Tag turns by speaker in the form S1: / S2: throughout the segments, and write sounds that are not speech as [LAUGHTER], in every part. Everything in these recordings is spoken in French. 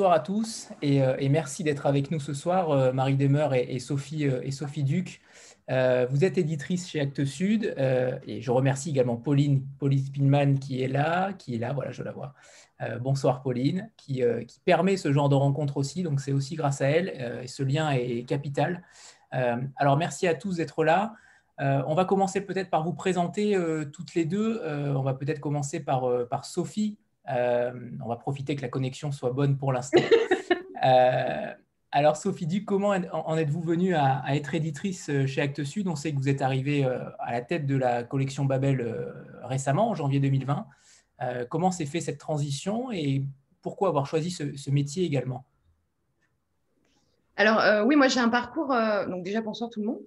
S1: Bonsoir à tous et, euh, merci d'être avec nous ce soir, euh, Marie Demeure et, Sophie, euh, et Sophie Duc. vous êtes éditrice chez Actes Sud et je remercie également Pauline, Pauline Spinman qui est là, qui est là, voilà, je la vois. bonsoir Pauline, qui, permet ce genre de rencontre aussi, donc c'est aussi grâce à elle et ce lien est capital. alors merci à tous d'être là. on va commencer peut-être par vous présenter toutes les deux. on va peut-être commencer par, par Sophie on va profiter que la connexion soit bonne pour l'instant. [LAUGHS] Euh, alors, Sophie Duc, comment en êtes-vous venue à, être éditrice euh, chez Actes Sud? On sait que vous êtes arrivée à la tête de la collection Babel récemment, en janvier 2020. comment s'est fait cette transition et pourquoi avoir choisi ce, métier également?
S2: Alors oui, moi j'ai un parcours, donc déjà bonsoir tout le monde.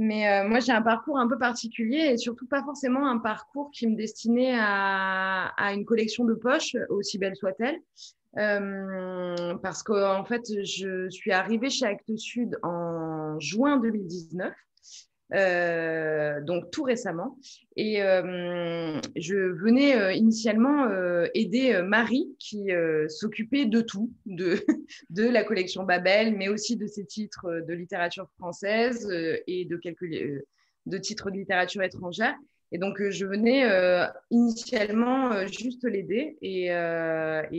S2: Mais euh, moi, j'ai un parcours un peu particulier et surtout pas forcément un parcours qui me destinait à, à une collection de poches, aussi belle soit-elle. Euh, parce qu'en en fait, je suis arrivée chez Actes Sud en juin 2019. Euh, donc tout récemment. Et euh, je venais euh, initialement aider Marie qui s'occupait de tout, [LAUGHS] de, la collection Babel, mais aussi de ses titres de littérature française et de quelques de titres de littérature étrangère. Et donc, je venais initialement juste l'aider. Et,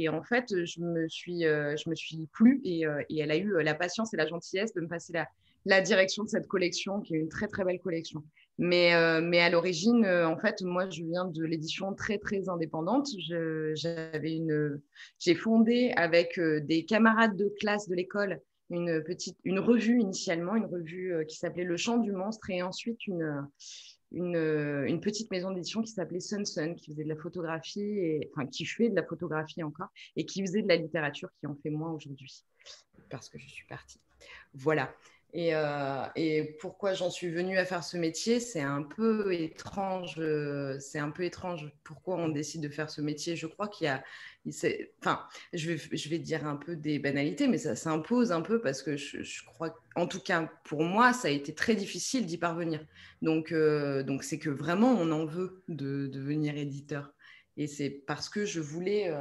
S2: en fait, je me suis, je me suis plu et, elle a eu la patience et la gentillesse de me passer la, la direction de cette collection, qui est une très très belle collection. Mais, euh, mais à l'origine, euh, en fait, moi, je viens de l'édition très très indépendante. J'ai fondé avec euh, des camarades de classe de l'école une petite, une revue initialement, une revue qui s'appelait Le Chant du Monstre, et ensuite une, une, petite maison d'édition qui s'appelait Sun Sun, qui faisait de la photographie, et, enfin qui fait de la photographie encore, et qui faisait de la littérature, qui en fait moi aujourd'hui, parce que je suis partie. Voilà. Euh, et, pourquoi j'en suis venue à faire ce métier, c'est un peu étrange. Euh, c'est un peu étrange. Pourquoi on décide de faire ce métier Je crois qu'il y a, enfin, je vais, je vais dire un peu des banalités, mais ça s'impose un peu parce que je, crois, en tout cas pour moi, ça a été très difficile d'y parvenir. Donc, euh, donc c'est que vraiment on en veut de devenir éditeur. Et c'est parce que je voulais,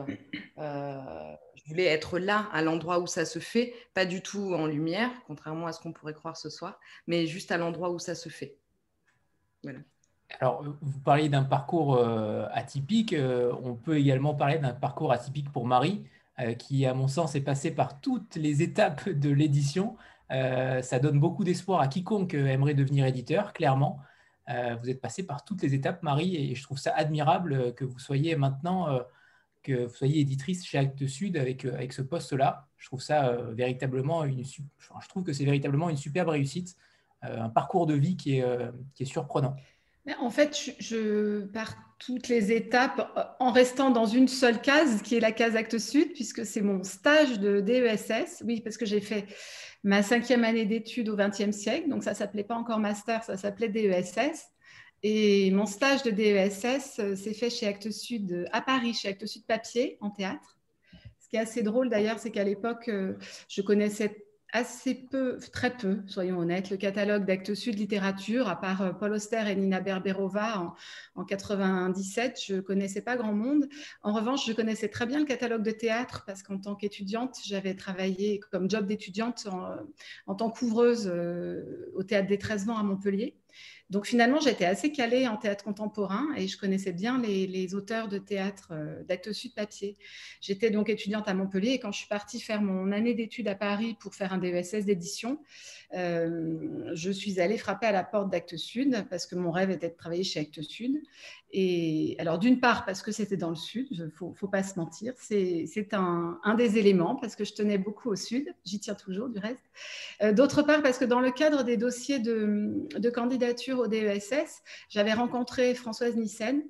S2: je voulais être là, à l'endroit où ça se fait, pas du tout en lumière, contrairement à ce qu'on pourrait croire ce soir, mais juste à l'endroit où ça se fait.
S1: Alors, vous parliez d'un parcours euh, atypique. on peut également parler d'un parcours atypique pour Marie, qui, à mon sens, est passée par toutes les [LAUGHS] étapes de l'édition. ça donne beaucoup d'espoir à quiconque aimerait devenir éditeur, clairement. Euh, vous êtes passé par toutes les étapes, Marie, et je trouve ça admirable euh, que vous soyez maintenant, euh, que vous soyez éditrice chez Actes Sud avec, avec ce poste-là. Je trouve ça véritablement une, je trouve que c'est véritablement une superbe réussite, un parcours de vie qui est, qui est surprenant.
S3: En fait, je, pars toutes les étapes en restant dans une seule case, qui est la case Actes Sud, puisque c'est mon stage de DESS. Oui, parce que j'ai fait ma cinquième année d'études au XXe siècle. Donc, ça ne s'appelait pas encore master, ça s'appelait DESS. Et mon stage de DESS euh, s'est fait chez Actes Sud euh, à Paris, chez Actes Sud Papier, en théâtre. Ce qui est assez drôle d'ailleurs, c'est qu'à l'époque, euh, je connaissais assez peu, très peu, soyons honnêtes, le catalogue d'Actes Sud littérature, à part Paul Auster et Nina Berberova en, en 97, je ne connaissais pas grand monde. En revanche, je connaissais très bien le catalogue de théâtre parce qu'en tant qu'étudiante, j'avais travaillé comme job d'étudiante en, tant qu'ouvreuse au théâtre des 13 ans à Montpellier. Donc finalement, j'étais assez calée en théâtre contemporain et je connaissais bien les, auteurs de théâtre euh, d'Actes Sud papier. J'étais donc étudiante à Montpellier et quand je suis partie faire mon année d'études à Paris pour faire un DESS d'édition, euh, je suis allée frapper à la porte d'Actes Sud parce que mon rêve était de travailler chez Actes Sud. Et alors, d'une part, parce que c'était dans le sud, il ne faut, pas se mentir, c'est un, des éléments, parce que je tenais beaucoup au sud, j'y tiens toujours du reste. Euh, d'autre part, parce que dans le cadre des dossiers de, de candidature au DESS, j'avais rencontré Françoise Nissen,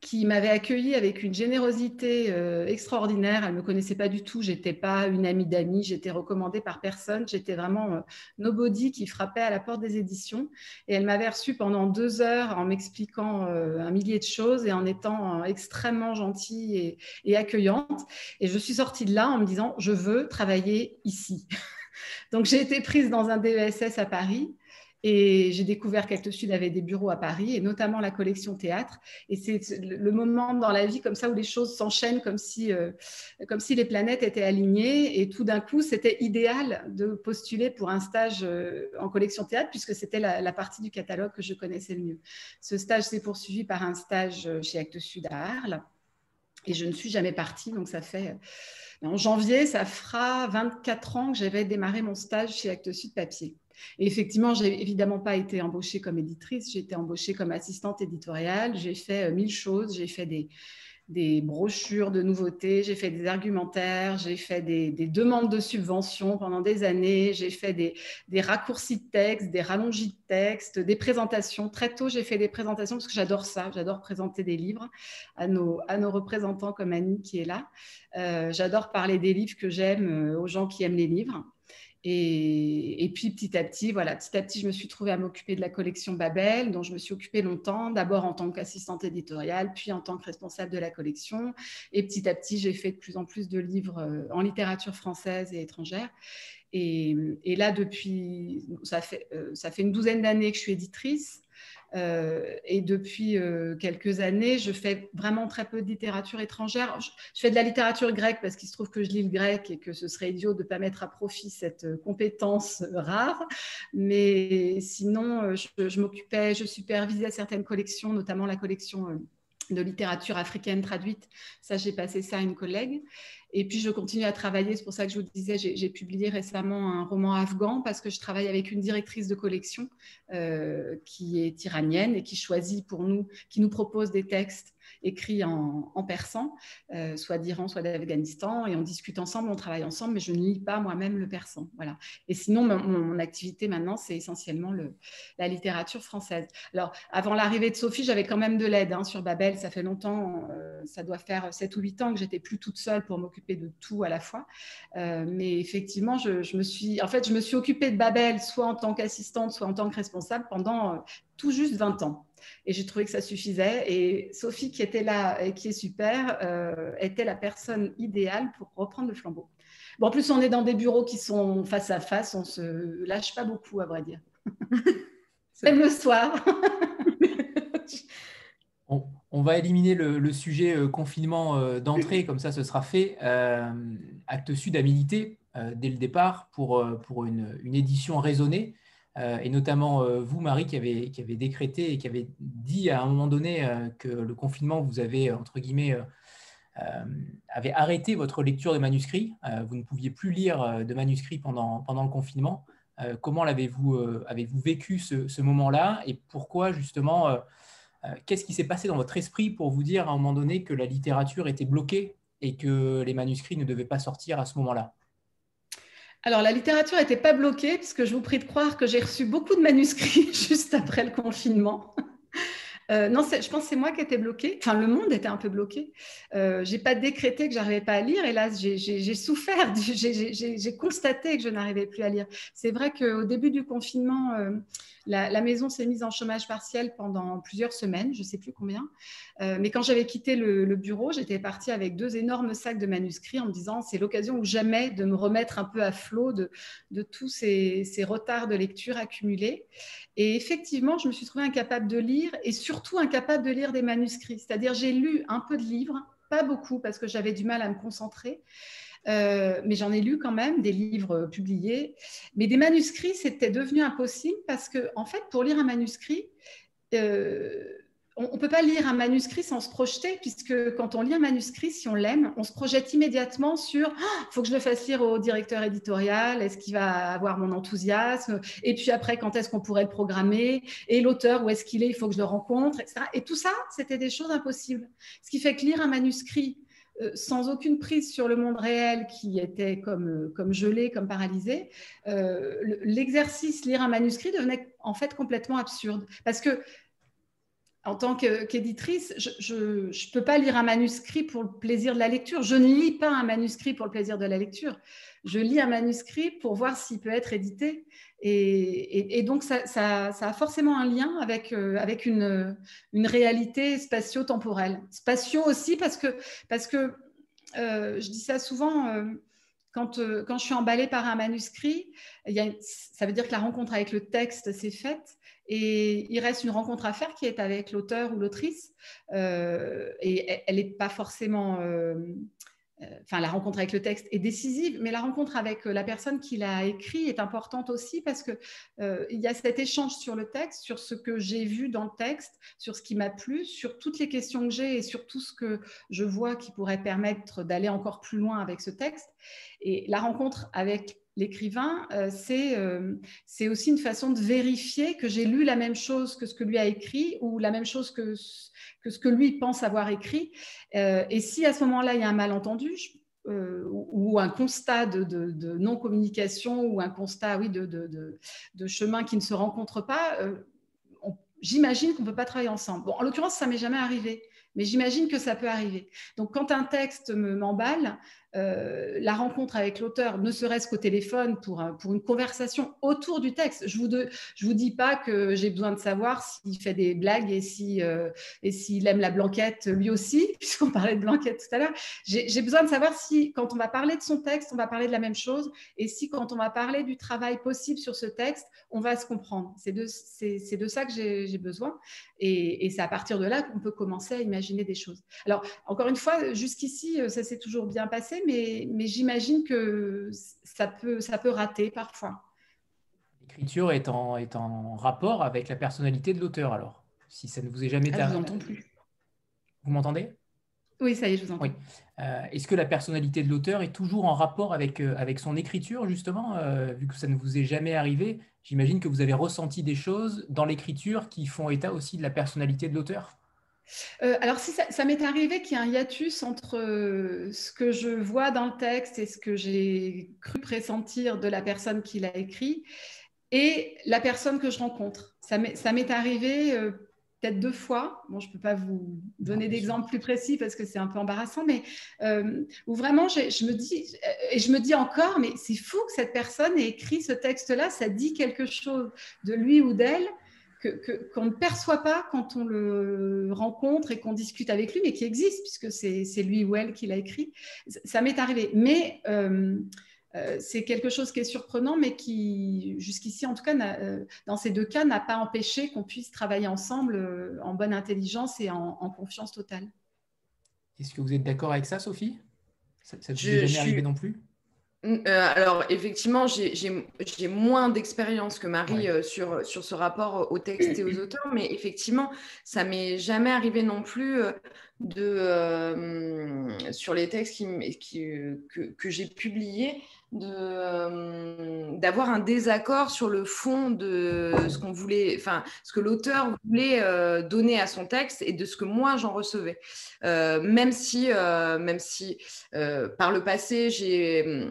S3: qui m'avait accueilli avec une générosité euh, extraordinaire. Elle ne me connaissait pas du tout, j'étais pas une amie d'amis, j'étais recommandée par personne, j'étais vraiment euh, nobody qui frappait à la porte des éditions. Et elle m'avait reçue pendant deux heures en m'expliquant euh, un millier de choses et en étant extrêmement gentille et, et, accueillante. Et je suis sortie de là en me disant, je veux travailler ici. [LAUGHS] Donc j'ai été prise dans un DESS à Paris Et j'ai découvert qu'Actes Sud avait des bureaux à Paris, et notamment la collection théâtre. Et c'est le moment dans la vie comme ça où les choses s'enchaînent comme si, euh, comme si les planètes étaient alignées. Et tout d'un coup, c'était idéal de postuler pour un stage euh, en collection théâtre, puisque c'était la, partie du catalogue que je connaissais le mieux. Ce stage s'est poursuivi par un stage euh, chez Actes Sud à Arles. Et je ne suis jamais partie, donc ça fait... En janvier, ça fera 24 ans que j'avais démarré mon stage chez Actes Sud Papier. Et effectivement, j'ai évidemment pas été embauchée comme éditrice, j'ai été embauchée comme assistante éditoriale. J'ai fait euh, mille choses, j'ai fait des, brochures de nouveautés, j'ai fait des argumentaires, j'ai fait des, demandes de subventions pendant des années, j'ai fait des, raccourcis de texte, des rallongis de texte, des présentations. Très tôt, j'ai fait des présentations parce que j'adore ça, j'adore présenter des livres à nos, à nos représentants comme Annie qui est là. Euh, j'adore parler des livres que j'aime euh, aux gens qui aiment les livres. Et, puis petit à petit, voilà, petit à petit, je me suis trouvée à m'occuper de la collection Babel, dont je me suis occupée longtemps, d'abord en tant qu'assistante éditoriale, puis en tant que responsable de la collection. Et petit à petit, j'ai fait de plus en plus de livres euh, en littérature française et étrangère. Et, là, depuis, ça fait, euh, ça fait une douzaine d'années que je suis éditrice. Euh, et depuis euh, quelques années, je fais vraiment très peu de littérature étrangère. Je, fais de la littérature grecque parce qu'il se trouve que je lis le grec et que ce serait idiot de ne pas mettre à profit cette euh, compétence rare. Mais sinon, je, je m'occupais, je supervisais certaines collections, notamment la collection de littérature africaine traduite. Ça, j'ai passé ça à une collègue. Et puis, je continue à travailler. C'est pour ça que je vous disais, j'ai publié récemment un roman afghan parce que je travaille avec une directrice de collection euh, qui est iranienne et qui choisit pour nous, qui nous propose des textes écrit en, persan, euh, soit d'Iran, soit d'Afghanistan, et on discute ensemble, on travaille ensemble, mais je ne lis pas moi-même le persan. Voilà. Et sinon, mon, activité maintenant, c'est essentiellement le, la littérature française. Alors, avant l'arrivée de Sophie, j'avais quand même de l'aide hein, sur Babel. Ça fait longtemps, euh, ça doit faire 7 ou 8 ans que j'étais plus toute seule pour m'occuper de tout à la fois. Euh, mais effectivement, je, me suis, en fait, je me suis occupée de Babel soit en tant qu'assistante, soit en tant que responsable pendant tout juste 20 ans. Et j'ai trouvé que ça suffisait. Et Sophie, qui était là et qui est super, euh, était la personne idéale pour reprendre le flambeau. Bon, en plus, on est dans des bureaux qui sont face à face, on se lâche pas beaucoup, à vrai dire. [LAUGHS] Même le soir. [LAUGHS]
S1: on, va éliminer le, sujet euh, confinement euh, d'entrée, comme ça ce sera fait. Acte Sud a milité dès le départ pour, pour une, une édition raisonnée. Euh, et notamment euh, vous, Marie, qui avez, décrété et qui avez dit à un moment donné euh, que le confinement, vous avez, avait arrêté votre lecture des manuscrits. vous ne pouviez plus lire de manuscrits pendant, le confinement. comment l'avez-vous avez -vous vécu ce moment-là et pourquoi justement Qu'est-ce qui s'est passé dans votre esprit pour vous dire à un moment donné que la littérature était bloquée et que les manuscrits ne devaient pas sortir à ce moment-là?
S3: Alors, la littérature n'était pas bloquée, puisque je vous prie de croire que j'ai reçu beaucoup de manuscrits [LAUGHS] juste après le confinement. Euh, non, je pense que c'est moi qui étais bloquée. Enfin, le monde était un peu bloqué. Euh, j'ai pas décrété que j'arrivais pas à lire. Hélas, j'ai souffert. [LAUGHS] J'ai constaté que je n'arrivais plus à lire. C'est vrai qu'au début du confinement, euh, la, maison s'est mise en chômage partiel pendant plusieurs semaines, je ne sais plus combien. Euh, mais quand j'avais quitté le, bureau, j'étais partie avec deux énormes sacs de manuscrits en me disant c'est l'occasion ou jamais de me remettre un peu à flot de, tous ces, retards de lecture accumulés. Et effectivement, je me suis trouvée incapable de lire et surtout incapable de lire des manuscrits. C'est-à-dire, j'ai lu un peu de livres, pas beaucoup parce que j'avais du mal à me concentrer. Euh, mais j'en ai lu quand même des livres publiés. Mais des manuscrits, c'était devenu impossible parce que, en fait, pour lire un manuscrit, euh, on ne peut pas lire un manuscrit sans se projeter, puisque quand on lit un manuscrit, si on l'aime, on se projette immédiatement sur il ah, faut que je le fasse lire au directeur éditorial, est-ce qu'il va avoir mon enthousiasme? Et puis après, quand est-ce qu'on pourrait le programmer? Et l'auteur, où est-ce qu'il est? Il faut que je le rencontre, etc. Et tout ça, c'était des choses impossibles. Ce qui fait que lire un manuscrit euh, sans aucune prise sur le monde réel qui était comme, euh, comme gelé, comme paralysé, euh, l'exercice lire un manuscrit devenait en fait complètement absurde. Parce que en tant qu'éditrice, je ne peux pas lire un manuscrit pour le plaisir de la lecture. Je ne lis pas un manuscrit pour le plaisir de la lecture. Je lis un manuscrit pour voir s'il peut être édité. Et, donc, ça, a forcément un lien avec, euh, une, réalité spatio-temporelle. Spatio aussi parce que, euh, je dis ça souvent, euh, quand, je suis emballée par un manuscrit, ça veut dire que la rencontre avec le texte s'est faite et il reste une rencontre à faire qui est avec l'auteur ou l'autrice. et elle n'est pas forcément euh, enfin la rencontre avec le texte est décisive, mais la rencontre avec euh, la personne qui l'a écrit est importante aussi parce que euh, il y a cet échange sur le texte, sur ce que j'ai vu dans le texte, sur ce qui m'a plu, sur toutes les questions que j'ai et sur tout ce que je vois qui pourrait permettre d'aller encore plus loin avec ce texte. Et la rencontre avec l'écrivain, c'est aussi une façon de vérifier que j'ai lu la même chose que ce que lui a écrit ou la même chose que que ce que lui pense avoir écrit. Euh, et si à ce moment-là, il y a un malentendu euh, ou, un constat de, non-communication ou un constat oui, de, chemin qui ne se rencontre pas, euh, j'imagine qu'on ne peut pas travailler ensemble. Bon, en l'occurrence, ça m'est jamais arrivé, mais j'imagine que ça peut arriver. Donc, quand un texte m'emballe, euh, la rencontre avec l'auteur, ne serait-ce qu'au téléphone pour, pour une conversation autour du texte. Je ne vous, vous dis pas que j'ai besoin de savoir s'il fait des blagues et s'il euh, et s'il aime la blanquette lui aussi, [LAUGHS] puisqu'on parlait de blanquette tout à l'heure. J'ai besoin de savoir si, quand on va parler de son texte, on va parler de la même chose et si, quand on va parler du travail possible sur ce texte, on va se comprendre. C'est de, de ça que j'ai besoin. Et, et c'est à partir de là qu'on peut commencer à imaginer des choses. Alors, encore une fois, jusqu'ici, ça s'est toujours bien passé mais, j'imagine que ça peut, ça peut rater parfois.
S1: L'écriture est en, est en rapport avec la personnalité de l'auteur, alors, si ça ne vous est jamais
S3: ah, Je vous entends plus.
S1: Vous m'entendez?
S3: Oui, ça y est, je vous entends.
S1: Euh, est-ce que la personnalité de l'auteur est toujours en rapport avec, euh, avec son écriture, justement euh, Vu que ça ne vous est jamais arrivé, j'imagine que vous avez ressenti des choses dans l'écriture qui font état aussi de la personnalité de l'auteur
S3: euh, alors, si ça, m'est arrivé qu'il y ait un hiatus entre euh, ce que je vois dans le texte et ce que j'ai cru pressentir de la personne qui l'a écrit et la personne que je rencontre. Ça m'est arrivé euh, peut-être deux fois. Bon, je ne peux pas vous donner d'exemples plus précis parce que c'est un peu embarrassant, mais où vraiment je, me dis, et je me dis encore, mais c'est fou que cette personne ait écrit ce texte-là, ça dit quelque chose de lui ou d'elle qu'on ne perçoit pas quand on le rencontre et qu'on discute avec lui, mais qui existe, puisque c'est lui ou elle qui l'a écrit. Ça m'est arrivé. Mais euh, euh, c'est quelque chose qui est surprenant, mais qui, jusqu'ici, en tout cas, euh, dans ces deux cas, n'a pas empêché qu'on puisse travailler ensemble en bonne intelligence et en, confiance totale.
S1: Est-ce que vous êtes d'accord avec ça, Sophie? Ça ne vous est jamais arrivé non plus?
S2: Euh, alors, effectivement, j'ai moins d'expérience que Marie euh, sur, sur ce rapport aux textes et aux auteurs, mais effectivement, ça m'est jamais arrivé non plus euh, de, sur les textes qui, que, que j'ai publiés d'avoir un désaccord sur le fond de ce qu'on voulait, enfin, ce que l'auteur voulait donner à son texte et de ce que moi j'en recevais. même si, même si par le passé, j'ai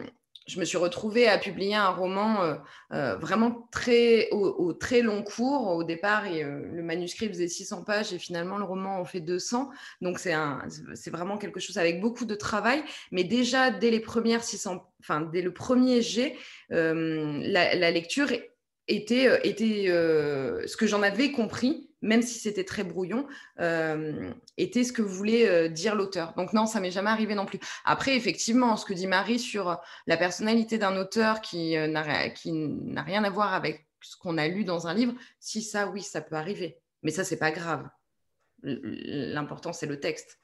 S2: je me suis retrouvée à publier un roman euh, euh, vraiment très, au, très long cours. Au départ, et, euh, le manuscrit faisait 600 pages et finalement, le roman en fait 200. Donc, c'est, vraiment quelque chose avec beaucoup de travail. Mais déjà, dès les premières 600, enfin, dès le premier jet, la, la, lecture était, était ce que j'en avais compris même si c'était très brouillon, euh, était ce que voulait euh, dire l'auteur. Donc non, ça m'est jamais arrivé non plus. Après, effectivement, ce que dit Marie sur la personnalité d'un auteur qui euh, n'a rien à voir avec ce qu'on a lu dans un livre, si ça, oui, ça peut arriver. Mais ça, c'est pas grave. L'important, c'est le texte.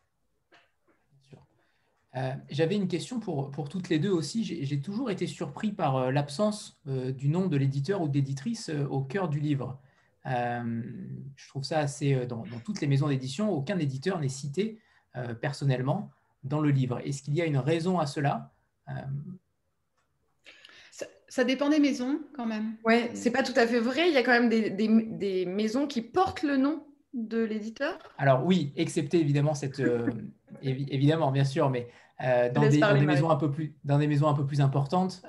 S1: J'avais une question pour, pour, toutes les deux aussi. J'ai toujours été surpris par l'absence du nom de l'éditeur ou d'éditrice au cœur du livre. Euh, je trouve ça assez, euh, dans, toutes les maisons d'édition, aucun éditeur n'est cité euh, personnellement dans le livre. Est-ce qu'il y a une raison à cela?
S3: Ça, dépend des maisons quand même.
S2: Ouais, c'est pas tout à fait vrai. Il y a quand même des, des, maisons qui portent le nom de l'éditeur.
S1: Alors oui, excepté évidemment cette, [LAUGHS] évidemment bien sûr, mais dans, des, maisons un peu plus, dans des maisons un peu plus importantes,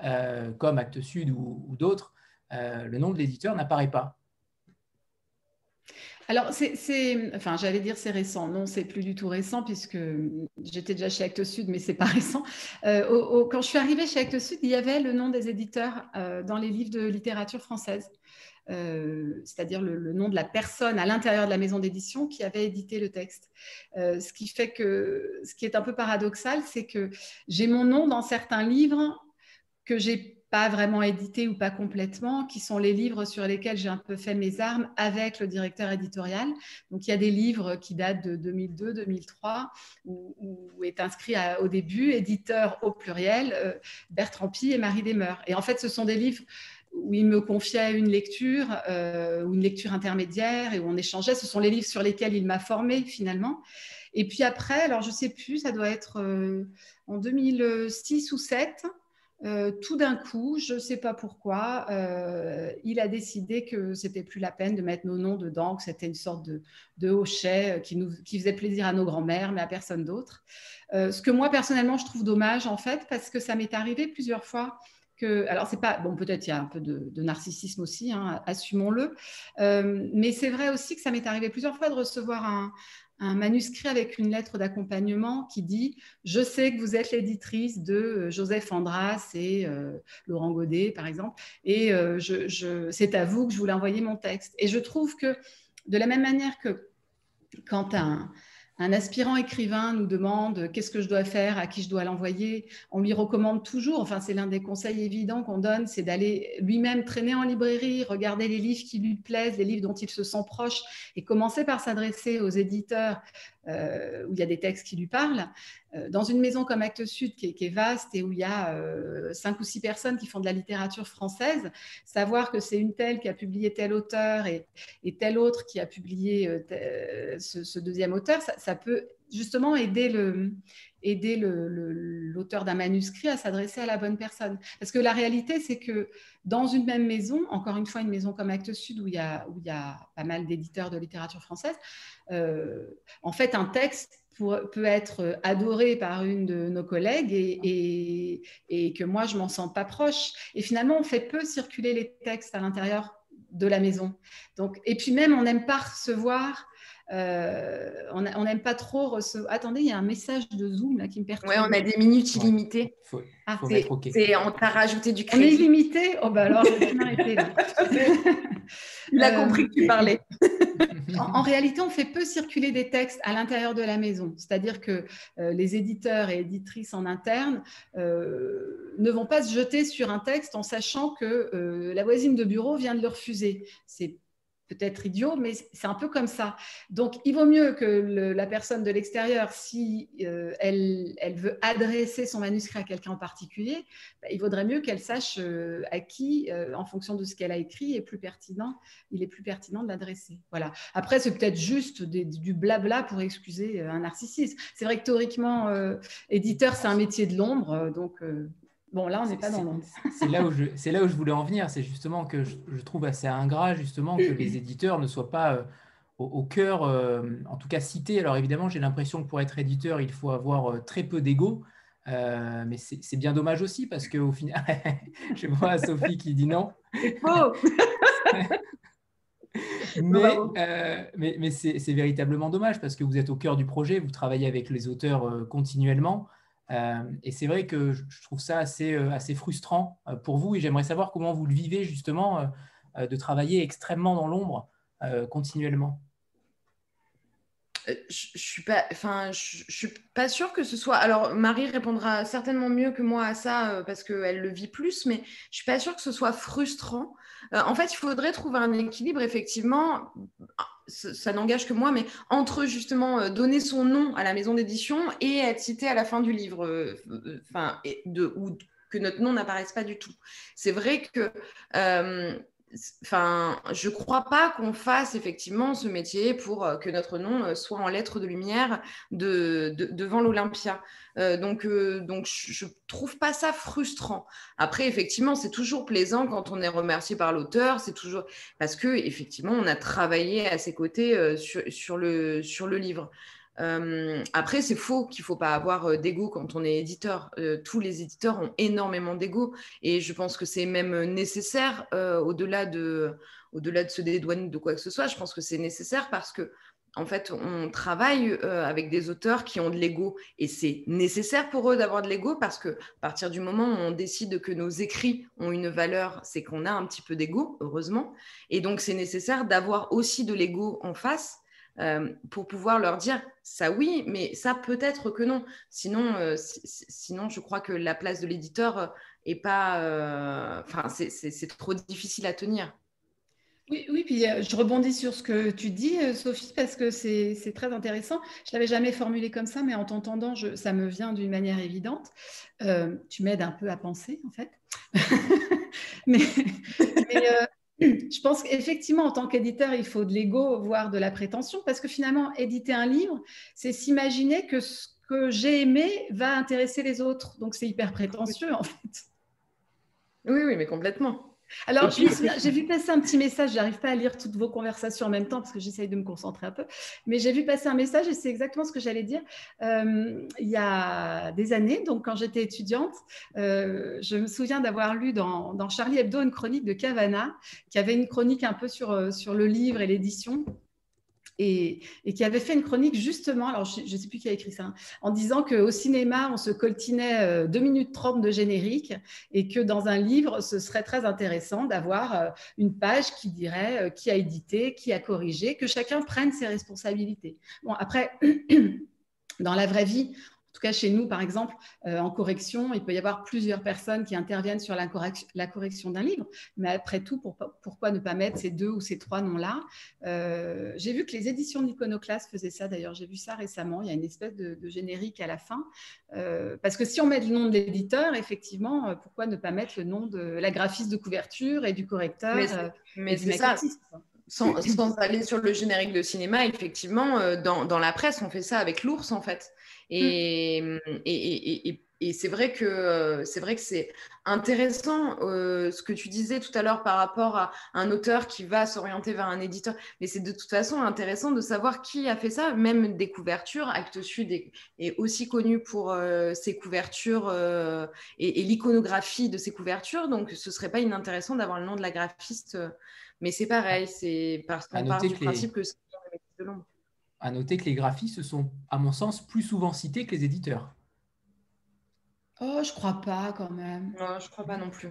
S1: comme Actes Sud ou, ou d'autres, le nom de l'éditeur n'apparaît pas.
S3: Alors, c'est, enfin, j'allais dire c'est récent. Non, c'est plus du tout récent puisque j'étais déjà chez Actes Sud, mais c'est pas [LAUGHS] récent. Euh, quand je suis arrivée chez Actes Sud, il y avait le nom des éditeurs euh, dans les livres de littérature française. Euh, c'est-à-dire le, nom de la personne à l'intérieur de la maison d'édition qui avait édité le texte. ce qui fait que, ce qui est un peu paradoxal, c'est que j'ai mon nom dans certains livres que j'ai pas vraiment édité ou pas complètement, qui sont les livres sur lesquels j'ai un peu fait mes armes avec le directeur éditorial. Donc il y a des livres qui datent de 2002-2003 où, est inscrit au début éditeur au pluriel euh, Bertrand Pi et Marie Desmeurs. Et en fait, ce sont des livres où il me confiait une lecture euh, ou une lecture intermédiaire et où on échangeait. Ce sont les livres sur lesquels il m'a formé finalement. Et puis après, alors je ne sais plus, ça doit être euh, en 2006 ou 2007, euh, tout d'un coup, je ne sais pas pourquoi, euh, il a décidé que c'était plus la peine de mettre nos noms dedans, que c'était une sorte de, hochet euh, qui, nous, qui faisait plaisir à nos grands-mères, mais à personne d'autre. ce que moi, personnellement, je trouve dommage, en fait, parce que ça m'est arrivé plusieurs fois. Que, alors, c'est pas, bon, peut-être il y a un peu de, narcissisme aussi, hein, assumons-le, mais c'est vrai aussi que ça m'est arrivé plusieurs fois de recevoir un, un manuscrit avec une lettre d'accompagnement qui dit Je sais que vous êtes l'éditrice de euh, Joseph Andras et euh, Laurent Godet, par exemple, et euh, je, c'est à vous que je voulais envoyer mon texte. Et je trouve que, de la même manière que quand un, un aspirant écrivain nous demande qu'est-ce que je dois faire, à qui je dois l'envoyer? On lui recommande toujours, enfin c'est l'un des conseils évidents qu'on donne, c'est d'aller lui-même traîner en librairie, regarder les livres qui lui plaisent, les livres dont il se sent proche, et commencer par s'adresser aux éditeurs euh, où il y a des textes qui lui parlent. Euh, dans une maison comme Actes Sud, qui est, vaste et où il y a euh, cinq ou six personnes qui font de la littérature française, savoir que c'est une telle qui a publié tel auteur et, telle autre qui a publié ce, deuxième auteur, ça, peut justement aider le, aider l'auteur d'un manuscrit à s'adresser à la bonne personne. Parce que la réalité, c'est que dans une même maison, encore une fois, une maison comme Actes Sud, où il y a, où il y a pas mal d'éditeurs de littérature française, euh, en fait, un texte peut être adoré par une de nos collègues et, et, que moi, je m'en sens pas proche. Et finalement, on fait peu circuler les textes à l'intérieur de la maison. Donc, et puis même, on n'aime pas recevoir euh, on n'aime pas trop recevoir. Attendez, il y a un message de Zoom là qui me perturbe.
S2: Oui, on a des minutes illimitées. ah, on t'a rajouté du crédit.
S3: On est illimité? Oh, bah alors, je vais [LAUGHS] m'arrêter là. [LAUGHS]
S2: il a compris que tu parlais.
S3: en, réalité, on fait peu circuler des textes à l'intérieur de la maison. C'est-à-dire que euh, les éditeurs et éditrices en interne euh, ne vont pas se jeter sur un texte en sachant que la voisine de bureau vient de le refuser. C'est peut-être idiot, mais c'est un peu comme ça. Donc, il vaut mieux que la personne de l'extérieur, si euh, elle, veut adresser son manuscrit à quelqu'un en particulier, bah, il vaudrait mieux qu'elle sache euh, à qui, euh, en fonction de ce qu'elle a écrit, est plus pertinent, il est plus pertinent de l'adresser. Voilà. Après, c'est peut-être juste du blabla pour excuser un narcissisme. C'est vrai que théoriquement, éditeur, c'est un métier de l'ombre, donc Bon, là, on n'est pas dans l'ombre.
S1: C'est là, où je, [LAUGHS] là où je voulais en venir. C'est justement que je, trouve assez ingrat, justement, que les éditeurs ne soient pas euh, au, cœur, euh, en tout cas cités. Alors, évidemment, j'ai l'impression que pour être éditeur, il faut avoir euh, très peu d'ego. mais c'est bien dommage aussi parce qu'au final, [LAUGHS] je vois Sophie qui dit non. [LAUGHS]
S2: C'est faux
S1: mais, mais, mais c'est véritablement dommage parce que vous êtes au cœur du projet, vous travaillez avec les auteurs continuellement. Euh, et c'est vrai que je trouve ça assez, euh, frustrant euh, pour vous et j'aimerais savoir comment vous le vivez justement de travailler extrêmement dans l'ombre continuellement.
S2: Je, je suis pas, pas sûre que ce soit. Alors, Marie répondra certainement mieux que moi à ça parce qu'elle le vit plus, mais je suis pas sûre que ce soit frustrant. en fait, il faudrait trouver un équilibre effectivement ça n'engage que moi, mais entre justement euh, donner son nom à la maison d'édition et être cité à la fin du livre, euh, euh, enfin, de, ou que notre nom n'apparaisse pas du tout. C'est vrai que enfin, je ne crois pas qu'on fasse effectivement ce métier pour euh, que notre nom euh, soit en lettres de lumière de, devant l'Olympia. Euh, donc, donc, je ne trouve pas ça frustrant. Après, effectivement, c'est toujours plaisant quand on est remercié par l'auteur. C'est toujours parce que effectivement, on a travaillé à ses côtés sur, le, sur le livre. Euh, après, c'est faux qu'il ne faut pas avoir euh, d'ego quand on est éditeur. Euh, tous les éditeurs ont énormément d'ego et je pense que c'est même nécessaire au-delà de, au-delà de se dédouaner de quoi que ce soit. Je pense que c'est nécessaire parce que en fait, on travaille avec des auteurs qui ont de l'ego et c'est nécessaire pour eux d'avoir de l'ego parce que à partir du moment où on décide que nos écrits ont une valeur, c'est qu'on a un petit peu d'ego, heureusement. Et donc, c'est nécessaire d'avoir aussi de l'ego en face pour pouvoir leur dire ça oui, mais ça peut-être que non. Sinon, sinon, je crois que la place de l'éditeur est pas, enfin, c'est trop difficile à tenir.
S3: Oui, oui, puis euh, je rebondis sur ce que tu dis, euh, Sophie, parce que c'est très intéressant. Je ne l'avais jamais formulé comme ça, mais en t'entendant, ça me vient d'une manière évidente. Euh, tu m'aides un peu à penser, en fait. [LAUGHS] mais, [CLEARS THROAT] je pense qu'effectivement, en tant qu'éditeur, il faut de l'ego, voire de la prétention, parce que finalement, éditer un livre, c'est s'imaginer que ce que j'ai aimé va intéresser les autres. Donc, c'est hyper prétentieux, en fait.
S2: Oui, oui, mais complètement.
S3: Alors, j'ai vu passer un petit message. J'arrive pas à lire toutes vos conversations en même temps parce que j'essaye de me concentrer un peu. Mais j'ai vu passer un message et c'est exactement ce que j'allais dire. Euh, il y a des années, donc quand j'étais étudiante, euh, je me souviens d'avoir lu dans, dans, Charlie Hebdo une chronique de Cavana qui avait une chronique un peu sur, euh, sur le livre et l'édition et, qui avait fait une chronique justement, alors je ne sais plus qui a écrit ça, hein, en disant qu'au cinéma, on se coltinait 2 euh, minutes 30 de générique et que dans un livre, ce serait très intéressant d'avoir euh, une page qui dirait euh, qui a édité, qui a corrigé, que chacun prenne ses responsabilités. Bon, après, [CLEARS THROAT] dans la vraie vie, en tout cas, chez nous, par exemple, euh, en correction, il peut y avoir plusieurs personnes qui interviennent sur la, correction, d'un livre. Mais après tout, pourquoi ne pas mettre ces deux ou ces trois noms-là? Euh, J'ai vu que les éditions de l'Iconoclaste faisaient ça. D'ailleurs, j'ai vu ça récemment. Il y a une espèce de, générique à la fin. Euh, parce que si on met le nom de l'éditeur, effectivement, pourquoi ne pas mettre le nom de la graphiste de couverture et du correcteur
S2: Mais, c'est ça. Sans, aller sur le générique de cinéma, effectivement, dans, dans, la presse, on fait ça avec l'ours, en fait. Mmh. Et, et, et, c'est vrai que c'est vrai que c'est intéressant ce que tu disais tout à l'heure par rapport à un auteur qui va s'orienter vers un éditeur. Mais c'est de toute façon intéressant de savoir qui a fait ça. Même des couvertures, Actes Sud est, aussi connu pour ses couvertures et, l'iconographie de ses couvertures. Donc ce serait pas inintéressant d'avoir le nom de la graphiste. Mais c'est pareil, c'est parce qu'on part du principe que c'est de l'ombre
S1: à noter que les graphistes sont, à mon sens, plus souvent cités que les éditeurs.
S3: Oh, je crois pas quand même.
S2: Non, je crois pas non plus.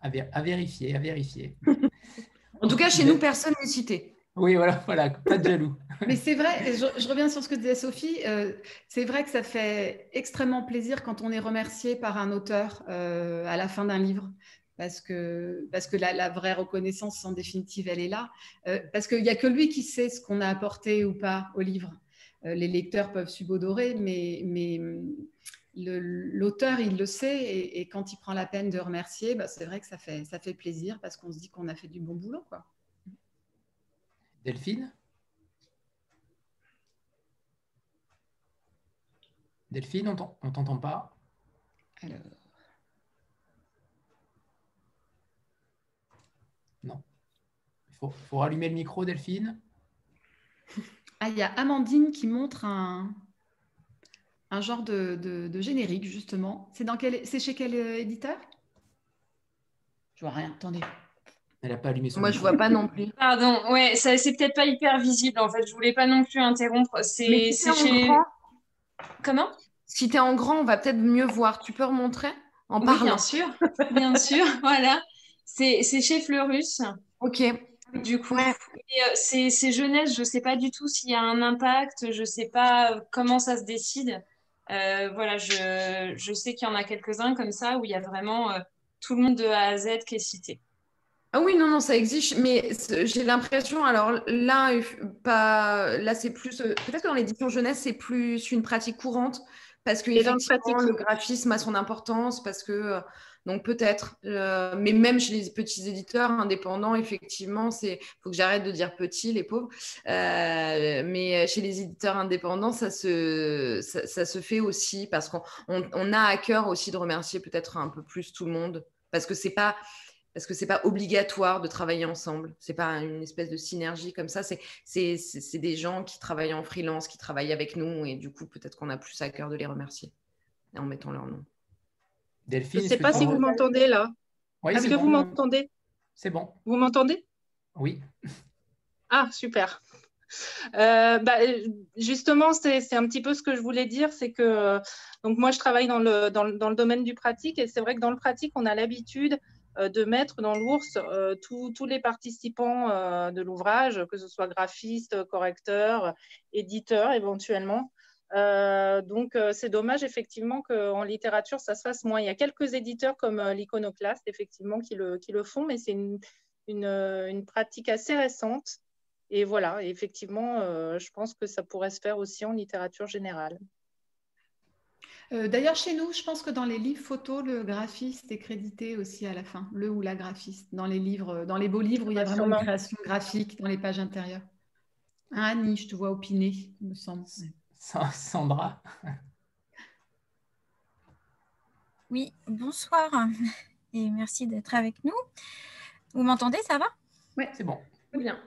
S1: À, vérifier, à vérifier. [LAUGHS]
S2: en tout cas, chez nous, personne n'est cité.
S1: Oui, voilà, voilà, pas de jaloux. [LAUGHS]
S3: Mais c'est vrai, je, reviens sur ce que disait Sophie, euh, c'est vrai que ça fait extrêmement plaisir quand on est remercié par un auteur euh, à la fin d'un livre parce que, parce que la, vraie reconnaissance, en définitive, elle est là. Euh, parce qu'il n'y a que lui qui sait ce qu'on a apporté ou pas au livre. Euh, les lecteurs peuvent subodorer, mais, mais l'auteur, il le sait, et, quand il prend la peine de remercier, bah, c'est vrai que ça fait, ça fait plaisir parce qu'on se dit qu'on a fait du bon boulot. Quoi.
S1: Delphine? Delphine, on ne t'entend pas?
S3: Alors.
S1: Il faut, rallumer le micro, Delphine.
S3: Ah, il y a Amandine qui montre un, un genre de, générique, justement. C'est dans quel, c'est chez quel euh, éditeur? Je vois rien, attendez.
S1: Elle n'a pas allumé son
S2: Moi, je vois pas non plus.
S4: Pardon, ouais, ça, c'est peut-être pas hyper visible, en fait. Je voulais pas non plus interrompre. C'est, chez... Comment?
S2: Si tu es en grand, on va peut-être mieux voir. Tu peux remontrer en parlant
S4: Bien sûr, bien sûr, [LAUGHS] voilà. C'est, chez Fleurus.
S2: Ok.
S4: Du coup, euh, c'est jeunesse, je ne sais pas du tout s'il y a un impact, je ne sais pas euh, comment ça se décide. Euh, voilà, je, je sais qu'il y en a quelques-uns comme ça où il y a vraiment tout le monde de A à Z qui est cité.
S2: Ah oui, non, non, ça existe, mais j'ai l'impression, alors là, pas, là c'est plus, peut-être que dans l'édition jeunesse, c'est plus une pratique courante, parce que le graphisme a son importance, parce que donc peut-être, euh, mais même chez les petits éditeurs indépendants, effectivement, c'est faut que j'arrête de dire petit, les pauvres. Euh, mais chez les éditeurs indépendants, ça se, ça, se fait aussi parce qu'on on, a à cœur aussi de remercier peut-être un peu plus tout le monde parce que c'est pas parce que c'est pas obligatoire de travailler ensemble. C'est pas une espèce de synergie comme ça. C'est des gens qui travaillent en freelance, qui travaillent avec nous, et du coup, peut-être qu'on a plus à cœur de les remercier en mettant leur nom.
S5: Delphine, Je ne sais pas si vous m'entendez là. Est-ce que vous m'entendez?
S1: C'est bon.
S5: Vous m'entendez?
S1: Oui.
S5: Ah, super. Euh, bah, justement, c'est un petit peu ce que je voulais dire, c'est que donc moi, je travaille dans le, dans, le, domaine du pratique et c'est vrai que dans le pratique, on a l'habitude de mettre dans l'ours tous les participants de l'ouvrage, que ce soit graphistes, correcteurs, éditeurs éventuellement. donc, c'est dommage effectivement qu'en littérature, ça se fasse moins. Il y a quelques éditeurs comme l'Iconoclaste, effectivement, qui le, font, mais c'est une, pratique assez récente. Et voilà, effectivement, je pense que ça pourrait se faire aussi en littérature générale.
S3: Euh, d'ailleurs, chez nous, je pense que dans les livres photos, le graphiste est crédité aussi à la fin, le ou la graphiste, dans les livres, dans les beaux livres où il y a vraiment une création graphique dans les pages intérieures. Hein, Annie, je te vois opiner, il me semble.
S1: Sandra.
S6: Oui, bonsoir et merci d'être avec nous. Vous m'entendez, ça va?
S1: Oui, c'est bon.
S2: Bien.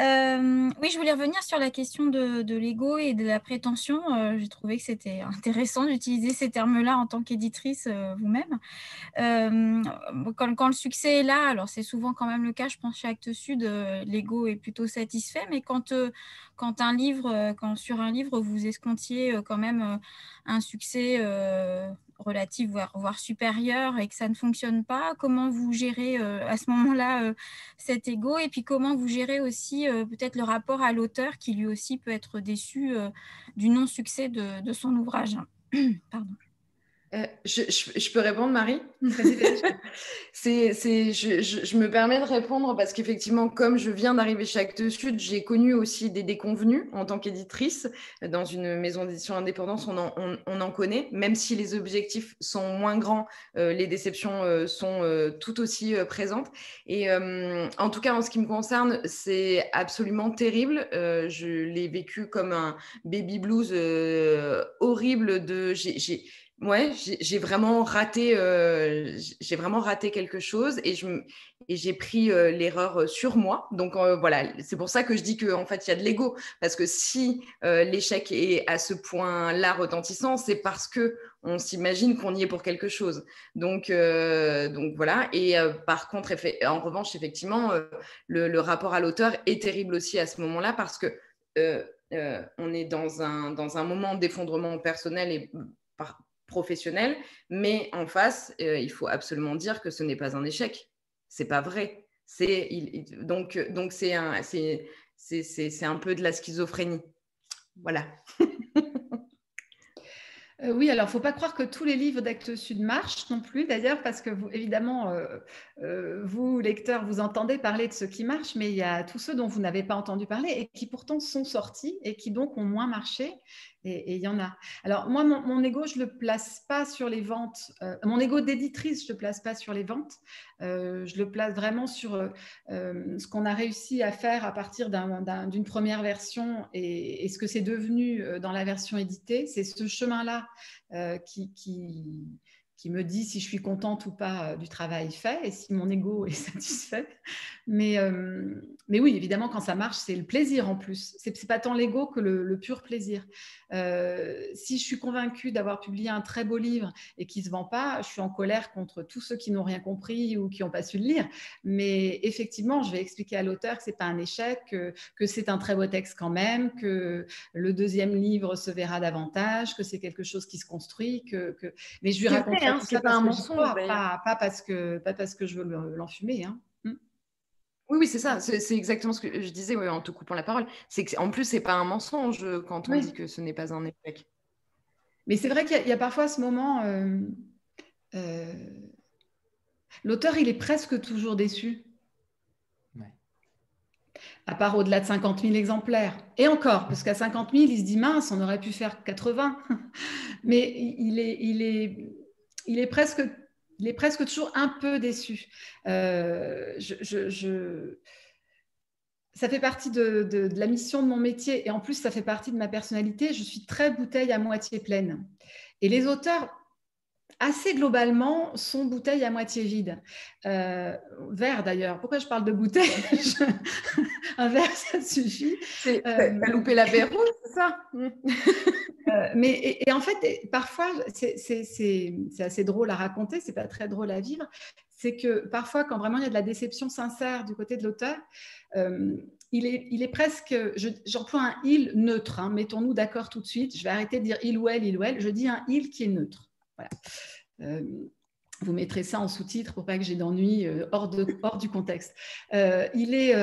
S6: Euh, oui, je voulais revenir sur la question de, l'ego et de la prétention. Euh, j'ai trouvé que c'était intéressant d'utiliser ces termes-là en tant qu'éditrice euh, vous-même. Quand, quand, le succès est là, alors c'est souvent quand même le cas, je pense, chez Actes Sud, l'ego est plutôt satisfait, mais quand, quand, un livre, quand sur un livre, vous escomptiez quand même un succès relative, voire, voire supérieure, et que ça ne fonctionne pas, comment vous gérez euh, à ce moment-là euh, cet ego Et puis comment vous gérez aussi euh, peut-être le rapport à l'auteur qui lui aussi peut être déçu du non-succès de, de, son ouvrage? [CLEARS THROAT] Pardon.
S2: Euh, je, peux répondre, Marie? [LAUGHS] C'est, je, me permets de répondre parce qu'effectivement, comme je viens d'arriver chez Actes Sud, j'ai connu aussi des déconvenus en tant qu'éditrice. Dans une maison d'édition indépendante, on en, on, en, connaît. Même si les objectifs sont moins grands, euh, les déceptions euh, sont tout aussi présentes. Et en tout cas, en ce qui me concerne, c'est absolument terrible. je l'ai vécu comme un baby blues horrible de... Ouais, j'ai vraiment raté, euh, j'ai vraiment raté quelque chose et je et j'ai pris euh, l'erreur euh, sur moi. Donc voilà, c'est pour ça que je dis que en fait il y a de l'ego parce que si l'échec est à ce point-là retentissant, c'est parce que on s'imagine qu'on y est pour quelque chose. Donc donc voilà. Et par contre, en revanche, effectivement, le, rapport à l'auteur est terrible aussi à ce moment-là parce que on est dans un dans un moment d'effondrement personnel et professionnel, mais en face, euh, il faut absolument dire que ce n'est pas un échec. C'est pas vrai. C'est donc donc c'est un c'est c'est un peu de la schizophrénie. Voilà. [LAUGHS]
S3: Euh, oui, alors il ne faut pas croire que tous les livres d'Actes Sud marchent non plus, d'ailleurs, parce que évidemment, euh, vous, lecteurs, vous entendez parler de ce qui marche, mais il y a tous ceux dont vous n'avez pas entendu parler et qui pourtant sont sortis et qui donc ont moins marché et il y en a. Alors, moi, mon, ego, je ne le place pas sur les ventes. Euh, mon ego d'éditrice, je ne le place pas sur les ventes. Euh, je le place vraiment sur euh, ce qu'on a réussi à faire à partir d'une première version et, ce que c'est devenu dans la version éditée. C'est ce chemin-là qui, qui me dit si je suis contente ou pas euh, du travail fait et si mon ego est [LAUGHS] satisfait. Mais, euh, mais oui, évidemment, quand ça marche, c'est le plaisir en plus. C'est n'est pas tant l'ego que le, pur plaisir. Euh, si je suis convaincue d'avoir publié un très beau livre et qui ne se vend pas, je suis en colère contre tous ceux qui n'ont rien compris ou qui n'ont pas su le lire. Mais effectivement, je vais expliquer à l'auteur que ce n'est pas un échec, que, que c'est un très beau texte quand même, que le deuxième livre se verra davantage, que c'est quelque chose qui se construit. Que, que... Mais je lui raconterai Hein, c'est pas un mensonge. Pas, parce que, pas parce que je veux l'enfumer. Hein. Hmm.
S2: Oui, oui, c'est ça. C'est exactement ce que je disais en te coupant la parole. C'est que, en plus, c'est pas un mensonge quand on dit que ce n'est pas un échec.
S3: Mais c'est vrai qu'il y, a parfois ce moment. Euh, euh, l'auteur, il est presque toujours déçu. À part au-delà de 50 000 exemplaires. Et encore, parce qu'à 50 000, il se dit mince, on aurait pu faire 80. [LAUGHS] Mais il est, il est, il est presque, il est presque toujours un peu déçu. Euh, je, ça fait partie de, la mission de mon métier et en plus, ça fait partie de ma personnalité. Je suis très bouteille à moitié pleine. Et les auteurs, assez globalement, sont bouteilles à moitié vide. Euh, verre d'ailleurs. Pourquoi je parle de bouteille? [LAUGHS] Un verre, ça suffit.
S2: Tu as loupé l'apéro, c'est ça? [LAUGHS]
S3: Euh, mais et, en fait, parfois, c'est assez drôle à raconter, c'est pas très drôle à vivre. C'est que parfois, quand vraiment il y a de la déception sincère du côté de l'auteur, euh, il, est, il est presque, j'emploie un il neutre. Hein, mettons-nous d'accord tout de suite. Je vais arrêter de dire il ou elle, il ou elle. Je dis un il qui est neutre. Euh, vous mettrez ça en sous-titre pour pas que j'ai d'ennui hors, hors, du contexte. il est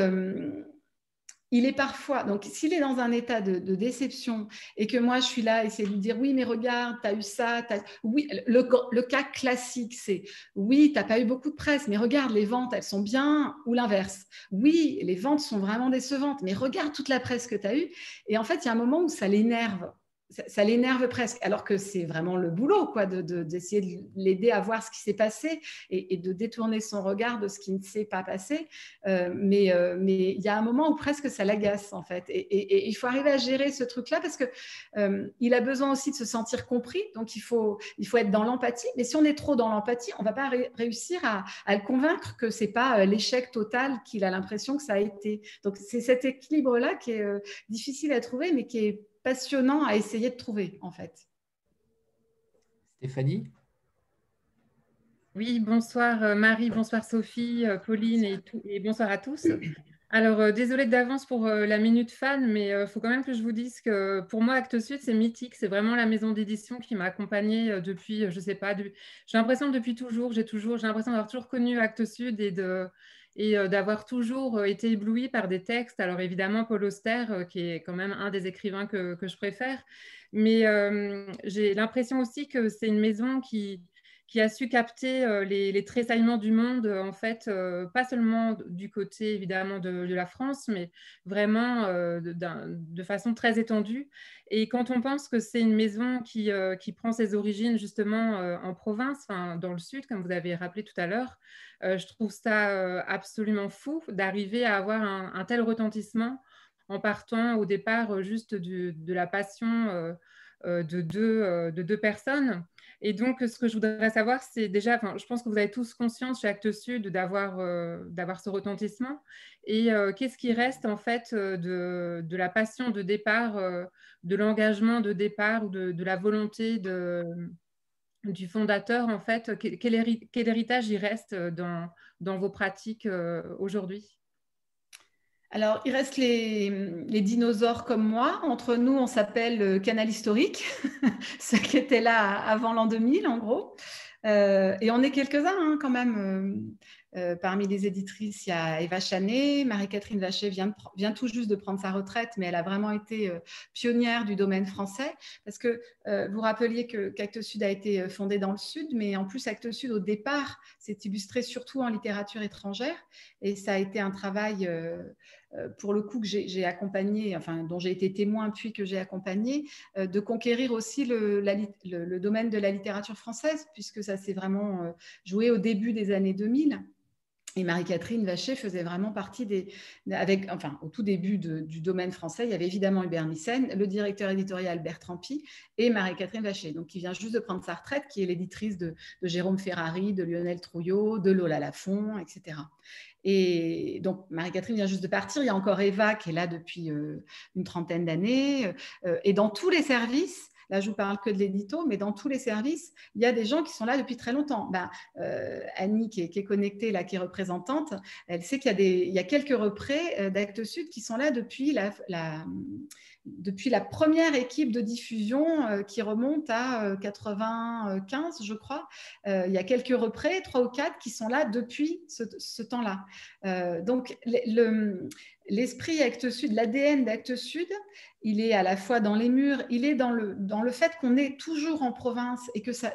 S3: il est parfois, donc s'il est dans un état de, déception et que moi je suis là, essayer de lui dire oui, mais regarde, tu as eu ça, oui, le, cas classique c'est oui, tu n'as pas eu beaucoup de presse, mais regarde, les ventes elles sont bien, ou l'inverse. Oui, les ventes sont vraiment décevantes, mais regarde toute la presse que tu as eue. Et en fait, il y a un moment où ça l'énerve ça, l'énerve presque, alors que c'est vraiment le boulot, quoi, d'essayer de, l'aider à voir ce qui s'est passé et, de détourner son regard de ce qui ne s'est pas passé. Euh, mais euh, mais il y a un moment où presque ça l'agace, en fait. Et, il faut arriver à gérer ce truc-là parce que euh, il a besoin aussi de se sentir compris. Donc il faut il faut être dans l'empathie. Mais si on est trop dans l'empathie, on va pas réussir à, à, le convaincre que c'est pas l'échec total qu'il a l'impression que ça a été. Donc c'est cet équilibre-là qui est difficile à trouver, mais qui est passionnant à essayer de trouver, en fait.
S1: Stéphanie?
S7: Oui, bonsoir euh, Marie, bonsoir Sophie, euh, Pauline et, et bonsoir à tous. Alors, euh, désolée d'avance pour la minute fan, mais il faut quand même que je vous dise que pour moi, Actes Sud, c'est mythique. C'est vraiment la maison d'édition qui m'a accompagnée depuis, je ne sais pas, j'ai l'impression depuis toujours, j'ai toujours, j'ai l'impression d'avoir toujours connu Actes Sud et de, et euh, d'avoir toujours euh, été ébloui par des textes. Alors évidemment, Paul Auster, euh, qui est quand même un des écrivains que, je préfère, mais j'ai l'impression aussi que c'est une maison qui, qui a su capter les, les, tressaillements du monde, en fait, pas seulement du côté évidemment de, la France, mais vraiment de, façon très étendue. Et quand on pense que c'est une maison qui, qui, prend ses origines justement en province, dans le sud, comme vous avez rappelé tout à l'heure, euh, je trouve ça euh, absolument fou d'arriver à avoir un, tel retentissement en partant au départ euh, juste de la passion de, deux, de deux personnes. Et donc, ce que je voudrais savoir, c'est déjà, je pense que vous avez tous conscience chez Actes Sud d'avoir d'avoir ce retentissement. Et qu'est-ce qui reste en fait de, de la passion de départ, de l'engagement de départ de, de, la volonté du fondateur, en fait, quel, héritage y reste euh, dans, vos pratiques euh, aujourd'hui?
S3: Alors, il reste les, dinosaures comme moi. Entre nous, on s'appelle euh, Canal Historique, [LAUGHS] ce qui était là avant l'an 2000, en gros. et on est quelques-uns hein, quand même. Euh, parmi les éditrices, il y a Eva Chanet. Marie-Catherine Vacher vient, tout juste de prendre sa retraite, mais elle a vraiment été euh, pionnière du domaine français. Parce que euh, vous rappeliez que qu'Actes Sud a été fondé dans le Sud, mais en plus, Actes Sud, au départ, s'est illustré surtout en littérature étrangère. Et ça a été un travail, pour le coup, que j'ai accompagné, enfin, dont j'ai été témoin puis que j'ai accompagné, de conquérir aussi le, domaine de la littérature française, puisque ça s'est vraiment joué au début des années 2000. Et Marie-Catherine Vacher faisait vraiment partie des. Avec, enfin, au tout début du domaine français, il y avait évidemment Hubert Nissen, le directeur éditorial Bertrand Pi et Marie-Catherine Vacher, donc qui vient juste de prendre sa retraite, qui est l'éditrice de, Jérôme Ferrari, de Lionel Trouillot, de Lola Lafont, etc. Et donc, Marie-Catherine vient juste de partir. Il y a encore Eva qui est là depuis euh, une trentaine d'années. Euh, et dans tous les services, Là, je vous parle que de l'édito, mais dans tous les services, il y a des gens qui sont là depuis très longtemps. Ben, euh, Annie, qui est, connectée, là, qui est représentante, elle sait qu'il y a, quelques représ euh, d'Actes Sud qui sont là depuis la, depuis la première équipe de diffusion euh, qui remonte à 95, je crois. il y a quelques représ, trois ou quatre, qui sont là depuis ce, temps-là. donc, le, l'esprit Actes Sud, l'ADN d'Actes Sud, il est à la fois dans les murs, il est dans le, dans le fait qu'on est toujours en province et que ça,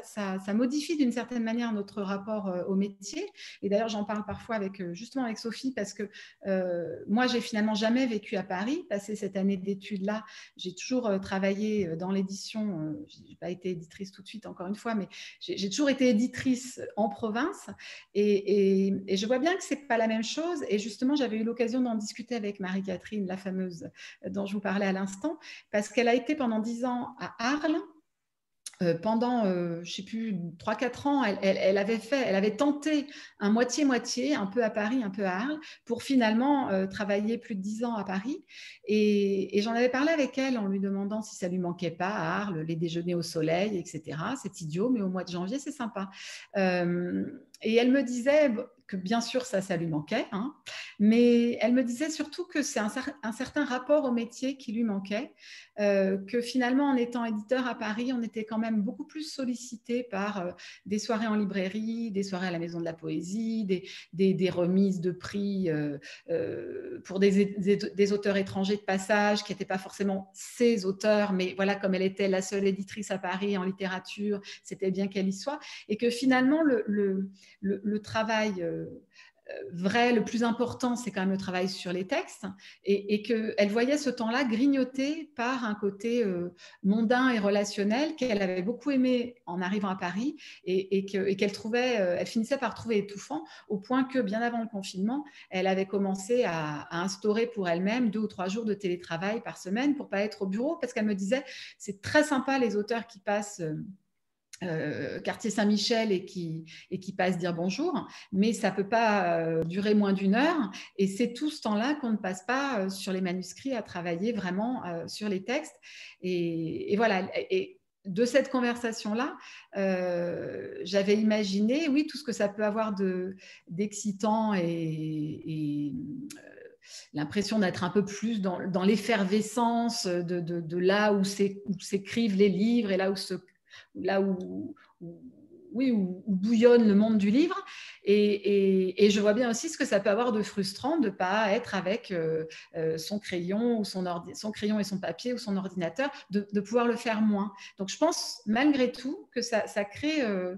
S3: modifie d'une certaine manière notre rapport euh, au métier. Et d'ailleurs, j'en parle parfois avec, euh, justement avec Sophie parce que euh, moi, j'ai finalement jamais vécu à Paris. Passé cette année d'études-là, j'ai toujours travaillé dans l'édition. je n'ai pas été éditrice tout de suite, encore une fois, mais j'ai toujours été éditrice en province. Et, et, et je vois bien que ce n'est pas la même chose. Et justement, j'avais eu l'occasion d'en discuter avec Marie-Catherine, la fameuse dont je vous parlais à l'instant, parce qu'elle a été pendant dix ans à Arles. Euh, pendant, euh, je sais plus, 3-4 ans, elle, avait fait, elle avait tenté un moitié-moitié, un peu à Paris, un peu à Arles, pour finalement euh, travailler plus de 10 ans à Paris. Et, j'en avais parlé avec elle en lui demandant si ça lui manquait pas à Arles, les déjeuners au soleil, etc. C'est idiot, mais au mois de janvier, c'est sympa. et elle me disait, que bien sûr ça, ça lui manquait, hein. mais elle me disait surtout que c'est un, certain rapport au métier qui lui manquait, euh, que finalement en étant éditeur à Paris, on était quand même beaucoup plus sollicité par euh, des soirées en librairie, des soirées à la Maison de la Poésie, des, remises de prix euh, pour des, auteurs étrangers de passage qui n'étaient pas forcément ses auteurs, mais voilà, comme elle était la seule éditrice à Paris en littérature, c'était bien qu'elle y soit, et que finalement le, le, le travail vrai, le plus important, c'est quand même le travail sur les textes, et, qu'elle voyait ce temps-là grignoté par un côté euh, mondain et relationnel qu'elle avait beaucoup aimé en arrivant à Paris, et, qu'elle trouvait, euh, elle finissait par trouver étouffant, au point que bien avant le confinement, elle avait commencé à, instaurer pour elle-même deux ou trois jours de télétravail par semaine pour pas être au bureau, parce qu'elle me disait, c'est très sympa les auteurs qui passent euh, euh, quartier Saint-Michel et qui, et qui passe dire bonjour, mais ça ne peut pas euh, durer moins d'une heure. Et c'est tout ce temps-là qu'on ne passe pas euh, sur les manuscrits à travailler vraiment sur les textes. Et, voilà. Et, de cette conversation-là, j'avais imaginé, oui, tout ce que ça peut avoir d'excitant et, l'impression d'être un peu plus dans, l'effervescence de, de, là où s'écrivent les livres et là où se là où, oui, où, bouillonne le monde du livre. Et, je vois bien aussi ce que ça peut avoir de frustrant de ne pas être avec euh, euh, son crayon ou son, crayon et son papier ou son ordinateur, de, pouvoir le faire moins. Donc je pense malgré tout que ça, crée euh,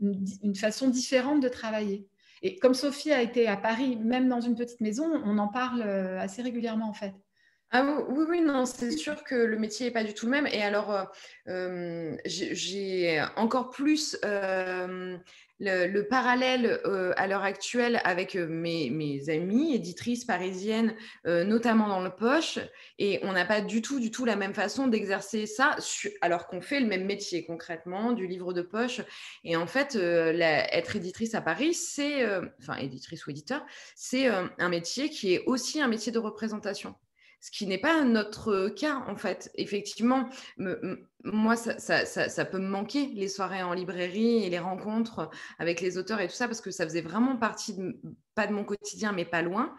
S3: une, façon différente de travailler. Et comme Sophie a été à Paris, même dans une petite maison, on en parle assez régulièrement en fait.
S2: Ah oui, oui, non, c'est sûr que le métier n'est pas du tout le même. Et alors, euh, euh, j'ai encore plus euh, le, parallèle à l'heure actuelle avec mes, mes, amis éditrices parisiennes, notamment dans le poche. Et on n'a pas du tout, du tout la même façon d'exercer ça, alors qu'on fait le même métier concrètement, du livre de poche. Et en fait, être éditrice à Paris, c'est, enfin, éditrice ou éditeur, c'est un métier qui est aussi un métier de représentation ce qui n'est pas notre cas en fait. Effectivement, moi, ça, peut me manquer les soirées en librairie et les rencontres avec les auteurs et tout ça, parce que ça faisait vraiment partie, pas de mon quotidien, mais pas loin.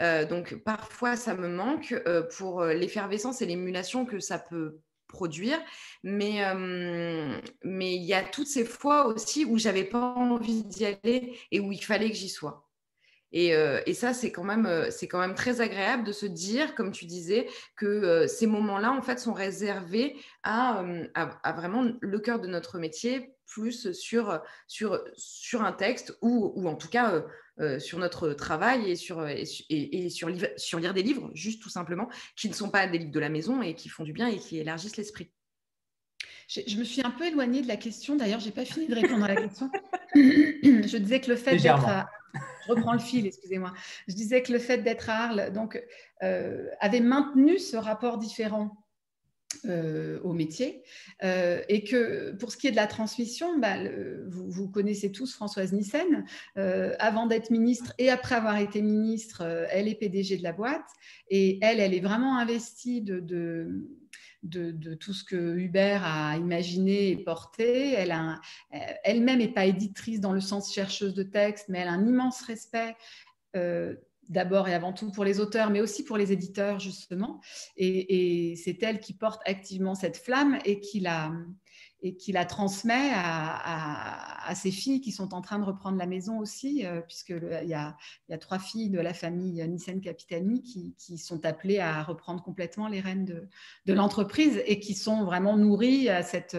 S2: Euh, donc parfois, ça me manque euh, pour l'effervescence et l'émulation que ça peut produire. Mais mais il y a toutes ces fois aussi où j'avais pas envie d'y aller et où il fallait que j'y sois. Euh, et, ça, c'est quand, même, euh, quand même très agréable de se dire, comme tu disais, que euh, ces moments-là, en fait, sont réservés à, vraiment le cœur de notre métier, plus sur, sur, sur un texte ou, ou en tout cas sur notre travail et, sur, et, sur, sur lire des livres, juste tout simplement, qui ne sont pas des livres de la maison et qui font du bien et qui élargissent l'esprit.
S3: Je, me suis un peu éloignée de la question. D'ailleurs, je n'ai pas fini de répondre à la question. [LAUGHS] je disais que le fait d'être à... Je reprends le fil, excusez-moi. Je disais que le fait d'être à Arles donc, euh, avait maintenu ce rapport différent euh, au métier. Euh, et que pour ce qui est de la transmission, bah, vous, vous, connaissez tous Françoise Nissen. avant d'être ministre et après avoir été ministre, elle est PDG de la boîte. Et elle, elle est vraiment investie de, de de, tout ce que Hubert a imaginé et porté. Elle elle-même n'est pas éditrice dans le sens chercheuse de texte, mais elle a un immense respect. Euh, d'abord et avant tout pour les auteurs, mais aussi pour les éditeurs, justement. et c'est elle qui porte activement cette flamme et qui la, et qui la transmet à, ses filles qui sont en train de reprendre la maison aussi, euh, puisqu'il y, a, trois filles de la famille Nissen Capitani qui, sont appelées à reprendre complètement les rênes de, l'entreprise et qui sont vraiment nourries à cette,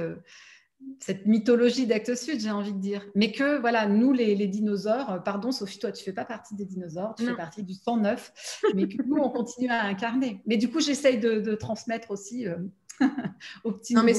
S3: cette mythologie d'Actes Sud, j'ai envie de dire. Mais que, voilà, nous, les, dinosaures, pardon Sophie, toi, tu fais pas partie des dinosaures, tu fais partie du 109, mais que nous, on continue à incarner. Mais du coup, j'essaye de, transmettre aussi... Euh, [LAUGHS]
S2: non, mais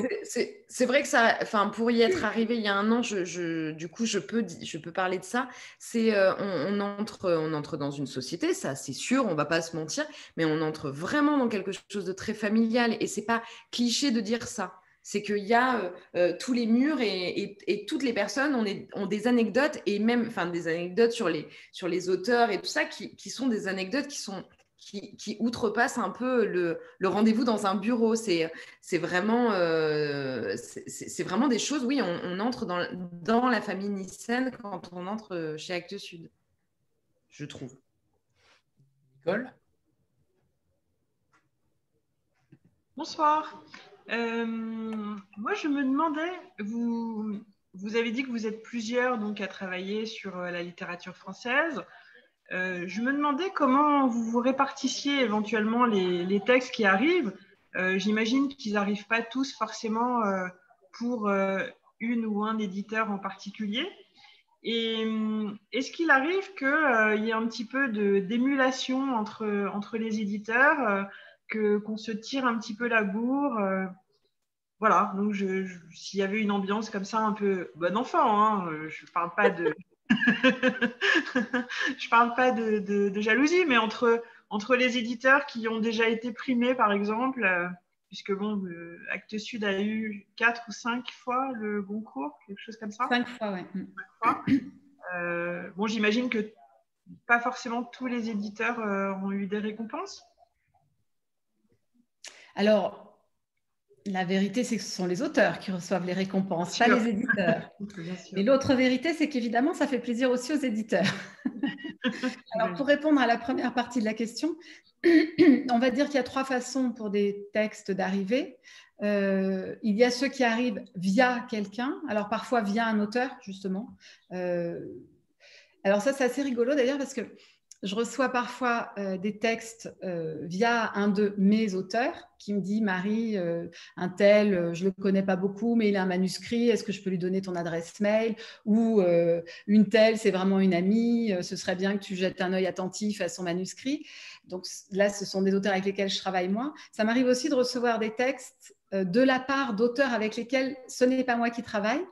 S2: c'est vrai que ça, enfin, pour y être arrivé il y a un an, je, du coup, je peux, je peux parler de ça. C'est, euh, on, entre, on entre dans une société, ça, c'est sûr, on va pas se mentir, mais on entre vraiment dans quelque chose de très familial et c'est pas cliché de dire ça. C'est qu'il y a euh, euh, tous les murs et, et, toutes les personnes ont, ont, des anecdotes et même, enfin, des anecdotes sur les, sur les auteurs et tout ça qui, qui sont des anecdotes qui sont qui, outrepasse un peu le, rendez-vous dans un bureau. C'est vraiment, euh, c'est vraiment des choses, oui, on, entre dans, dans, la famille Nissen quand on entre chez Actes Sud, je trouve.
S1: Nicole?
S8: Bonsoir. Euh, moi, je me demandais, vous, vous avez dit que vous êtes plusieurs donc, à travailler sur euh, la littérature française. Euh, je me demandais comment vous vous répartissiez éventuellement les, textes qui arrivent. J'imagine qu'ils n'arrivent pas tous forcément pour une ou un éditeur en particulier. Et est-ce qu'il arrive qu'il y ait un petit peu d'émulation entre, entre les éditeurs qu'on se tire un petit peu la bourre. Euh, voilà, donc s'il y avait une ambiance comme ça un peu bon enfant, hein, euh, je parle pas de [LAUGHS] je parle pas de, jalousie, mais entre, entre les éditeurs qui ont déjà été primés, par exemple, euh, puisque bon, Actes Sud a eu quatre ou cinq fois le concours, quelque chose comme ça.
S3: Cinq fois, oui.
S8: bon, j'imagine que pas forcément tous les éditeurs ont eu des récompenses.
S3: Alors, la vérité, c'est que ce sont les auteurs qui reçoivent les récompenses, pas les éditeurs. [LAUGHS] Et l'autre vérité, c'est qu'évidemment, ça fait plaisir aussi aux éditeurs. [LAUGHS] Alors, pour répondre à la première partie de la question, [CLEARS THROAT] on va dire qu'il y a trois façons pour des textes d'arriver. Euh, il y a ceux qui arrivent via quelqu'un, alors parfois via un auteur, justement. Euh, alors ça, c'est assez rigolo d'ailleurs parce que je reçois parfois euh, des textes euh, via un de mes auteurs qui me dit Marie, euh, un tel, je ne le connais pas beaucoup, mais il a un manuscrit, est-ce que je peux lui donner ton adresse mail? Ou une telle, c'est vraiment une amie, ce serait bien que tu jettes un œil attentif à son manuscrit. Donc là, ce sont des auteurs avec lesquels je travaille moi. Ça m'arrive aussi de recevoir des textes de la part d'auteurs avec lesquels ce n'est pas moi qui travaille.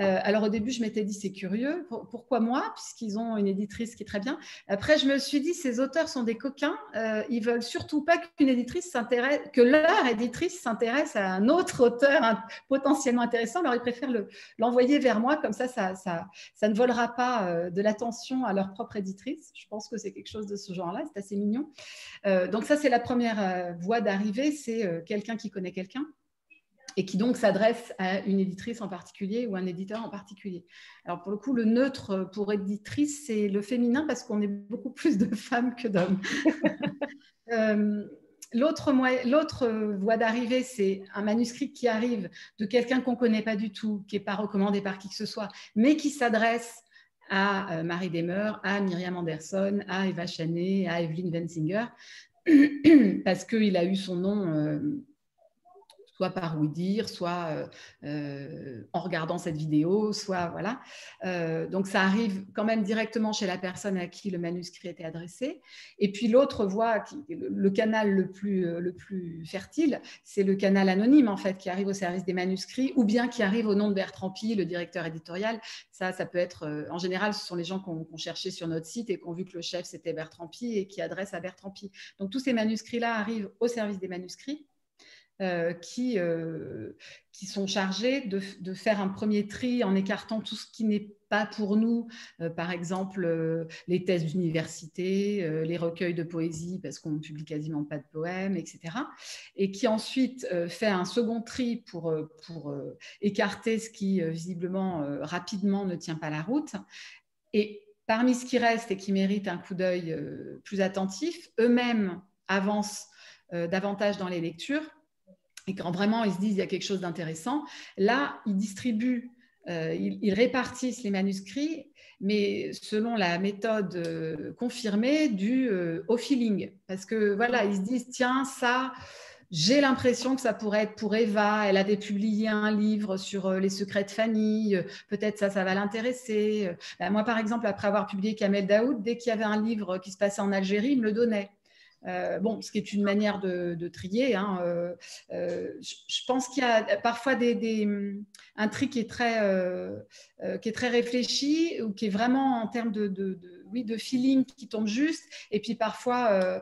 S3: Euh, alors au début, je m'étais dit c'est curieux, pourquoi moi Puisqu'ils ont une éditrice qui est très bien. Après, je me suis dit ces auteurs sont des coquins, euh, ils veulent surtout pas qu'une éditrice s'intéresse, que leur éditrice s'intéresse à un autre auteur potentiellement intéressant. Alors ils préfèrent l'envoyer vers moi, comme ça, ça, ça, ne volera pas euh, de l'attention à leur propre éditrice. Je pense que c'est quelque chose de ce genre-là, c'est assez mignon. donc ça, c'est la première voie d'arrivée, c'est quelqu'un qui connaît quelqu'un et qui donc s'adresse à une éditrice en particulier ou un éditeur en particulier. Alors pour le coup, le neutre pour éditrice, c'est le féminin parce qu'on est beaucoup plus de femmes que d'hommes. [LAUGHS] Euh, l'autre voie d'arrivée, c'est un manuscrit qui arrive de quelqu'un qu'on ne connaît pas du tout, qui n'est pas recommandé par qui que ce soit, mais qui s'adresse à euh, Marie Demer, à Myriam Anderson, à Eva Chanet, à Evelyn Wensinger, [CLEARS THROAT] parce qu'il a eu son nom euh, soit par oui dire, soit euh, euh, en regardant cette vidéo, soit voilà. Euh, donc ça arrive quand même directement chez la personne à qui le manuscrit était adressé. Et puis l'autre voie, le, canal le plus, le plus fertile, c'est le canal anonyme en fait qui arrive au service des manuscrits ou bien qui arrive au nom de Bertrand Pi, le directeur éditorial. Ça, ça peut être, en général, ce sont les gens qu'on qu cherché sur notre site et qui ont vu que le chef c'était Bertrand Pi et qui adresse à Bertrand Pi. Donc tous ces manuscrits-là arrivent au service des manuscrits. Euh, qui, euh, qui sont chargés de, de, faire un premier tri en écartant tout ce qui n'est pas pour nous, euh, par exemple les thèses d'université, les recueils de poésie, parce qu'on ne publie quasiment pas de poèmes, etc. Et qui ensuite fait un second tri pour, pour écarter ce qui, visiblement, rapidement ne tient pas la route. Et parmi ce qui reste et qui mérite un coup d'œil plus attentif, eux-mêmes avancent davantage dans les lectures et quand vraiment ils se disent il y a quelque chose d'intéressant, là, ils distribuent, euh, ils, répartissent les manuscrits, mais selon la méthode euh, confirmée du euh, au feeling. Parce que voilà, ils se disent tiens, ça. J'ai l'impression que ça pourrait être pour Eva. Elle avait publié un livre sur les secrets de famille. Peut-être ça, ça va l'intéresser. Ben, moi, par exemple, après avoir publié Kamel Daoud, dès qu'il y avait un livre qui se passait en Algérie, il me le donnait. Euh, bon, ce qui est une manière de, trier. Hein, euh, euh, je, pense qu'il y a parfois des, un tri qui est, très, qui est très réfléchi ou qui est vraiment en termes de oui, de feeling qui tombe juste. Et puis parfois, euh,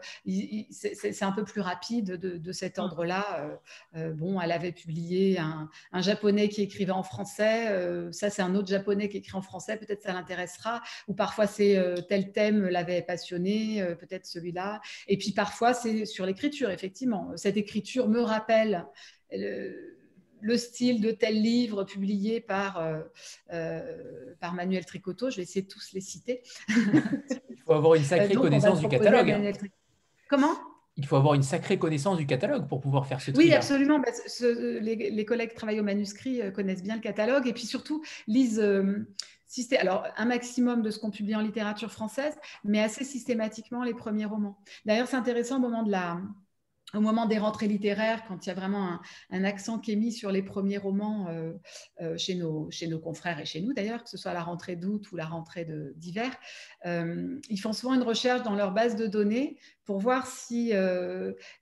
S3: c'est un peu plus rapide de, cet mmh. ordre-là. Euh, euh, bon, elle avait publié un, japonais qui écrivait en français. ça, c'est un autre japonais qui écrit en français. Peut-être ça l'intéressera. Ou parfois, c'est tel thème l'avait passionné. peut-être celui-là. Et puis puis parfois, c'est sur l'écriture, effectivement. Cette écriture me rappelle le, style de tel livre publié par, euh, euh, par Manuel Tricotto. Je vais essayer de tous les citer. [LAUGHS]
S1: Il faut avoir une sacrée connaissance du catalogue.
S3: Comment?
S1: Il faut avoir une sacrée connaissance du catalogue pour pouvoir faire ce truc.
S3: Oui, absolument. Bah, les, collègues qui travaillent au manuscrit euh, connaissent bien le catalogue et puis surtout lisent. alors, un maximum de ce qu'on publie en littérature française, mais assez systématiquement les premiers romans. D'ailleurs, c'est intéressant au moment de la, au moment des rentrées littéraires, quand il y a vraiment un, accent qui est mis sur les premiers romans euh, euh, chez, nos, confrères et chez nous d'ailleurs, que ce soit la rentrée d'août ou la rentrée d'hiver, euh, ils font souvent une recherche dans leur base de données pour voir si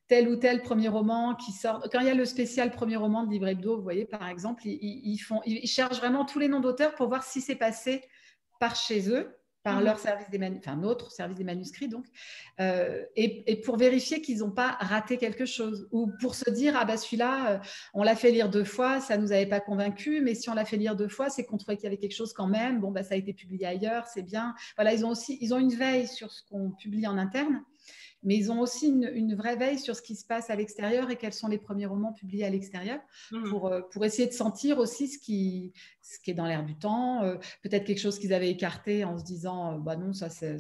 S3: tel ou tel premier roman qui sort, quand il y a le spécial premier roman de Livre Hebdo, vous voyez par exemple, ils, font, ils cherchent vraiment tous les noms d'auteurs pour voir si c'est passé par chez eux par mmh leur service des enfin notre service des manuscrits donc, euh, et, pour vérifier qu'ils n'ont pas raté quelque chose ou pour se dire ah bah celui-là euh, on l'a fait lire deux fois, ça nous avait pas convaincu, mais si on l'a fait lire deux fois, c'est qu'on trouvait qu'il y avait quelque chose quand même. Bon bah ça a été publié ailleurs, c'est bien. Voilà, ils ont aussi ils ont une veille sur ce qu'on publie en interne mais ils ont aussi une, vraie veille sur ce qui se passe à l'extérieur et quels sont les premiers romans publiés à l'extérieur mmh. pour, euh, pour essayer de sentir aussi ce qui, ce qui est dans l'air du temps, euh, peut-être quelque chose qu'ils avaient écarté en se disant euh, bah non, ça, ça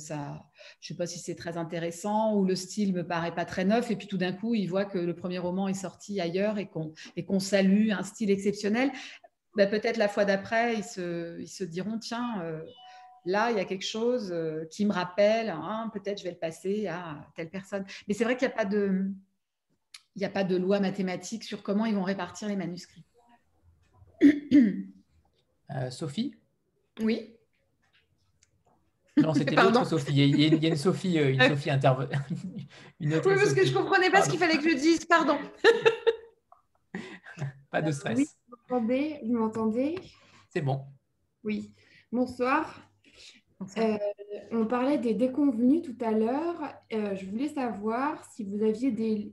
S3: je ne sais pas si c'est très intéressant ou le style me paraît pas très neuf, et puis tout d'un coup, ils voient que le premier roman est sorti ailleurs et qu'on qu'on salue un style exceptionnel. Bah, peut-être la fois d'après, ils se, ils se diront tiens, là, il y a quelque chose euh, qui me rappelle, hein, peut-être je vais le passer à telle personne. Mais c'est vrai qu'il n'y a pas de... Il a pas de loi mathématique sur comment ils vont répartir les manuscrits. [COUGHS]
S1: Euh, Sophie?
S3: Oui.
S1: Non, c'était l'autre Sophie. Il y, a, une Sophie, euh, une Sophie intervenante. [LAUGHS]
S3: oui, parce que je ne comprenais pas ce qu'il fallait que je dise. Pardon. [LAUGHS]
S1: pas de stress.
S9: Oui, vous m'entendez?
S1: C'est bon.
S9: Oui. Bonsoir. Euh, on parlait des déconvenus tout à l'heure. Euh, je voulais savoir si vous aviez des,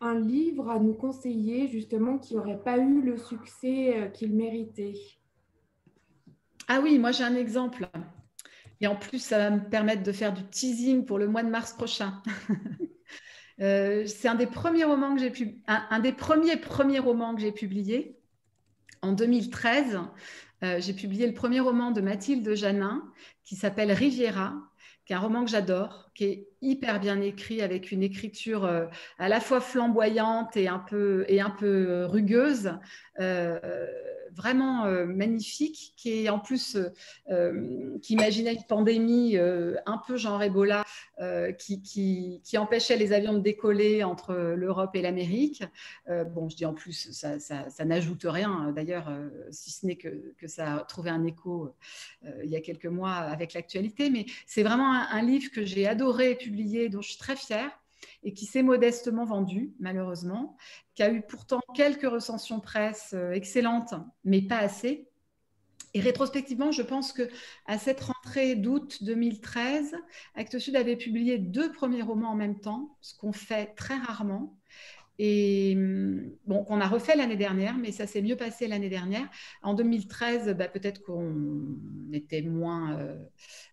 S9: un livre à nous conseiller justement qui n'aurait pas eu le succès euh, qu'il méritait.
S3: Ah oui, moi j'ai un exemple. Et en plus, ça va me permettre de faire du teasing pour le mois de mars prochain. [LAUGHS] c'est un des premiers romans que j'ai pu, un, des premiers premiers romans que j'ai publié en 2013. J'ai publié le premier roman de Mathilde Janin qui s'appelle Riviera, qui est un roman que j'adore, qui est hyper bien écrit avec une écriture euh, à la fois flamboyante et un peu, euh, rugueuse. Euh, vraiment euh, magnifique, qui est en plus, euh, euh, qui imaginait une pandémie un peu genre Ebola, qui, empêchait les avions de décoller entre l'Europe et l'Amérique. bon, je dis en plus, ça, n'ajoute rien, d'ailleurs, si ce n'est que, que, ça a trouvé un écho il y a quelques mois avec l'actualité, mais c'est vraiment un, un livre que j'ai adoré publier, dont je suis très fière et qui s'est modestement vendu, malheureusement, qui a eu pourtant quelques recensions presse euh, excellentes, mais pas assez. Et rétrospectivement, je pense que à cette rentrée d'août 2013, Actes Sud avait publié deux premiers romans en même temps, ce qu'on fait très rarement. Et hum, bon, qu'on a refait l'année dernière, mais ça s'est mieux passé l'année dernière. En 2013, bah, peut-être qu'on était moins, euh,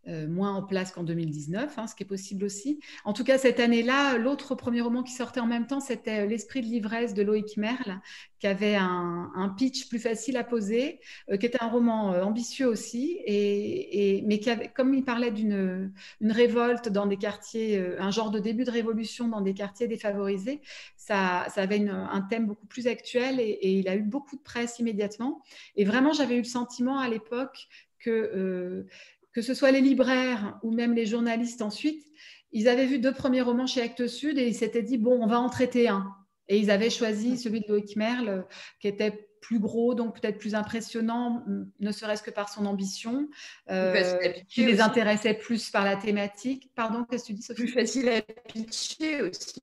S3: euh, moins en place qu'en 2019, hein, ce qui est possible aussi. En tout cas, cette année-là, l'autre premier roman qui sortait en même temps, c'était L'esprit de l'ivresse de Loïc Merle, qui avait un, pitch plus facile à poser, euh, qui était un roman ambitieux aussi, et, mais qui avait, comme il parlait d'une une révolte dans des quartiers, un genre de début de révolution dans des quartiers défavorisés, ça, ça avait un thème beaucoup plus actuel et, il a eu beaucoup de presse immédiatement. Et vraiment, j'avais eu le sentiment à l'époque que, euh, que ce soit les libraires ou même les journalistes ensuite, ils avaient vu deux premiers romans chez Actes Sud et ils s'étaient dit, bon, on va en traiter un. Et ils avaient choisi celui de Loïc Merle, qui était plus gros, donc peut-être plus impressionnant, ne serait-ce que par son ambition, euh, qui les intéressait plus par la thématique. Pardon, qu'est-ce que tu dis, Sophie?
S10: Plus facile à pitcher aussi.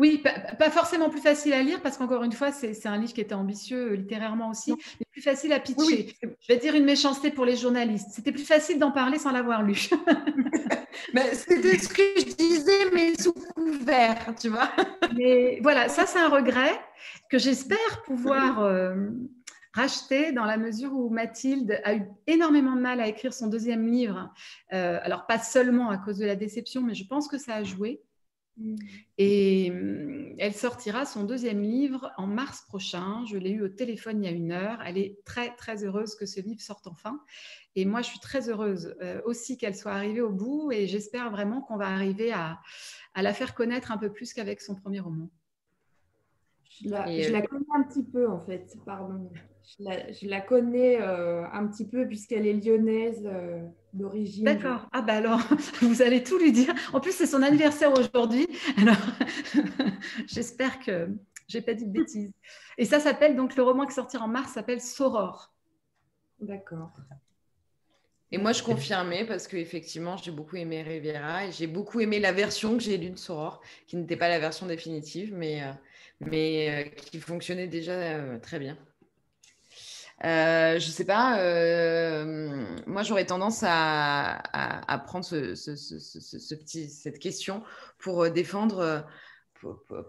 S3: Oui, pas, forcément plus facile à lire parce qu'encore une fois, c'est un livre qui était ambitieux euh, littérairement aussi, mais plus facile à pitcher. Je vais dire une méchanceté pour les journalistes. C'était plus facile d'en parler sans l'avoir lu. [LAUGHS]
S10: C'était ce que je disais, mais sous couvert, tu vois. [LAUGHS]
S3: mais voilà, ça c'est un regret que j'espère pouvoir euh, racheter dans la mesure où Mathilde a eu énormément de mal à écrire son deuxième livre. Euh, alors pas seulement à cause de la déception, mais je pense que ça a joué. Mm. Et mm, elle sortira son deuxième livre en mars prochain. Je l'ai eu au téléphone il y a une heure. Elle est très, très heureuse que ce livre sorte enfin. Et moi, je suis très heureuse euh, aussi qu'elle soit arrivée au bout. Et j'espère vraiment qu'on va arriver à, la faire connaître un peu plus qu'avec son premier roman.
S9: Je la, euh, connais un petit peu, en fait. Pardon. Je la, connais euh, un petit peu puisqu'elle est lyonnaise d'origine.
S3: D'accord. Ah bah alors, [LAUGHS] vous allez tout lui dire. En plus, c'est son anniversaire aujourd'hui. Alors, [LAUGHS] j'espère que j'ai pas dit de bêtises. Et ça s'appelle donc le roman qui sortira en mars s'appelle Soror.
S9: D'accord.
S2: Et moi, je confirmais parce qu'effectivement, j'ai beaucoup aimé Riviera et j'ai beaucoup aimé la version que j'ai lue de Soror, qui n'était pas la version définitive, mais, euh, mais euh, qui fonctionnait déjà euh, très bien. Euh, je sais pas, moi j'aurais tendance à, prendre cette question pour défendre,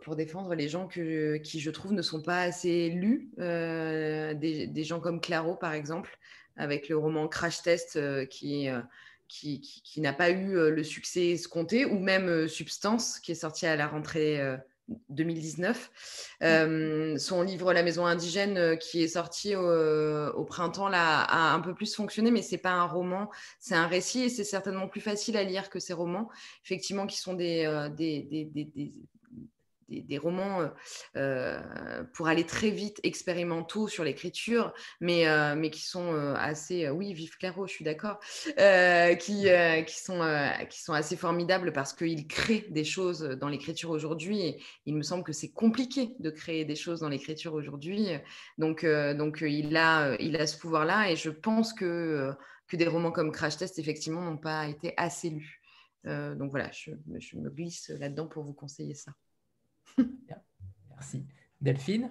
S2: pour, défendre les gens qui, je trouve, ne sont pas assez lus. Des, gens comme Claro, par exemple, avec le roman Crash Test euh, qui, euh, n'a pas eu euh, le succès escompté, ou même Substance qui est sorti à la rentrée 2019. Mm. son livre La maison indigène qui est sorti au, printemps là, a un peu plus fonctionné, mais c'est pas un roman, c'est un récit et c'est certainement plus facile à lire que ces romans, effectivement, qui sont des, des, des, des, romans euh, euh, pour aller très vite, expérimentaux sur l'écriture, mais, euh, mais qui sont assez, oui, vive Clairo, je suis d'accord, qui, qui, sont, qui sont assez formidables parce qu'ils créent des choses dans l'écriture aujourd'hui. Et il me semble que c'est compliqué de créer des choses dans l'écriture aujourd'hui. Donc, donc il, a, il a ce pouvoir-là et je pense que, que des romans comme Crash Test, effectivement, n'ont pas été assez lus. donc voilà, je, je me glisse là-dedans pour vous conseiller ça.
S1: Merci. Delphine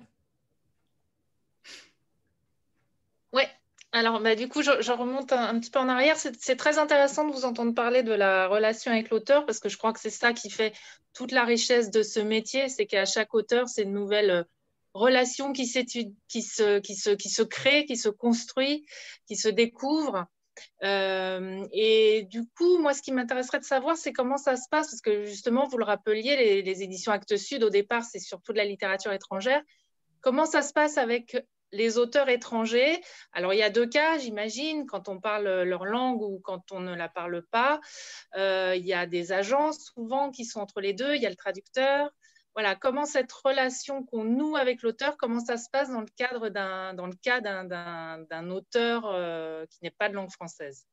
S5: Oui, alors, bah, du coup, je, remonte un, petit peu en arrière. C'est très intéressant de vous entendre parler de la relation avec l'auteur parce que je crois que c'est ça qui fait toute la richesse de ce métier. C'est qu'à chaque auteur, c'est une nouvelle euh, relation qui, qui, se, qui, se, qui se crée, qui se construit, qui se découvre. Euh, et du coup, moi, ce qui m'intéresserait de savoir, c'est comment ça se passe, parce que justement, vous le rappeliez, les, éditions Actes Sud, au départ, c'est surtout de la littérature étrangère. Comment ça se passe avec les auteurs étrangers? Alors, il y a deux cas, j'imagine, quand on parle leur langue ou quand on ne la parle pas. Euh, il y a des agences, souvent, qui sont entre les deux. Il y a le traducteur voilà, comment cette relation qu'on noue avec l'auteur, comment ça se passe dans le cadre d'un, dans le cas d'un, auteur euh, qui n'est pas de langue française?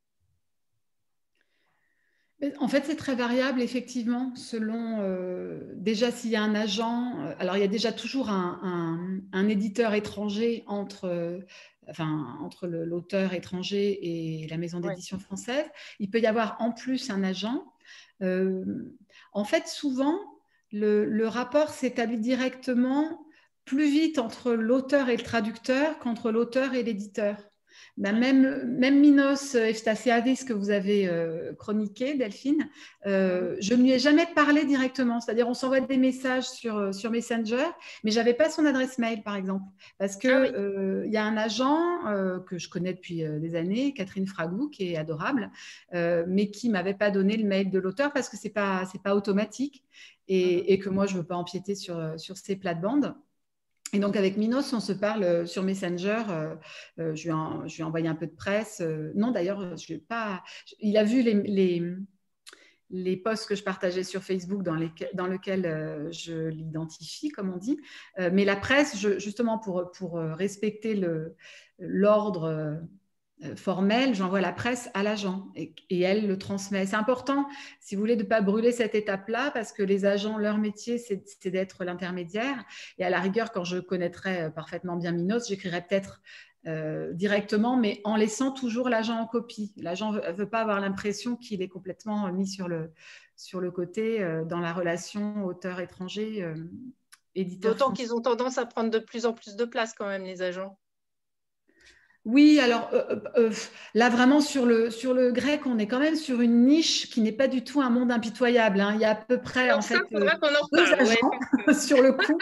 S3: En fait, c'est très variable, effectivement, selon euh, déjà s'il y a un agent. Euh, alors, il y a déjà toujours un, éditeur étranger entre, enfin, entre l'auteur étranger et la maison d'édition française. Il peut y avoir en plus un agent. en fait, souvent, le, rapport s'établit directement plus vite entre l'auteur et le traducteur qu'entre l'auteur et l'éditeur. Ben, même, même Minos Eftasiadis que vous avez euh, chroniqué, Delphine, euh, je ne lui ai jamais parlé directement. C'est-à-dire, on s'envoie des messages sur, euh, sur Messenger, mais je n'avais pas son adresse mail, par exemple. Parce qu'il ah y a un agent que je connais depuis des années, Catherine Fragou, qui est adorable, mais qui ne m'avait pas donné le mail de l'auteur parce que ce n'est pas, pas automatique et, que moi, je ne veux pas empiéter sur, sur ces plates-bandes. Et donc avec Minos, on se parle euh, sur Messenger. Euh, euh, je, lui ai, envoyé un peu de presse. non, d'ailleurs, je pas. Il a vu les, les, posts que je partageais sur Facebook dans, les, dans lesquels je l'identifie, comme on dit. mais la presse, justement pour, pour respecter l'ordre formelle, j'envoie la presse à l'agent et, elle le transmet. C'est important, si vous voulez, de ne pas brûler cette étape-là parce que les agents, leur métier, c'est d'être l'intermédiaire. Et à la rigueur, quand je connaîtrais euh, parfaitement bien Minos, j'écrirais peut-être euh, directement, mais en laissant toujours l'agent en copie. L'agent ne veut, pas avoir l'impression qu'il est complètement mis sur le, sur le côté dans la relation auteur-étranger. éditeur
S5: D'autant qu'ils ont tendance à prendre de plus en plus de place quand même, les agents.
S3: Oui, alors euh, euh, euh, là vraiment sur le, sur le grec, on est quand même sur une niche qui n'est pas du tout un monde impitoyable. Hein. Il y a à peu près en fait deux agents [LAUGHS] sur le coup.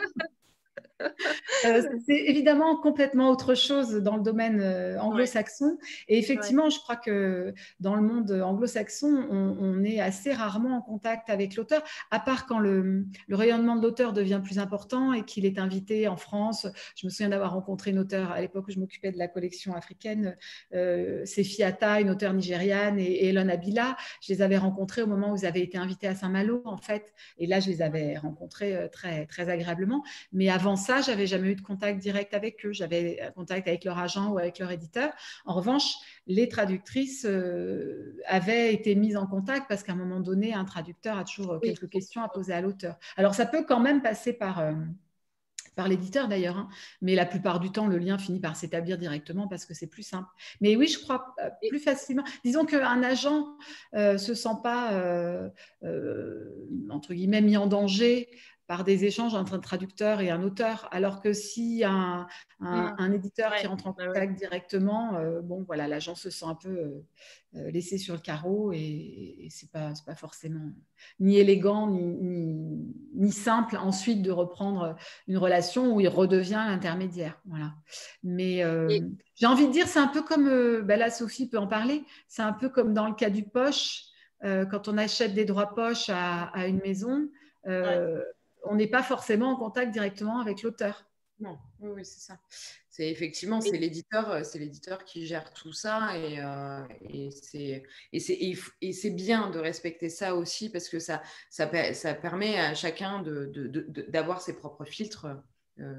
S3: Euh, c'est évidemment complètement autre chose dans le domaine euh, anglo-saxon. Et effectivement, je crois que dans le monde anglo-saxon, on, est assez rarement en contact avec l'auteur, à part quand le, rayonnement de l'auteur devient plus important et qu'il est invité en France. Je me souviens d'avoir rencontré une auteure à l'époque où je m'occupais de la collection africaine, euh, Sefi Atta, une auteure nigériane, et, Elon Abila. Je les avais rencontrés au moment où ils avaient été invités à Saint-Malo, en fait. Et là, je les avais rencontrés euh, très, très agréablement. Mais avant ça, j'avais jamais eu de contact direct avec eux. J'avais contact avec leur agent ou avec leur éditeur. En revanche, les traductrices euh, avaient été mises en contact parce qu'à un moment donné, un traducteur a toujours quelques questions à poser à l'auteur. Alors, ça peut quand même passer par euh, par l'éditeur d'ailleurs, hein. mais la plupart du temps, le lien finit par s'établir directement parce que c'est plus simple. Mais oui, je crois euh, plus facilement. Disons qu'un agent ne se sent pas, entre guillemets, mis en danger par des échanges entre un traducteur et un auteur, alors que si un, un, mmh. éditeur qui rentre en bah contact directement, euh, bon voilà, l'agent se sent un peu euh, euh, laissé sur le carreau et, et c'est pas pas forcément ni élégant ni, ni, simple ensuite de reprendre une relation où il redevient l'intermédiaire, voilà. Mais j'ai envie de dire, c'est un peu comme, ben là Sophie peut en parler, c'est un peu comme dans le cas du poche, quand on achète des droits poche à, à une maison on n'est pas forcément en contact directement avec l'auteur.
S2: Non, oui, c'est ça. C'est effectivement, c'est l'éditeur, euh, c'est l'éditeur qui gère tout ça et, euh, et c'est et c'est bien de respecter ça aussi parce que ça ça, ça permet à chacun d'avoir de, ses propres filtres. Euh,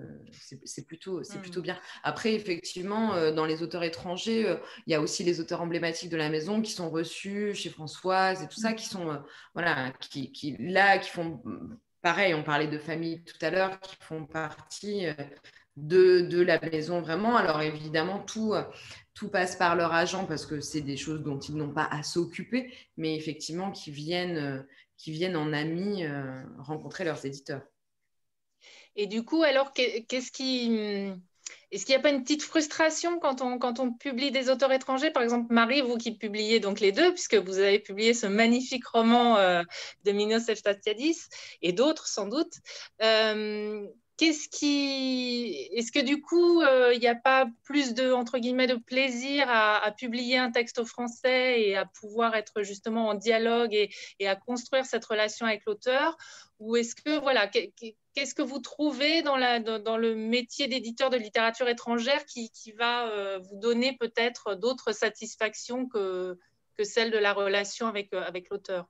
S2: c'est plutôt, c'est plutôt mmh. bien. Après, effectivement, dans les auteurs étrangers, il y a aussi les auteurs emblématiques de la maison qui sont reçus chez Françoise et tout ça, mmh. qui sont, voilà, qui, qui, là, qui font pareil, on parlait de familles tout à l'heure qui font partie euh, de, la maison vraiment. Alors évidemment, tout, euh, tout passe par leur agent parce que c'est des choses dont ils n'ont pas à s'occuper, mais effectivement qui viennent, euh, qui viennent en amis rencontrer leurs éditeurs.
S5: Et du coup, alors, qu'est-ce qui est-ce qu'il n'y a pas une petite frustration quand on, quand on publie des auteurs étrangers? Par exemple, Marie, vous qui publiez donc les deux, puisque vous avez publié ce magnifique roman euh, de Minos Efstatiadis et d'autres sans doute. Euh, qu'est-ce qui. Est-ce que du coup, euh, il n'y a pas plus de, entre guillemets, de plaisir à, publier un texte au français et à pouvoir être justement en dialogue et, à construire cette relation avec l'auteur? Ou est-ce que, voilà, qu'est-ce que vous trouvez dans, la, dans, le métier d'éditeur de littérature étrangère qui, va euh, vous donner peut-être d'autres satisfactions que, que celle de la relation avec, euh, avec l'auteur?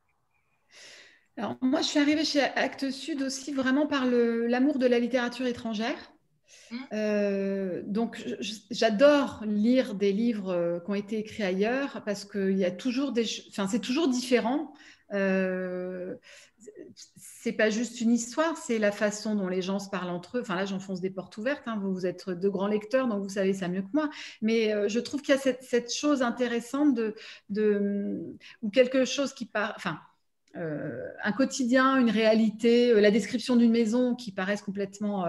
S3: Alors, moi, je suis arrivée chez Actes Sud aussi vraiment par l'amour de la littérature étrangère. Mmh. Euh, donc, j'adore lire des livres qui ont été écrits ailleurs parce qu'il y a toujours des, enfin, c'est toujours différent c'est pas juste une histoire, c'est la façon dont les gens se parlent entre eux. Enfin là, j'enfonce des portes ouvertes. Hein. Vous, êtes de grands lecteurs, donc vous savez ça mieux que moi. Mais euh, je trouve qu'il y a cette, chose intéressante de, de, ou quelque chose qui part. Enfin, euh, un quotidien, une réalité, euh, la description d'une maison qui paraissent complètement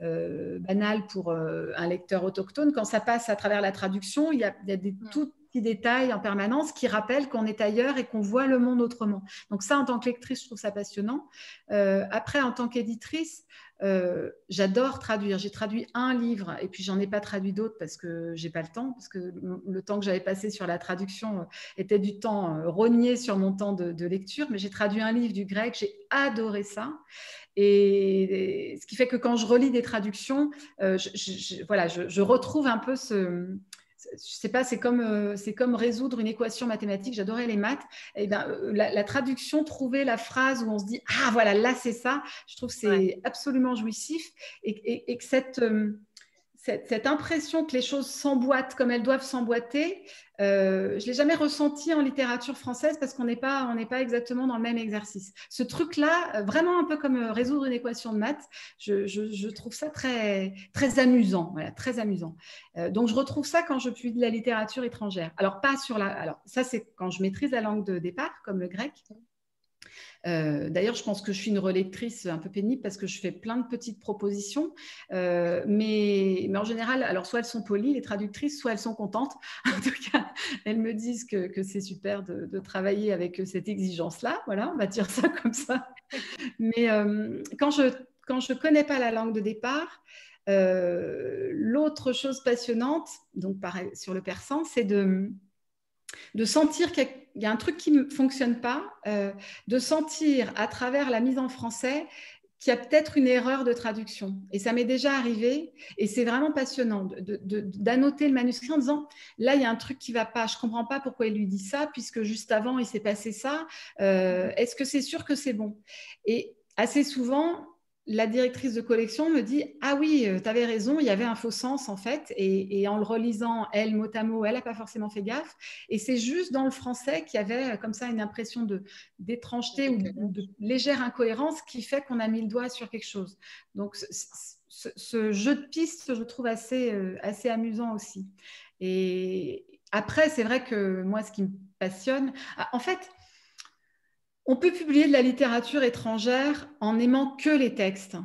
S3: euh, banale pour un lecteur autochtone, quand ça passe à travers la traduction, il y a, il y a des, mm. tout, détails en permanence qui rappellent qu'on est ailleurs et qu'on voit le monde autrement. Donc ça, en tant que lectrice, je trouve ça passionnant. Après, en tant qu'éditrice, euh, j'adore traduire. J'ai traduit un livre et puis j'en ai pas traduit d'autres parce que j'ai pas le temps, parce que le temps que j'avais passé sur la traduction euh, était du temps rogné sur mon temps de, lecture. Mais j'ai traduit un livre du grec, j'ai adoré ça. Et, ce qui fait que quand je relis des traductions, voilà, je, retrouve un peu ce, je sais pas, c'est comme, euh, c'est comme résoudre une équation mathématique. J'adorais les maths. Et eh ben, euh, la, traduction, trouver la phrase où on se dit ah voilà là c'est ça. Je trouve que c'est absolument jouissif et, et, que cette euh, cette, impression que les choses s'emboîtent comme elles doivent s'emboîter, euh, je ne l'ai jamais ressenti en littérature française parce qu'on n'est pas, pas exactement dans le même exercice. Ce truc-là, vraiment un peu comme euh, résoudre une équation de maths, je, trouve ça très, très amusant. Très amusant. Euh, donc, je retrouve ça quand je publie de la littérature étrangère. Alors, pas sur la. Alors, ça, c'est quand je maîtrise la langue de départ, comme le grec. Euh, d'ailleurs, je pense que je suis une relectrice un peu pénible parce que je fais plein de petites propositions, euh, mais, en général, alors soit elles sont polies, les traductrices, soit elles sont contentes. [LAUGHS] En tout cas, elles me disent que, c'est super de, travailler avec cette exigence-là. Voilà, on va dire ça [LAUGHS] comme ça. Mais euh, quand je quand je connais pas la langue de départ, l'autre chose passionnante, donc pareil, sur le persan, c'est de, de sentir qu'il y a un truc qui ne fonctionne pas, euh, de sentir à travers la mise en français qu'il y a peut-être une erreur de traduction. Et ça m'est déjà arrivé, et c'est vraiment passionnant d'annoter le manuscrit en disant, là, il y a un truc qui ne va pas, je ne comprends pas pourquoi il lui dit ça, puisque juste avant, il s'est passé ça. Euh, est-ce que c'est sûr que c'est bon? Et assez souvent, la directrice de collection me dit Ah oui, euh, tu avais raison, il y avait un faux sens en fait. Et, en le relisant, elle, mot à mot, elle n'a pas forcément fait gaffe. Et c'est juste dans le français qu'il y avait euh, comme ça une impression d'étrangeté ou, de légère incohérence qui fait qu'on a mis le doigt sur quelque chose. Donc ce, jeu de pistes, je trouve assez, euh, assez amusant aussi. Et après, c'est vrai que moi, ce qui me passionne, ah, en fait, on peut publier de la littérature étrangère en n'aimant que les textes,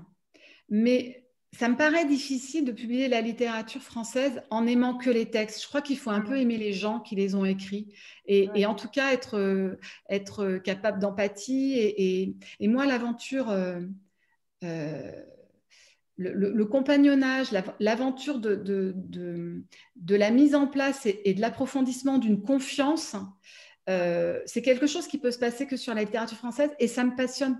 S3: mais ça me paraît difficile de publier la littérature française en n'aimant que les textes. Je crois qu'il faut un peu aimer les gens qui les ont écrits et, en tout cas être, être capable d'empathie. Et, moi, l'aventure, euh, euh, le, compagnonnage, l'aventure de, de, la mise en place et de l'approfondissement d'une confiance, euh, c'est quelque chose qui peut se passer que sur la littérature française et ça me passionne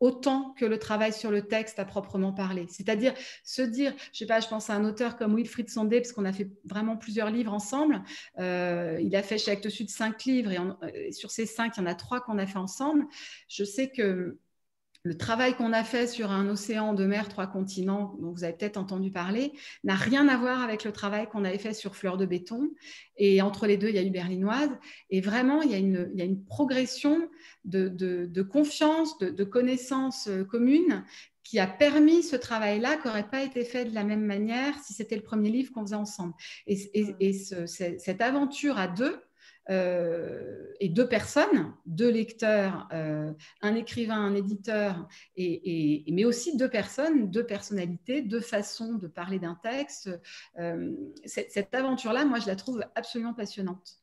S3: autant que le travail sur le texte à proprement parler. C'est-à-dire se dire, je sais pas, je pense à un auteur comme Wilfried Sondé, parce qu'on a fait vraiment plusieurs livres ensemble. Euh, il a fait chez Actes Sud cinq livres et euh, sur ces cinq, il y en a trois qu'on a fait ensemble. Je sais que le travail qu'on a fait sur un océan de mer, trois continents, dont vous avez peut-être entendu parler, n'a rien à voir avec le travail qu'on avait fait sur Fleur de béton. Et entre les deux, il y a eu Berlinoise. Et vraiment, il y a une, progression de, confiance, de, connaissances euh, communes qui a permis ce travail-là, qui n'aurait pas été fait de la même manière si c'était le premier livre qu'on faisait ensemble. Et, cette aventure à deux, euh, et deux personnes, deux lecteurs, euh, un écrivain, un éditeur, et, mais aussi deux personnes, deux personnalités, deux façons de parler d'un texte. Euh, cette, aventure-là, moi, je la trouve absolument passionnante.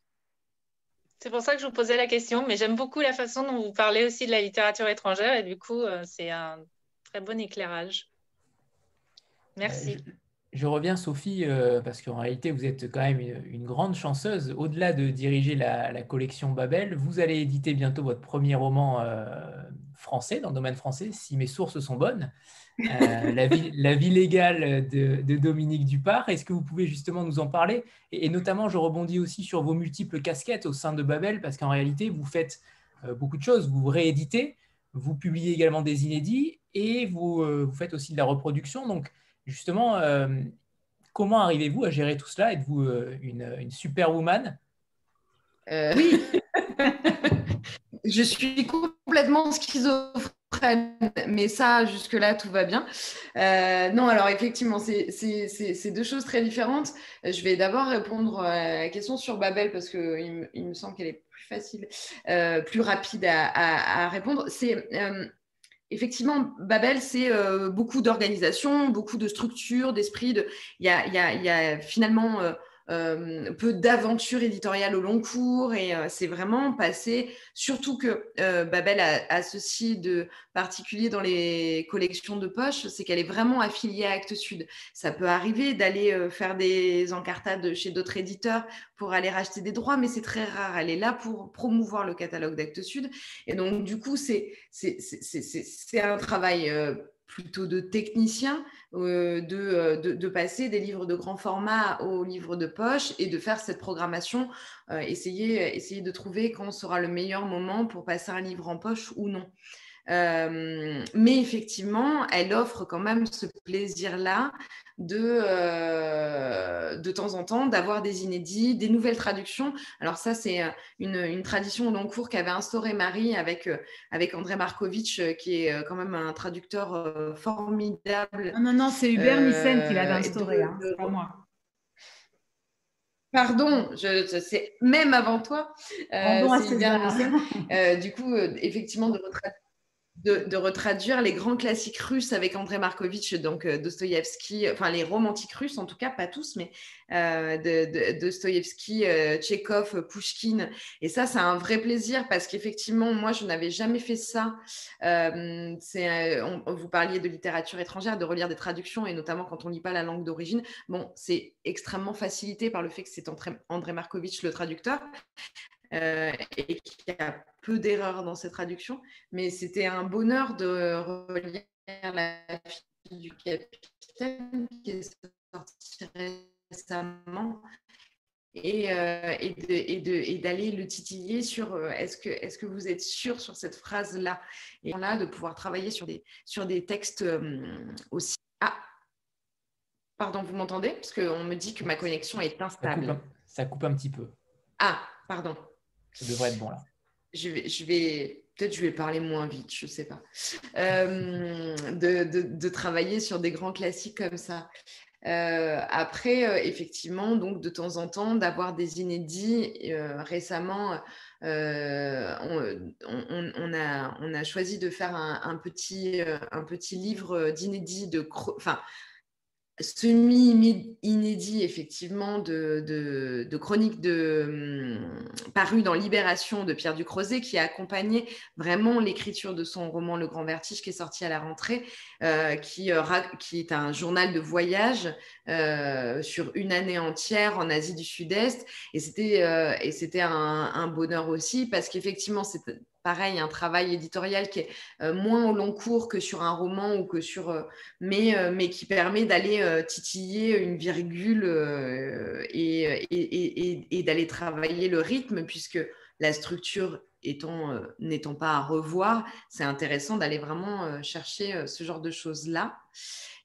S5: C'est pour ça que je vous posais la question, mais j'aime beaucoup la façon dont vous parlez aussi de la littérature étrangère, et du coup, c'est un très bon éclairage. Merci
S1: je reviens, Sophie, euh, parce qu'en réalité, vous êtes quand même une, grande chanceuse. Au-delà de diriger la, collection Babel, vous allez éditer bientôt votre premier roman euh, français, dans le domaine français, si mes sources sont bonnes. [LAUGHS] Euh, la, vie, la, vie, légale de, Dominique Dupart. Est-ce que vous pouvez justement nous en parler? Et, notamment, je rebondis aussi sur vos multiples casquettes au sein de Babel, parce qu'en réalité, vous faites beaucoup de choses. Vous rééditez, vous publiez également des inédits et vous, vous faites aussi de la reproduction. Donc, Justement, euh, comment arrivez-vous à gérer tout cela? Êtes-vous euh, une, une superwoman?
S2: Euh, Oui, [LAUGHS] je suis complètement schizophrène, mais ça, jusque-là, tout va bien. non, alors effectivement, c'est deux choses très différentes. Je vais d'abord répondre à la question sur Babel parce qu'il il me semble qu'elle est plus facile, plus rapide à, à répondre. C'est effectivement, Babel, c'est euh, beaucoup d'organisation, beaucoup de structure, d'esprit. De... Il, y a, finalement euh, euh, peu d'aventures éditoriales au long cours et euh, c'est vraiment passé, surtout que euh, Babel a, ceci de particulier dans les collections de poche, c'est qu'elle est vraiment affiliée à Actes Sud. Ça peut arriver d'aller faire des encartades chez d'autres éditeurs pour aller racheter des droits, mais c'est très rare. Elle est là pour promouvoir le catalogue d'Actes Sud. Et donc, du coup, c'est un travail plutôt de technicien, euh, euh, de, passer des livres de grand format aux livres de poche et de faire cette programmation, euh, essayer, essayer de trouver quand sera le meilleur moment pour passer un livre en poche ou non. Euh, mais effectivement, elle offre quand même ce plaisir-là de, euh, de temps en temps d'avoir des inédits, des nouvelles traductions. Alors ça, c'est euh, une, une, tradition au long cours qu'avait instauré Marie avec, avec André Markovitch, qui est quand même un traducteur formidable.
S3: Non, non, non, c'est Hubert Nissen qui l'avait instauré, hein, pas moi.
S2: Pardon, c'est même avant toi.
S3: Euh, Nissen.
S2: du coup, effectivement, de retraite de, retraduire les grands classiques russes avec André Markovitch, donc euh, Dostoïevski, enfin les romantiques russes en tout cas, pas tous, mais euh, de, euh, Pushkin. Et ça, c'est un vrai plaisir parce qu'effectivement, moi, je n'avais jamais fait ça. c'est, vous parliez de littérature étrangère, de relire des traductions, et notamment quand on ne lit pas la langue d'origine. Bon, c'est extrêmement facilité par le fait que c'est André Markovitch le traducteur. Euh, et qui a peu d'erreurs dans ses traductions. Mais c'était un bonheur de relire La fille du capitaine qui est sortie récemment et, euh, et d'aller le titiller sur euh, est-ce que, est que vous êtes sûr sur cette phrase-là? Et là, de pouvoir travailler sur des, sur des textes aussi. Ah, pardon, vous m'entendez? Parce qu'on me dit que ma connexion est instable.
S1: ça coupe un petit peu.
S2: Ah, pardon.
S1: Ça devrait être bon là.
S2: Je vais, peut-être je vais parler moins vite, je ne sais pas. Euh, de, de, travailler sur des grands classiques comme ça. Euh, après, euh, effectivement, donc de temps en temps, d'avoir des inédits. récemment, on, on, a, on a choisi de faire un, un petit, un petit livre d'inédits de, enfin, semi-inédit, effectivement, de, chronique de, hum, paru dans Libération de Pierre Ducrozet, qui a accompagné vraiment l'écriture de son roman Le Grand Vertige, qui est sorti à la rentrée, euh, qui, euh, qui, est un journal de voyage euh, sur une année entière en Asie du Sud-Est. Et c'était et c'était un, un, bonheur aussi, parce qu'effectivement, c'est pareil, un travail éditorial qui est euh, moins au long cours que sur un roman ou que sur, euh, mais, euh, mais qui permet d'aller titiller une virgule et, et, et, d'aller travailler le rythme, puisque la structure étant n'étant pas à revoir, c'est intéressant d'aller vraiment chercher ce genre de choses-là.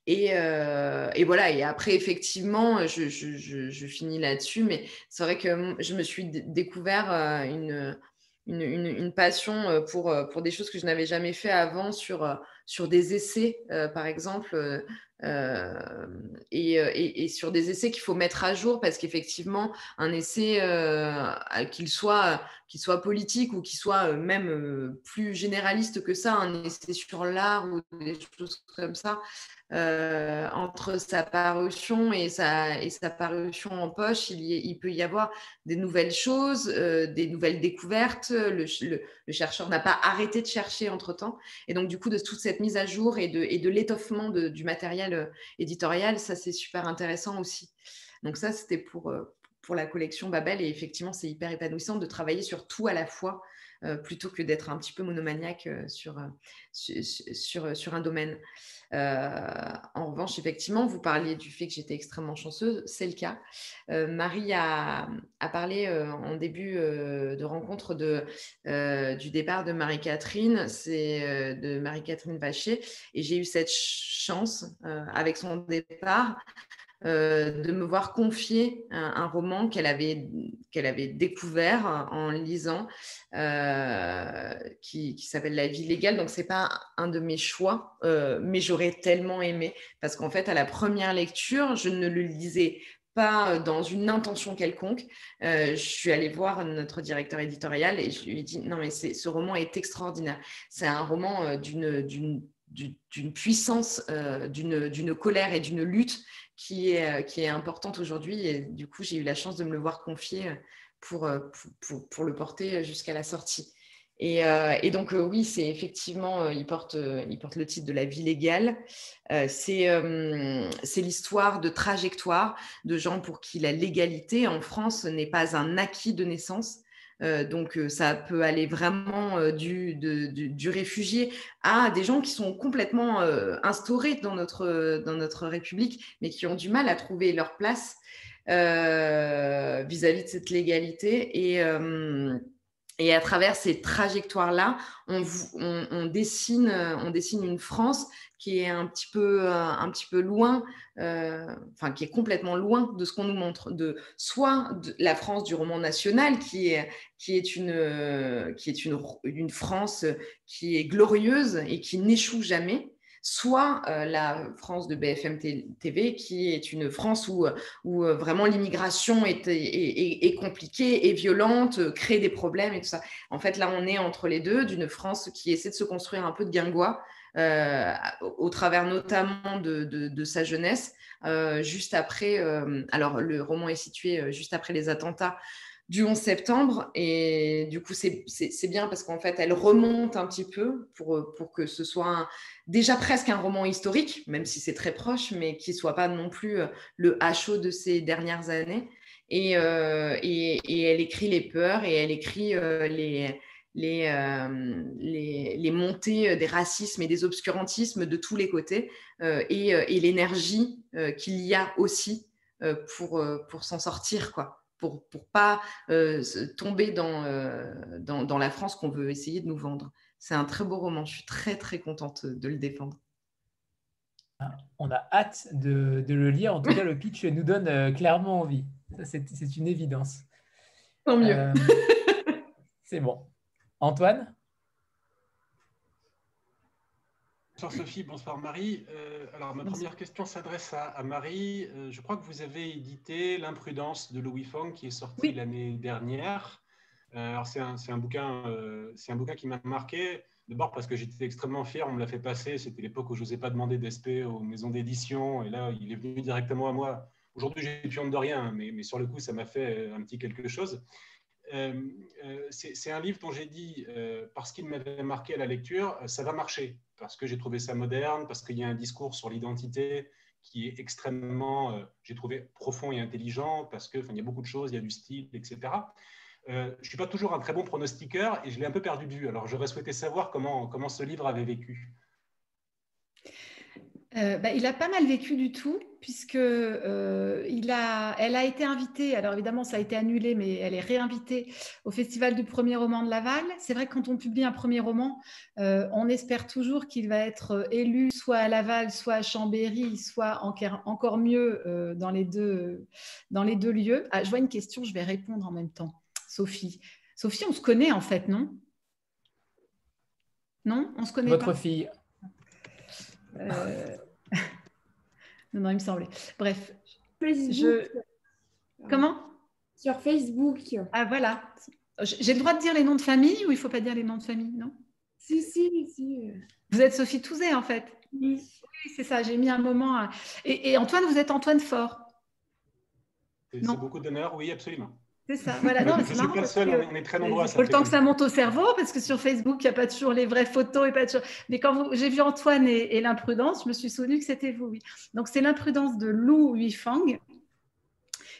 S2: Et, et, voilà, et après, effectivement, je, je, je finis là-dessus, mais c'est vrai que je me suis découvert une, une, passion euh, pour, euh, pour des choses que je n'avais jamais fait avant sur, euh, sur des essais, par exemple, et, sur des essais qu'il faut mettre à jour parce qu'effectivement, un essai, qu'il soit, qu'il soit politique ou qu'il soit même plus généraliste que ça, un essai sur l'art ou des choses comme ça, euh, entre sa parution et sa, parution en poche, il, peut y avoir des nouvelles choses, euh, des nouvelles découvertes. Le, chercheur n'a pas arrêté de chercher entre-temps. Et donc, du coup, de toute cette mise à jour et de, l'étoffement du matériel euh, éditorial, ça, c'est super intéressant aussi. Donc ça, c'était pour, pour la collection Babel. Et effectivement, c'est hyper épanouissant de travailler sur tout à la fois. plutôt que d'être un petit peu monomaniaque sur, sur, sur, un domaine. Euh, en revanche, effectivement, vous parliez du fait que j'étais extrêmement chanceuse, c'est le cas. Euh, Marie a, parlé euh, en début de rencontre de, du départ de Marie-Catherine, c'est de Marie-Catherine Vacher, et j'ai eu cette chance avec son départ euh, de me voir confier un, roman qu'elle avait, avait découvert en lisant, euh, qui, s'appelle La vie légale. Donc, ce n'est pas un de mes choix, euh, mais j'aurais tellement aimé, parce qu'en fait, à la première lecture, je ne le lisais pas dans une intention quelconque. je suis allée voir notre directeur éditorial et je lui ai dit, non, mais ce roman est extraordinaire. C'est un roman d'une puissance, d'une colère et d'une lutte qui est, euh, qui importante aujourd'hui. Et du coup, j'ai eu la chance de me le voir confier euh, pour, pour, le porter jusqu'à la sortie. Et, euh, donc, oui, c'est effectivement, il, porte, il porte le titre de La vie légale. c'est l'histoire de trajectoire de gens pour qui la légalité en France n'est pas un acquis de naissance, euh, donc, euh, ça peut aller vraiment euh, du, du, réfugié à des gens qui sont complètement instaurés dans notre, dans notre République, mais qui ont du mal à trouver leur place vis-à-vis de cette légalité. Et, et à travers ces trajectoires-là, on, on, dessine, une France qui est un petit peu, euh, loin, euh, enfin qui est complètement loin de ce qu'on nous montre, de soit la France du roman national, qui est une, une France qui est glorieuse et qui n'échoue jamais, soit la France de BFM TV, qui est une France où, où vraiment l'immigration est, compliquée, est violente, crée des problèmes et tout ça. En fait, là, on est entre les deux, d'une France qui essaie de se construire un peu de guingois, au travers notamment de, sa jeunesse, juste après, alors le roman est situé juste après les attentats du 11 septembre. Et du coup, c'est bien parce qu'en fait, elle remonte un petit peu pour, pour que ce soit déjà presque un roman historique, même si c'est très proche, mais qui ne soit pas non plus euh, le HO de ces dernières années. Et, euh, et, et, elle écrit les peurs et elle écrit euh, les, les, les, les, montées des racismes et des obscurantismes de tous les côtés et, et l'énergie qu'il y a aussi pour, pour s'en sortir. quoi pour ne pas euh, tomber euh, dans, dans, la France qu'on veut essayer de nous vendre. C'est un très beau roman. Je suis très, très contente de le défendre.
S1: Ah, on a hâte de, de le lire. En tout cas, le pitch nous donne euh, clairement envie. C'est une évidence.
S2: Tant mieux. [LAUGHS]
S1: C'est bon. Antoine?
S11: Bonsoir Sophie, bonsoir Marie. Euh, alors ma première question s'adresse à, Marie. Euh, je crois que vous avez édité L'imprudence de Louis Fong qui est sorti l'année dernière. Euh, alors c'est un, un, bouquin, c'est un bouquin qui m'a marqué. D'abord parce que j'étais extrêmement fier, on me l'a fait passer. C'était l'époque où je n'osais pas demander d'SP aux maisons d'édition. Et là, il est venu directement à moi. Aujourd'hui, j'ai plus honte de rien, mais, mais, sur le coup, ça m'a fait un petit quelque chose. C'est un livre dont j'ai dit, parce qu'il m'avait marqué à la lecture, ça va marcher parce que j'ai trouvé ça moderne, parce qu'il y a un discours sur l'identité qui est extrêmement, euh, j'ai trouvé profond et intelligent, parce qu'il y a beaucoup de choses, il y a du style, etc. Euh, je ne suis pas toujours un très bon pronostiqueur et je l'ai un peu perdu de vue. Alors j'aurais souhaité savoir comment, comment ce livre avait vécu.
S3: Euh, bah, il a pas mal vécu du tout, puisque euh, il a, elle a été invitée, alors évidemment ça a été annulé, mais elle est réinvitée au Festival du premier roman de Laval. C'est vrai que quand on publie un premier roman, euh, on espère toujours qu'il va être élu soit à Laval, soit à Chambéry, soit encore mieux dans, les deux, dans les deux lieux. Ah, je vois une question, je vais répondre en même temps. Sophie. Sophie, on se connaît en fait, non? Non, on se connaît
S1: Votre fille
S3: euh, non, non, il me semblait. Bref.
S9: Je...
S3: Comment?
S9: Sur Facebook.
S3: Ah, voilà. J'ai le droit de dire les noms de famille ou il ne faut pas dire les noms de famille, non?
S9: Si, si, si.
S3: Vous êtes Sophie Touzet, en fait
S9: Oui.
S3: Oui, c'est ça. J'ai mis un moment. Et, et, Antoine, vous êtes Antoine Fort
S11: C'est beaucoup d'honneur, oui, absolument.
S3: C'est ça, voilà. Non,
S11: je ne suis pas seul, on est très nombreux
S3: Il faut le temps que ça monte au cerveau, parce que sur Facebook, il n'y a pas toujours les vraies photos. et pas toujours... Mais quand j'ai vu Antoine et, l'imprudence, je me suis souvenu que c'était vous, oui. Donc, c'est l'imprudence de Lou Huifang,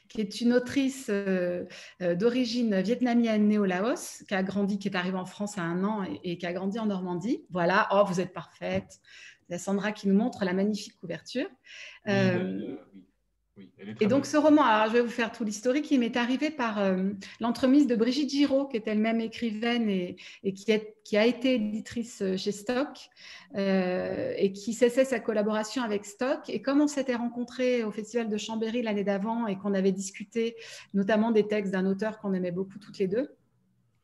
S3: qui est une autrice euh, euh, d'origine vietnamienne née au Laos, qui a grandi, qui est arrivée en France à un an et, qui a grandi en Normandie. Voilà, oh, vous êtes parfaite. C'est Sandra qui nous montre la magnifique couverture.
S11: Euh,
S3: et donc ce roman, alors je vais vous faire tout l'historique, il m'est arrivé par euh, l'entremise de Brigitte Giraud, qui est elle-même écrivaine et, qui, qui, a été éditrice euh, chez Stock euh, et qui cessait sa collaboration avec Stock. Et comme on s'était rencontrés au Festival de Chambéry l'année d'avant et qu'on avait discuté notamment des textes d'un auteur qu'on aimait beaucoup toutes les deux,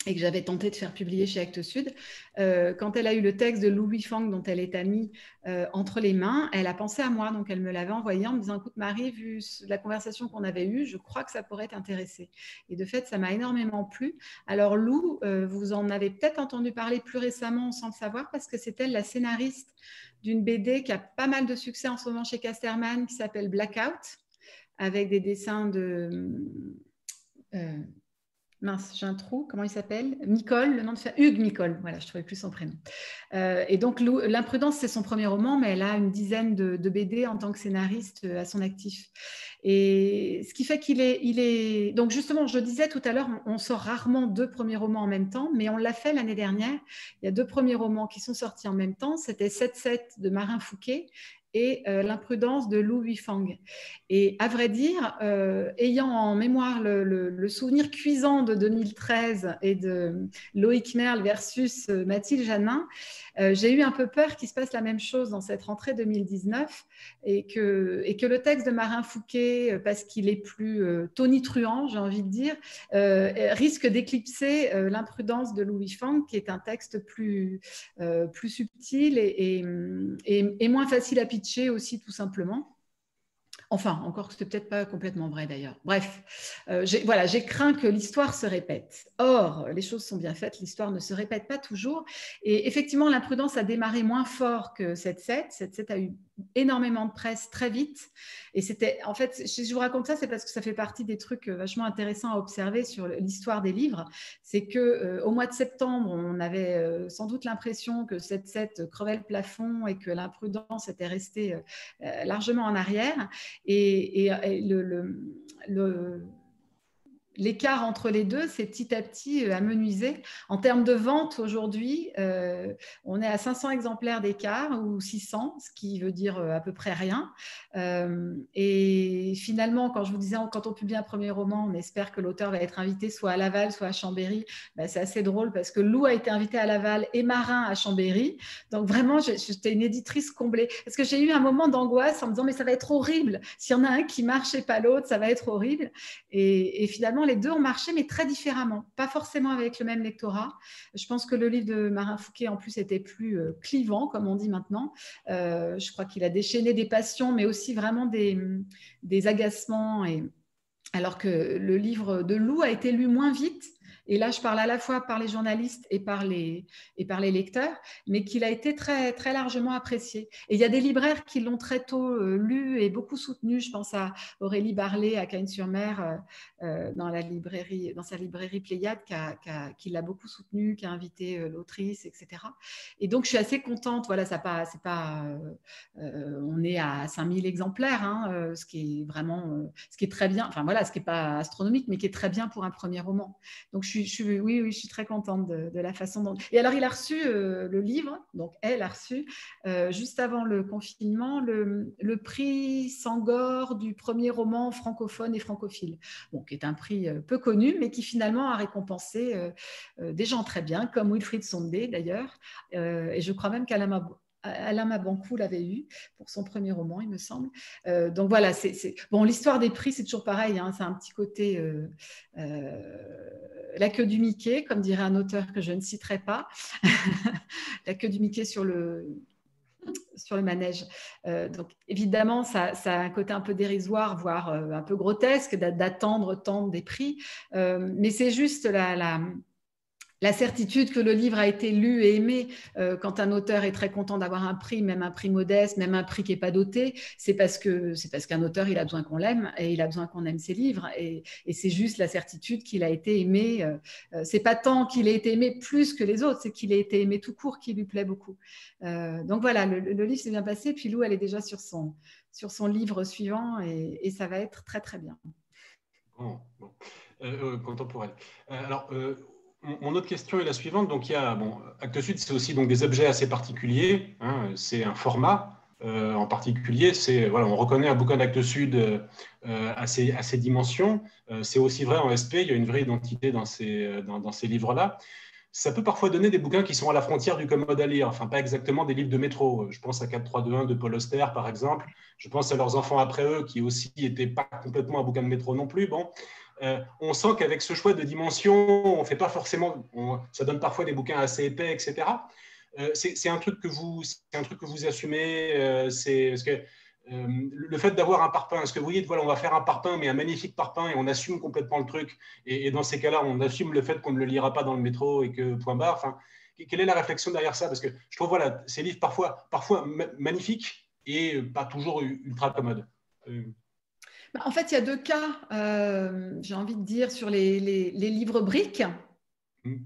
S3: et que j'avais tenté de faire publier chez Actes Sud. Euh, quand elle a eu le texte de Louis Fang, dont elle est amie, euh, entre les mains, elle a pensé à moi. Donc, elle me l'avait envoyé en me disant Écoute, Marie, vu la conversation qu'on avait eue, je crois que ça pourrait t'intéresser. Et de fait, ça m'a énormément plu. Alors, Lou, euh, vous en avez peut-être entendu parler plus récemment sans le savoir, parce que c'est elle la scénariste d'une BD qui a pas mal de succès en ce moment chez Casterman, qui s'appelle Blackout, avec des dessins de mince, j'ai un trou, comment il s'appelle? Nicole, le nom de famille, Hugues Nicole, voilà, je trouvais plus son prénom. Euh, et donc, L'imprudence, c'est son premier roman, mais elle a une dizaine de, BD en tant que scénariste euh, à son actif. Et ce qui fait qu'il est, il est... Donc, justement, je disais tout à l'heure, on, sort rarement deux premiers romans en même temps, mais on l'a fait l'année dernière. Il y a deux premiers romans qui sont sortis en même temps. C'était 7-7 de Marin Fouquet et l'imprudence de Lou Huifang. Et à vrai dire, ayant en mémoire le, souvenir cuisant de 2013 et de Loïc Merle versus Mathilde Janin, j'ai eu un peu peur qu'il se passe la même chose dans cette rentrée 2019 et que, le texte de Marin Fouquet, parce qu'il est plus tonitruant, j'ai envie de dire, risque d'éclipser l'imprudence de Louis Fang, qui est un texte plus, plus subtil et, et, moins facile à pitcher aussi, tout simplement. Enfin, encore que ce peut-être pas complètement vrai d'ailleurs. Bref, euh, voilà, j'ai craint que l'histoire se répète. Or, les choses sont bien faites, l'histoire ne se répète pas toujours. Et effectivement, l'imprudence a démarré moins fort que cette 7. Cette 7 a eu énormément de presse très vite. Et c'était, en fait, si je vous raconte ça, c'est parce que ça fait partie des trucs euh, vachement intéressants à observer sur l'histoire des livres. C'est que euh, au mois de septembre, on avait euh, sans doute l'impression que cette 7 crevait le plafond et que l'imprudence était restée largement en arrière. Et, le l'écart entre les deux s'est petit à petit euh, amenuisé. En termes de vente, aujourd'hui, euh, on est à 500 exemplaires d'écart ou 600, ce qui veut dire euh, à peu près rien. et finalement, quand je vous disais, quand on publie un premier roman, on espère que l'auteur va être invité soit à Laval, soit à Chambéry. Ben, c'est assez drôle parce que Lou a été invité à Laval et Marin à Chambéry. Donc vraiment, j'étais une éditrice comblée. Parce que j'ai eu un moment d'angoisse en me disant, mais ça va être horrible. S'il y en a un qui marche et pas l'autre, ça va être horrible. et finalement, les deux ont marché, mais très différemment, pas forcément avec le même lectorat. Je pense que le livre de Marin Fouquet, en plus, était plus euh, clivant, comme on dit maintenant. Euh, je crois qu'il a déchaîné des passions, mais aussi vraiment des, des agacements. Et... Alors que le livre de Lou a été lu moins vite et là je parle à la fois par les journalistes et par les, et par les lecteurs, mais qu'il a été très, très largement apprécié. Et il y a des libraires qui l'ont très tôt euh, lu et beaucoup soutenu. Je pense à Aurélie Barlet à Cagnes-sur-Mer euh, euh, dans, dans sa librairie Pléiade qui, l'a beaucoup soutenu, qui a invité l'autrice, etc. Et donc je suis assez contente. Voilà, ça pas, c'est pas, on est à 5000 exemplaires, hein, ce qui est vraiment, ce qui est très bien. Enfin voilà, ce qui n'est pas astronomique, mais qui est très bien pour un premier roman. Donc je oui, je suis très contente de, la façon dont. Et alors, il a reçu euh, le livre, donc elle a reçu, euh, juste avant le confinement, le, prix Sangor du premier roman francophone et francophile, qui est un prix euh, peu connu, mais qui finalement a récompensé des gens très bien, comme Wilfried Sondé d'ailleurs. et je crois même qu'Alain Alain Mabankou l'avait eu pour son premier roman, il me semble. Euh, donc voilà, bon. L'histoire des prix, c'est toujours pareil. Hein, c'est un petit côté euh, euh, la queue du Mickey, comme dirait un auteur que je ne citerai pas. [LAUGHS] la queue du Mickey sur le manège. donc évidemment, ça, a un côté un peu dérisoire, voire un peu grotesque d'attendre tant des prix. mais c'est juste la certitude que le livre a été lu et aimé, euh, quand un auteur est très content d'avoir un prix, même un prix modeste, même un prix qui n'est pas doté, c'est parce que c'est parce qu'un auteur il a besoin qu'on l'aime et il a besoin qu'on aime ses livres et, c'est juste la certitude qu'il a été aimé. Euh, euh, c'est pas tant qu'il a été aimé plus que les autres, c'est qu'il a été aimé tout court qui lui plaît beaucoup. donc voilà, le, livre s'est bien passé. Puis Lou, elle est déjà sur son sur son livre suivant et, ça va être très très bien.
S11: Elle. alors mon autre question est la suivante. Donc, il y a, bon, Actes Sud, c'est aussi donc, des objets assez particuliers. Hein. c'est un format euh, en particulier. C'est, voilà, on reconnaît un bouquin d'Actes Sud euh, à, ses, à, dimensions. Euh, c'est aussi vrai en SP. Il y a une vraie identité dans ces, dans ces livres-là. Ça peut parfois donner des bouquins qui sont à la frontière du commode à lire, enfin pas exactement des livres de métro. Je pense à 4321 de Paul Auster, par exemple. Je pense à leurs enfants après eux, qui aussi n'étaient pas complètement un bouquin de métro non plus. Bon, euh, on sent qu'avec ce choix de dimension, on fait pas forcément, ça donne parfois des bouquins assez épais, etc. Euh, c'est un truc que vous, un truc que vous assumez. Euh, c'est parce que le fait d'avoir un parpaing, est-ce que vous voyez, voilà, on va faire un parpaing, mais un magnifique parpaing, et on assume complètement le truc. Et, dans ces cas-là, on assume le fait qu'on ne le lira pas dans le métro et que point barre. Enfin, quelle est la réflexion derrière ça? Parce que je trouve, voilà, ces livres parfois, parfois magnifiques et pas toujours ultra commodes.
S3: Bah, en fait, il y a deux cas, euh, j'ai envie de dire, sur les, livres briques. Mm.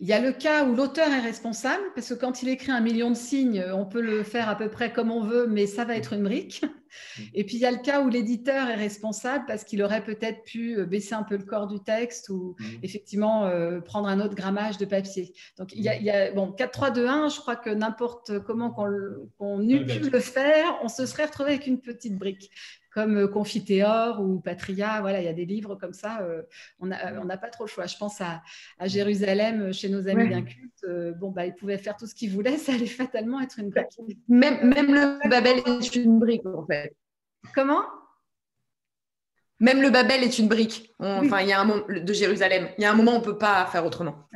S3: Il y a le cas où l'auteur est responsable, parce que quand il écrit un million de signes, on peut le faire à peu près comme on veut, mais ça va être une brique. Et puis il y a le cas où l'éditeur est responsable parce qu'il aurait peut-être pu euh, baisser un peu le corps du texte ou mmh. effectivement euh, prendre un autre grammage de papier. Donc il y a, il y a bon 4, 3, 2, 1, je crois que n'importe comment qu'on eût pu le faire, on se serait retrouvé avec une petite brique comme euh, Confiteor ou Patria. Voilà, il y a des livres comme ça. Euh, on n'a pas trop le choix. Je pense à, Jérusalem euh, chez nos amis d'un culte. bon, bah, ils pouvaient faire tout ce qu'ils voulaient. [LAUGHS] Ça allait fatalement être une brique.
S10: Même, même le Babel est une brique, en fait.
S3: Comment?
S2: Même le Babel est une brique. Enfin, il y a un moment de Jérusalem. Il y a un moment où on peut pas faire autrement.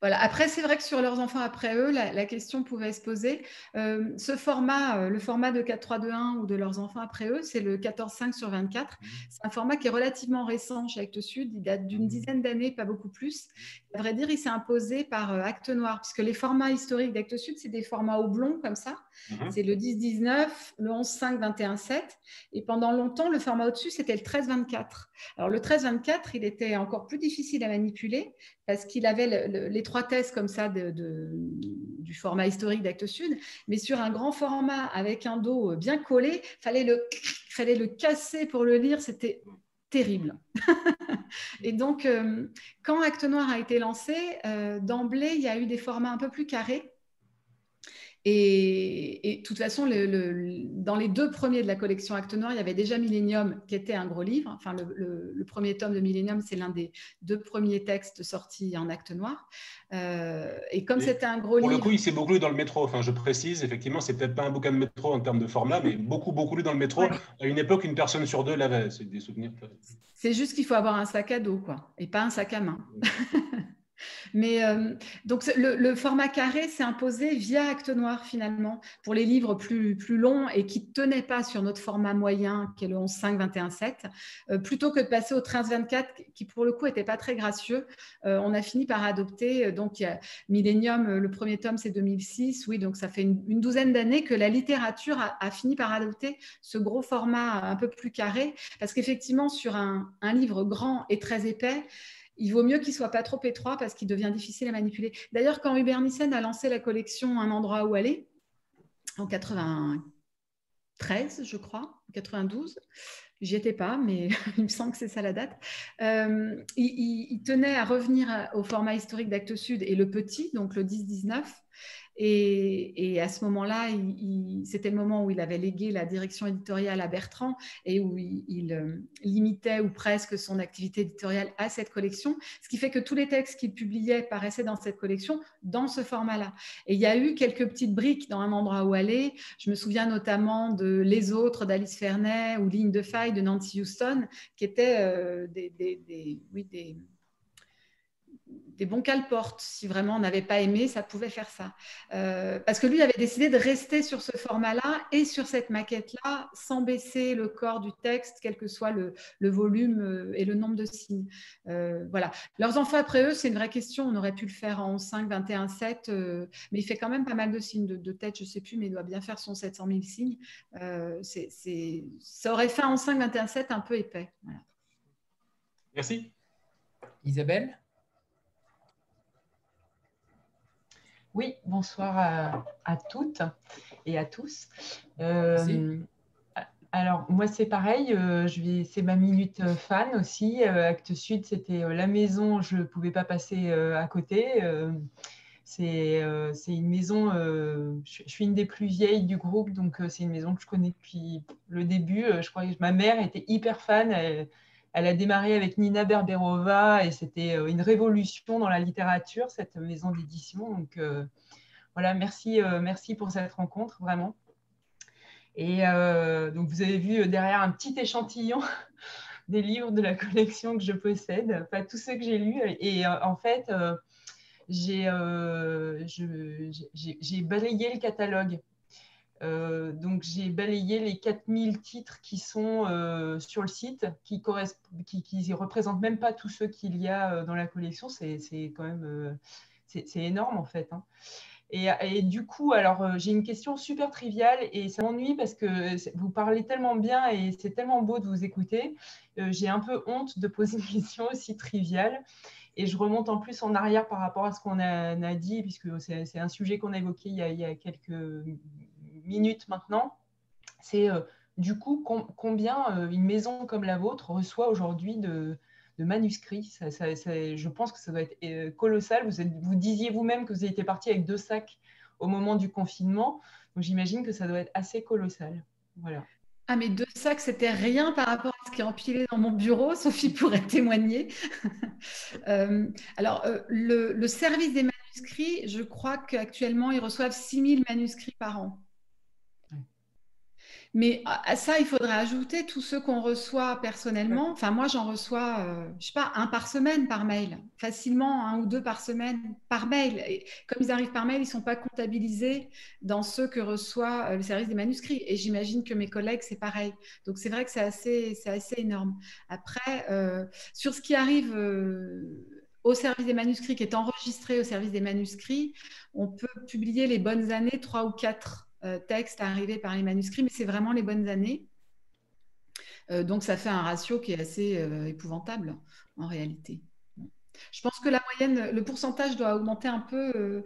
S3: Voilà. Après, c'est vrai que sur leurs enfants après eux, la, question pouvait se poser. Euh, ce format, euh, le format de 4-3-2-1 ou de leurs enfants après eux, c'est le 14-5 sur 24. Mmh. C'est un format qui est relativement récent chez Actes Sud. Il date d'une mmh. dizaine d'années, pas beaucoup plus. À vrai dire, il s'est imposé par euh, Acte Noir, puisque les formats historiques d'Actes Sud, c'est des formats oblongs comme ça. Mmh. C'est le 10-19, le 11-5, 21-7. Et pendant longtemps, le format au-dessus, c'était le 13-24. Alors, le 13-24, il était encore plus difficile à manipuler parce qu'il avait l'étroitesse comme ça du format historique d'Actes Sud, mais sur un grand format avec un dos bien collé, fallait le, fallait le casser pour le lire, c'était terrible. [LAUGHS] et donc, euh, quand Acte Noir a été lancé, euh, d'emblée, il y a eu des formats un peu plus carrés et, de toute façon, dans les deux premiers de la collection Acte Noir, il y avait déjà Millennium, qui était un gros livre. Enfin, le, premier tome de Millennium, c'est l'un des deux premiers textes sortis en Acte Noir. Euh, et comme c'était un gros
S11: livre.
S3: Pour
S11: le coup, il s'est beaucoup lu dans le métro. Enfin, je précise, effectivement, c'est peut-être pas un bouquin de métro en termes de format, mais beaucoup, beaucoup lu dans le métro. À une époque, une personne sur deux l'avait. C'est des souvenirs.
S3: C'est juste qu'il faut avoir un sac à dos, quoi, et pas un sac à main. [LAUGHS] Mais euh, donc le, format carré s'est imposé via Acte Noir finalement pour les livres plus, plus longs et qui ne tenaient pas sur notre format moyen qui est le 11.5, 21.7, euh, plutôt que de passer au 13-24 qui pour le coup n'était pas très gracieux. Euh, on a fini par adopter, donc a Millennium, le premier tome c'est 2006, oui, donc ça fait une, douzaine d'années que la littérature a, fini par adopter ce gros format un peu plus carré, parce qu'effectivement sur un, un livre grand et très épais, il vaut mieux qu'il soit pas trop étroit parce qu'il devient difficile à manipuler. D'ailleurs, quand Hubert Nissen a lancé la collection Un endroit où aller, en 93, je crois, 92, j'y étais pas, mais [LAUGHS] il me semble que c'est ça la date. Euh, il, tenait à revenir au format historique d'Actes Sud et le petit, donc le 10-19. Et, à ce moment-là, c'était le moment où il avait légué la direction éditoriale à Bertrand et où il, euh, limitait ou presque son activité éditoriale à cette collection, ce qui fait que tous les textes qu'il publiait paraissaient dans cette collection dans ce format-là. Et il y a eu quelques petites briques dans un endroit où aller. Je me souviens notamment de Les Autres d'Alice Fernet ou Ligne de faille de Nancy Houston, qui étaient euh, des, oui, des des bons porte Si vraiment on n'avait pas aimé, ça pouvait faire ça. Euh, parce que lui avait décidé de rester sur ce format-là et sur cette maquette-là, sans baisser le corps du texte, quel que soit le, volume euh, et le nombre de signes. Euh, voilà. Leurs enfants après eux, c'est une vraie question. On aurait pu le faire en 5, 21, 7, mais il fait quand même pas mal de signes de, tête, je ne sais plus, mais il doit bien faire son 700 000 signes. ça aurait fait en 5, 21, 7 un peu épais.
S11: Merci.
S1: Isabelle?
S8: Oui, bonsoir à, toutes et à tous. Euh, alors, moi, c'est pareil, euh, c'est ma minute fan aussi. Euh, Acte Sud, c'était la maison, je ne pouvais pas passer à côté. c'est une maison, je, suis une des plus vieilles du groupe, donc c'est une maison que je connais depuis le début. je crois que ma mère était hyper fan. Elle a démarré avec Nina Berberova et c'était euh, une révolution dans la littérature, cette maison d'édition. Donc euh, voilà, merci, euh, merci pour cette rencontre, vraiment. Et donc vous avez vu derrière un petit échantillon [LAUGHS] des livres de la collection que je possède, pas tous ceux que j'ai lus. Et en fait, j'ai balayé le catalogue euh, donc j'ai balayé les 4000 titres qui sont euh, sur le site, qui ne qui, représentent même pas tous ceux qu'il y a euh, dans la collection. C'est quand même c'est énorme en fait. Hein. Et, du coup, alors j'ai une question super triviale et ça m'ennuie parce que vous parlez tellement bien et c'est tellement beau de vous écouter. j'ai un peu honte de poser une question aussi triviale. Et je remonte en plus en arrière par rapport à ce qu'on a, dit, puisque c'est un sujet qu'on a évoqué il y a, quelques minutes maintenant. C'est euh, du coup combien euh, une maison comme la vôtre reçoit aujourd'hui de, manuscrits? je pense que ça doit être euh, colossal. Vous, disiez vous-même que vous étiez parti avec deux sacs au moment du confinement. Donc j'imagine que ça doit être assez colossal. Voilà.
S3: Ah, mais deux sacs, c'était rien par rapport à ce qui est empilé dans mon bureau. [LAUGHS] Sophie pourrait témoigner. [LAUGHS] Alors, euh, le, service des manuscrits, je crois qu'actuellement, ils reçoivent 6000 manuscrits par an. Mais à ça, il faudrait ajouter tous ceux qu'on reçoit personnellement. Enfin, moi, j'en reçois, euh, je sais pas, un par semaine par mail, facilement un ou deux par semaine par mail. Et comme ils arrivent par mail, ils ne sont pas comptabilisés dans ceux que reçoit euh, le service des manuscrits. Et j'imagine que mes collègues, c'est pareil. Donc, c'est vrai que c'est assez, c'est assez énorme. Après, euh, sur ce qui arrive au service des manuscrits, qui est enregistré au service des manuscrits, on peut publier les bonnes années, trois ou quatre textes arrivés par les manuscrits, mais c'est vraiment les bonnes années. Euh, donc ça fait un ratio qui est assez euh, épouvantable en réalité. Je pense que la moyenne, le pourcentage doit augmenter un peu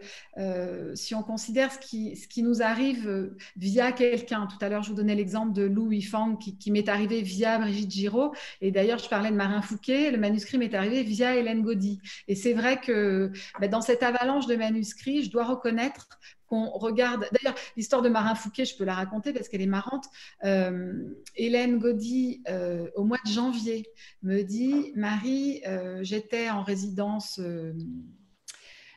S3: si on considère ce qui, ce qui nous arrive via quelqu'un. Tout à l'heure, je vous donnais l'exemple de Louis Fang qui, m'est arrivé via Brigitte Giraud. Et d'ailleurs, je parlais de Marin Fouquet. Le manuscrit m'est arrivé via Hélène Gaudy. Et c'est vrai que bah, dans cette avalanche de manuscrits, je dois reconnaître qu'on regarde. D'ailleurs, l'histoire de Marin Fouquet, je peux la raconter parce qu'elle est marrante. Euh, Hélène Gaudy, euh, au mois de janvier, me dit Marie, euh, j'étais en résidence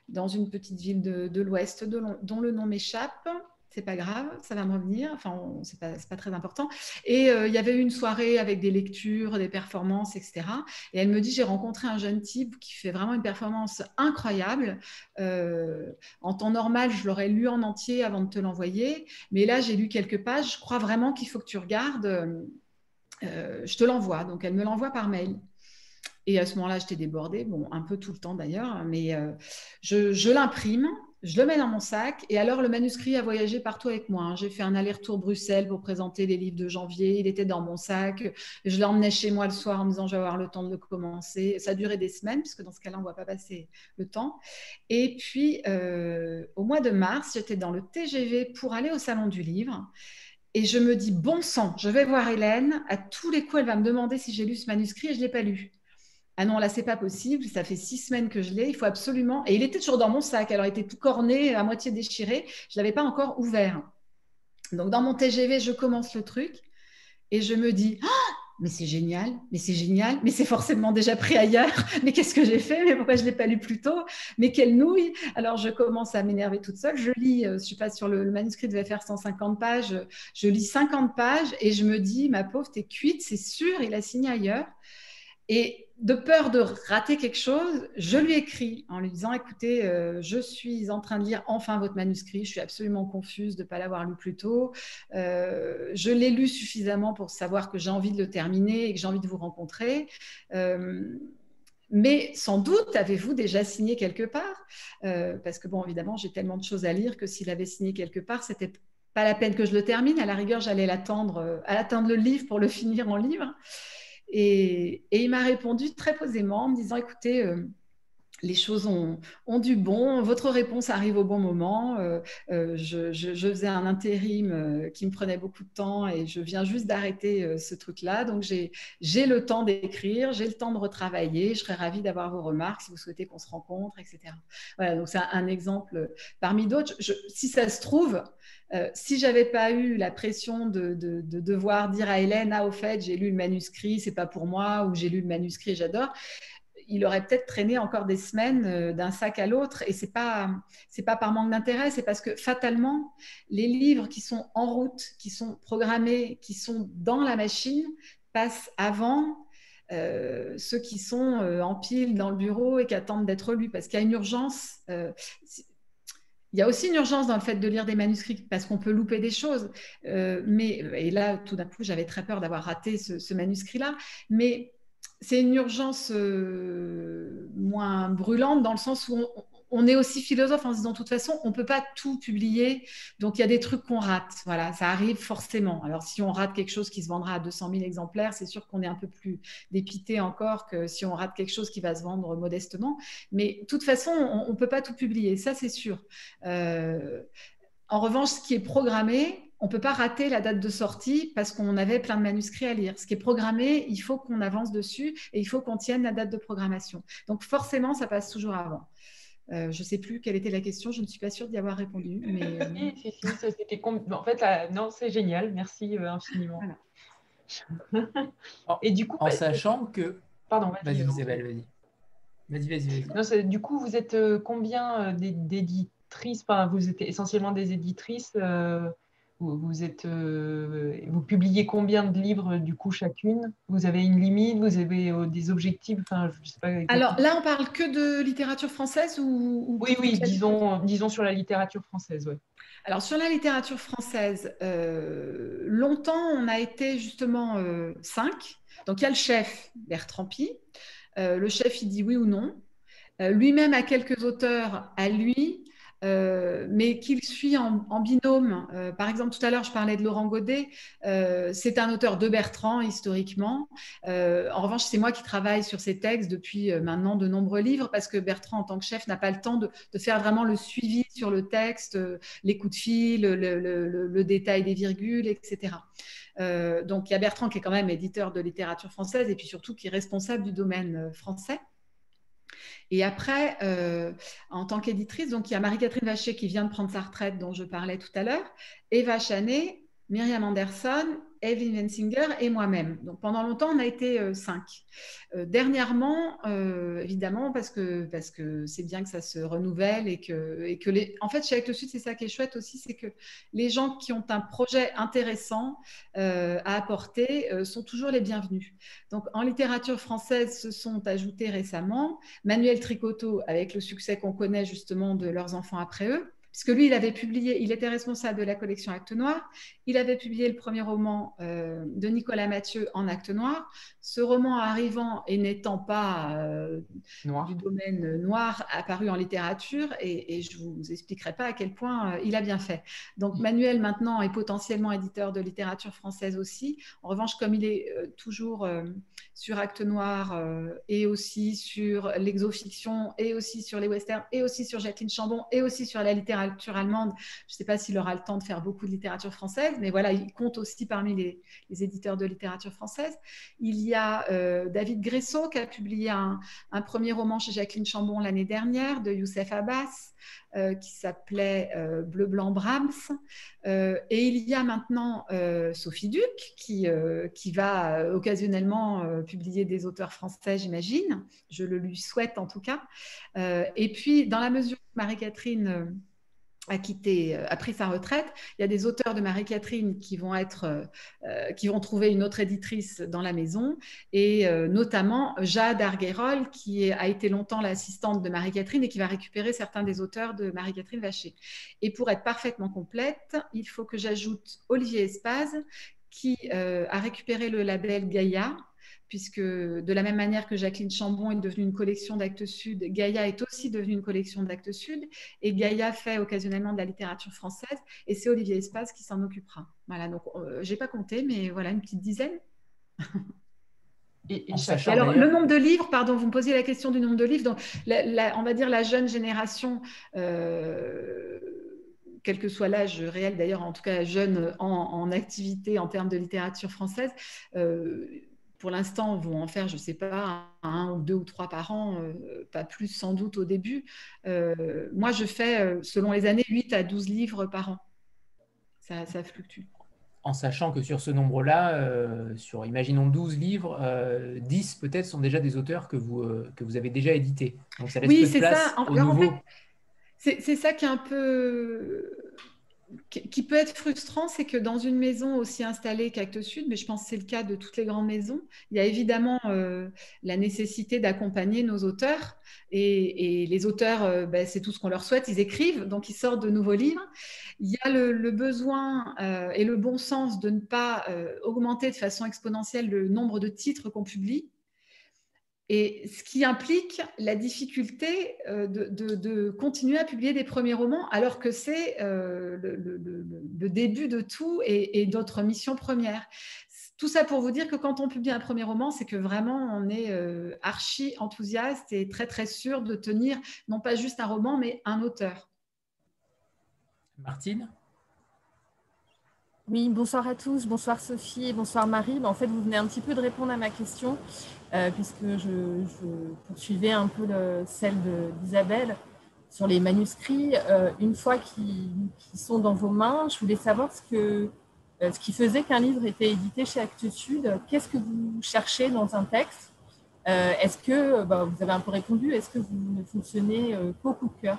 S3: dans une petite ville de, l'Ouest dont le nom m'échappe c'est pas grave, ça va me revenir, enfin, c'est pas, très important. Et euh, il y avait une soirée avec des lectures, des performances, etc. Et elle me dit, j'ai rencontré un jeune type qui fait vraiment une performance incroyable. Euh, en temps normal, je l'aurais lu en entier avant de te l'envoyer, mais là, j'ai lu quelques pages, je crois vraiment qu'il faut que tu regardes. Euh, je te l'envoie, donc elle me l'envoie par mail. Et à ce moment-là, j'étais débordée, bon, un peu tout le temps d'ailleurs, mais je l'imprime, je le mets dans mon sac et alors le manuscrit a voyagé partout avec moi. Hein. J'ai fait un aller-retour Bruxelles pour présenter les livres de janvier. Il était dans mon sac. Je l'emmenais chez moi le soir en me disant je vais avoir le temps de le commencer. Ça durait des semaines puisque dans ce cas-là on ne voit pas passer le temps. Et puis euh, au mois de mars, j'étais dans le TGV pour aller au salon du livre. Et je me dis, bon sang, je vais voir Hélène. À tous les coups, elle va me demander si j'ai lu ce manuscrit et je ne l'ai pas lu. Ah non, là, c'est pas possible. Ça fait six semaines que je l'ai. Il faut absolument. Et il était toujours dans mon sac. Alors, il était tout corné, à moitié déchiré. Je l'avais pas encore ouvert. Donc, dans mon TGV, je commence le truc et je me dis ah, mais c'est génial, mais c'est génial, mais c'est forcément déjà pris ailleurs. Mais qu'est-ce que j'ai fait? Mais pourquoi je l'ai pas lu plus tôt? Mais quelle nouille Alors je commence à m'énerver toute seule. Je lis, euh, je sais pas, sur le, le, manuscrit devait faire 150 pages. Je lis 50 pages et je me dis, ma pauvre, t'es cuite, c'est sûr, il a signé ailleurs. Et de peur de rater quelque chose, je lui écris en lui disant écoutez, euh, je suis en train de lire enfin votre manuscrit, je suis absolument confuse de ne pas l'avoir lu plus tôt. Euh, je l'ai lu suffisamment pour savoir que j'ai envie de le terminer et que j'ai envie de vous rencontrer. Euh, mais sans doute avez-vous déjà signé quelque part Parce que, bon, évidemment, j'ai tellement de choses à lire que s'il avait signé quelque part, c'était pas la peine que je le termine. À la rigueur, j'allais l'attendre, attendre le livre pour le [LAUGHS] finir en livre. Et, il m'a répondu très posément en me disant, écoutez, euh, les choses ont, du bon, votre réponse arrive au bon moment. Euh, euh, je, faisais un intérim qui me prenait beaucoup de temps et je viens juste d'arrêter ce truc-là. Donc j'ai le temps d'écrire, j'ai le temps de retravailler. Je serais ravie d'avoir vos remarques si vous souhaitez qu'on se rencontre, etc. Voilà, donc c'est un, exemple parmi d'autres. Si ça se trouve, euh, si j'avais pas eu la pression de, devoir dire à Hélène, ah, au fait, j'ai lu le manuscrit, c'est pas pour moi, ou j'ai lu le manuscrit, j'adore, il aurait peut-être traîné encore des semaines euh, d'un sac à l'autre. Et pas, c'est pas par manque d'intérêt, c'est parce que fatalement, les livres qui sont en route, qui sont programmés, qui sont dans la machine, passent avant euh, ceux qui sont en pile dans le bureau et qui attendent d'être lus, parce qu'il y a une urgence. Il y a aussi une urgence dans le fait de lire des manuscrits parce qu'on peut louper des choses. Euh, mais, et là, tout d'un coup, j'avais très peur d'avoir raté ce, manuscrit-là. Mais c'est une urgence euh, moins brûlante dans le sens où on est aussi philosophe en se disant, de toute façon, on ne peut pas tout publier. Donc, il y a des trucs qu'on rate. Voilà, ça arrive forcément. Alors, si on rate quelque chose qui se vendra à 200 000 exemplaires, c'est sûr qu'on est un peu plus dépité encore que si on rate quelque chose qui va se vendre modestement. Mais de toute façon, on ne peut pas tout publier. Ça, c'est sûr. Euh, en revanche, ce qui est programmé, on ne peut pas rater la date de sortie parce qu'on avait plein de manuscrits à lire. Ce qui est programmé, il faut qu'on avance dessus et il faut qu'on tienne la date de programmation. Donc forcément, ça passe toujours avant. Euh, je ne sais plus quelle était la question, je ne suis pas sûre d'y avoir répondu. Mais... [LAUGHS]
S8: En fait, non, c'est génial, merci euh, infiniment. [LAUGHS]
S1: et du coup, en bah, sachant que. Pardon, vas-y, Isabelle, vas-y.
S8: Vas-y, vas-y. du coup, vous êtes euh, combien d'éditrices? Enfin, Vous êtes essentiellement des éditrices vous, êtes, euh, vous publiez combien de livres du coup chacune? Vous avez une limite? Vous avez euh, des objectifs? Enfin, je sais pas
S3: Alors là, on parle que de littérature française ou,
S8: Oui, oui, disons, disons sur la littérature française. Ouais.
S3: Alors sur la littérature française, euh, longtemps on a été justement cinq. Donc il y a le chef Bertrand Pi. le chef il dit oui ou non. Lui-même a quelques auteurs à lui euh, mais qu'il suit en, binôme. Euh, par exemple, tout à l'heure, je parlais de Laurent Godet. Euh, c'est un auteur de Bertrand, historiquement. en revanche, c'est moi qui travaille sur ces textes depuis maintenant de nombreux livres, parce que Bertrand, en tant que chef, n'a pas le temps de, faire vraiment le suivi sur le texte, les coups de fil, le, détail des virgules, etc. donc, il y a Bertrand qui est quand même éditeur de littérature française et puis surtout qui est responsable du domaine français. Et après, euh, en tant qu'éditrice, donc il y a Marie-Catherine Vacher qui vient de prendre sa retraite, dont je parlais tout à l'heure, Eva Chanet, Myriam Anderson Evelyn Wensinger et moi-même. Donc pendant longtemps, on a été euh, cinq. Euh, dernièrement, euh, évidemment, parce que parce que c'est bien que ça se renouvelle et que et que les. En fait, chez Actes Sud, c'est ça qui est chouette aussi, c'est que les gens qui ont un projet intéressant à apporter sont toujours les bienvenus. Donc en littérature française, se sont ajoutés récemment Manuel Tricoteau avec le succès qu'on connaît justement de leurs enfants après eux puisque lui, il avait publié, il était responsable de la collection Acte Noir, il avait publié le premier roman euh, de Nicolas Mathieu en Acte Noir. Ce roman arrivant et n'étant pas euh, du domaine noir, apparu en littérature, et, je ne vous expliquerai pas à quel point euh, il a bien fait. Donc Manuel, maintenant, est potentiellement éditeur de littérature française aussi. En revanche, comme il est toujours sur Acte Noir et aussi sur l'exofiction, et aussi sur les westerns, et aussi sur Jacqueline Chambon, et aussi sur la littérature, allemande. Je ne sais pas s'il aura le temps de faire beaucoup de littérature française, mais voilà, il compte aussi parmi les, éditeurs de littérature française. Il y a euh, David Gressot qui a publié un, premier roman chez Jacqueline Chambon l'année dernière de Youssef Abbas. Euh, qui s'appelait euh, Bleu Blanc Brahms. et il y a maintenant Sophie Duc qui, qui va occasionnellement publier des auteurs français, j'imagine. Je le lui souhaite en tout cas. et puis, dans la mesure où Marie-Catherine a quitté, euh, a pris sa retraite. Il y a des auteurs de Marie-Catherine qui vont être, euh, euh, qui vont trouver une autre éditrice dans la maison, et notamment Jade Arguerol, qui a été longtemps l'assistante de Marie-Catherine et qui va récupérer certains des auteurs de Marie-Catherine Vacher. Et pour être parfaitement complète, il faut que j'ajoute Olivier Espaz, qui a récupéré le label Gaïa, puisque de la même manière que Jacqueline Chambon est devenue une collection d'actes sud, Gaïa est aussi devenue une collection d'actes sud, et Gaïa fait occasionnellement de la littérature française, et c'est Olivier Espace qui s'en occupera. Voilà, donc euh, j'ai pas compté, mais voilà, une petite dizaine. [LAUGHS] Et, Alors, le nombre de livres, pardon, vous me posiez la question du nombre de livres. Donc, on va dire la jeune génération, euh, quel que soit l'âge réel d'ailleurs, en tout cas jeune en, activité en termes de littérature française, euh, pour l'instant, vont en faire, je ne sais pas, un ou deux ou trois par an, euh, pas plus sans doute au début. Euh, moi, je fais, euh, selon les années, 8 à 12 livres par an. Ça, fluctue.
S1: En sachant que sur ce nombre-là, sur, imaginons 12 livres, 10 peut-être sont déjà des auteurs que vous, que vous avez déjà édités.
S3: Donc ça laisse oui, c'est ça. En, fait, c'est ça qui est un peu qui peut être frustrant, c'est que dans une maison aussi installée qu'Actes Sud, mais je pense que c'est le cas de toutes les grandes maisons, il y a évidemment euh, la nécessité d'accompagner nos auteurs. Et, les auteurs, euh, ben, c'est tout ce qu'on leur souhaite, ils écrivent, donc ils sortent de nouveaux livres. Il y a le, besoin euh, et le bon sens de ne pas augmenter de façon exponentielle le nombre de titres qu'on publie Et ce qui implique la difficulté euh, de, continuer à publier des premiers romans, alors que c'est euh, le, début de tout et, et notre mission première. Tout ça pour vous dire que quand on publie un premier roman, c'est que vraiment on est euh, archi enthousiaste et très très sûr de tenir non pas juste un roman, mais un auteur.
S1: Martine?
S12: Oui, bonsoir à tous, bonsoir Sophie et bonsoir Marie. Ben, en fait, vous venez un petit peu de répondre à ma question, euh, puisque je, poursuivais un peu celle d'Isabelle sur les manuscrits. Euh, une fois qu'ils sont dans vos mains, je voulais savoir ce, que, euh, ce qui faisait qu'un livre était édité chez Actes Sud. Qu'est-ce que vous cherchez dans un texte? Est-ce que, ben, vous avez un peu répondu, est-ce que vous ne fonctionnez qu'au coup de cœur?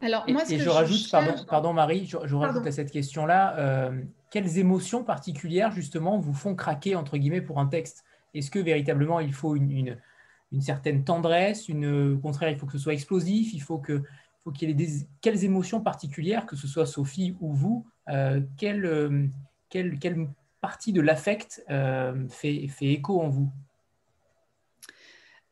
S1: Alors, moi, et, je rajoute, pardon, Marie, je, rajoute à cette question-là, euh, quelles émotions particulières justement vous font craquer entre guillemets pour un texte? Est-ce que véritablement il faut une, certaine tendresse, une, au contraire il faut que ce soit explosif, il faut que faut qu'il y ait des, quelles émotions particulières, que ce soit Sophie ou vous, euh, euh, quelle, quelle, partie de l'affect fait, fait écho en vous?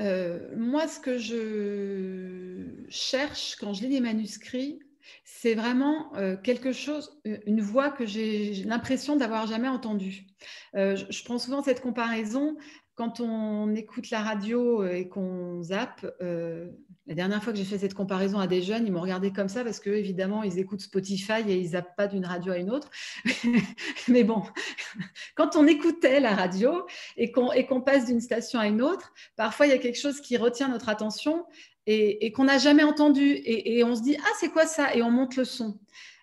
S3: Euh, moi, ce que je cherche quand je lis des manuscrits, c'est vraiment euh, quelque chose, une voix que j'ai l'impression d'avoir jamais entendue. Euh, je, prends souvent cette comparaison quand on écoute la radio et qu'on zappe, la dernière fois que j'ai fait cette comparaison à des jeunes, ils m'ont regardé comme ça parce que évidemment ils écoutent Spotify et ils zappent pas d'une radio à une autre. [LAUGHS] Mais bon, [LAUGHS] quand on écoutait la radio et qu'on passe d'une station à une autre, parfois il y a quelque chose qui retient notre attention et, qu'on n'a jamais entendu et, on se dit ah c'est quoi ça? Et on monte le son.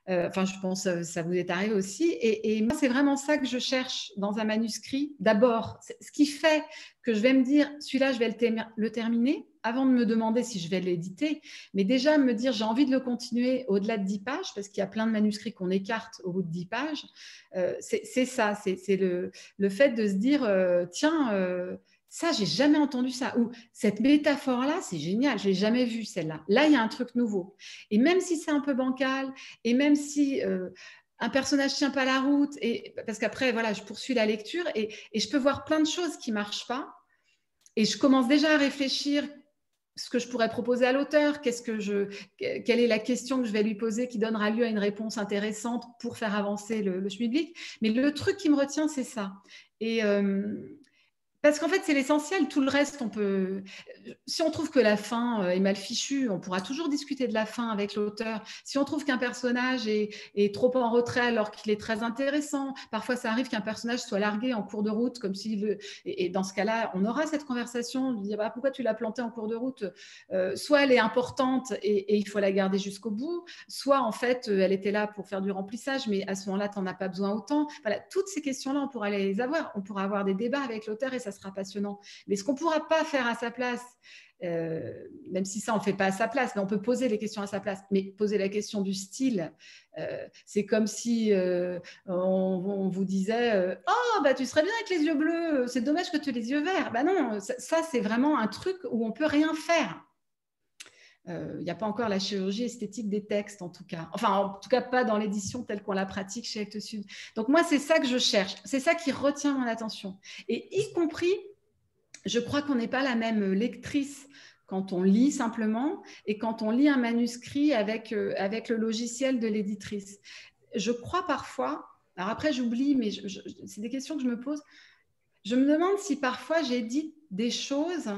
S3: Euh, enfin, je pense que euh, ça vous est arrivé aussi. Et, moi, c'est vraiment ça que je cherche dans un manuscrit. D'abord, ce qui fait que je vais me dire, celui-là, je vais le terminer, avant de me demander si je vais l'éditer, mais déjà me dire j'ai envie de le continuer au-delà de 10 pages, parce qu'il y a plein de manuscrits qu'on écarte au bout de 10 pages, euh, c'est ça, c'est le, fait de se dire tiens, ça, j'ai jamais entendu ça, ou cette métaphore-là, c'est génial, je l'ai jamais vu celle-là. Là, il y a un truc nouveau. Et même si c'est un peu bancal, et même si un personnage tient pas la route, et parce qu'après, voilà, je poursuis la lecture et, je peux voir plein de choses qui marchent pas. Et je commence déjà à réfléchir ce que je pourrais proposer à l'auteur, que je, quelle est la question que je vais lui poser qui donnera lieu à une réponse intéressante pour faire avancer le, le Mais le truc qui me retient, c'est ça. Et, euh, parce qu'en fait, c'est l'essentiel. Tout le reste, on peut. Si on trouve que la fin euh, est mal fichue, on pourra toujours discuter de la fin avec l'auteur. Si on trouve qu'un personnage est, trop en retrait alors qu'il est très intéressant, parfois ça arrive qu'un personnage soit largué en cours de route, comme si. Et, dans ce cas-là, on aura cette conversation, lui dire bah, pourquoi tu l'as planté en cours de route? Euh, Soit elle est importante et, il faut la garder jusqu'au bout, soit en fait, euh, elle était là pour faire du remplissage, mais à ce moment-là, tu n'en as pas besoin autant. Voilà, toutes ces questions-là, on pourra les avoir. On pourra avoir des débats avec l'auteur et ça sera passionnant. Mais ce qu'on ne pourra pas faire à sa place, euh, même si ça on ne fait pas à sa place, mais on peut poser les questions à sa place. Mais poser la question du style, euh, c'est comme si euh, on, vous disait Oh, bah, tu serais bien avec les yeux bleus, c'est dommage que tu aies les yeux verts. Bah non, ça, ça c'est vraiment un truc où on peut rien faire. Il n'y a pas encore la chirurgie esthétique des textes, en tout cas. Enfin, en tout cas, pas dans l'édition telle qu'on la pratique chez Actes Sud. Donc, moi, c'est ça que je cherche. C'est ça qui retient mon attention. Et y compris, je crois qu'on n'est pas la même lectrice quand on lit simplement et quand on lit un manuscrit avec, euh, avec le logiciel de l'éditrice. Je crois parfois, alors après j'oublie, mais c'est des questions que je me pose, je me demande si parfois j'ai dit des choses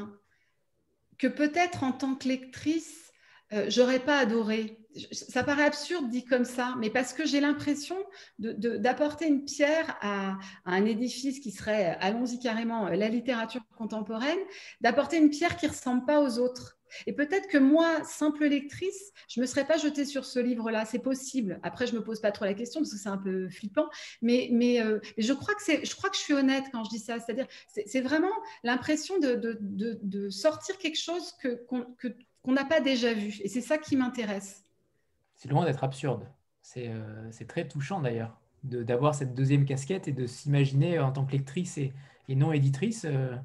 S3: que peut-être en tant que lectrice, euh, j'aurais pas adoré. Ça paraît absurde dit comme ça, mais parce que j'ai l'impression d'apporter une pierre à, un édifice qui serait, allons-y carrément, la littérature contemporaine, d'apporter une pierre qui ressemble pas aux autres. Et peut-être que moi, simple lectrice, je ne me serais pas jetée sur ce livre-là. C'est possible. Après, je ne me pose pas trop la question parce que c'est un peu flippant. Mais, euh, je, crois que je crois que je suis honnête quand je dis ça. C'est-à-dire, c'est vraiment l'impression de, de, de, sortir quelque chose qu'on que, qu'on n'a pas déjà vu. Et c'est ça qui m'intéresse.
S1: C'est loin d'être absurde. C'est euh, très touchant d'ailleurs d'avoir cette deuxième casquette et de s'imaginer en tant que lectrice et, et non éditrice, euh,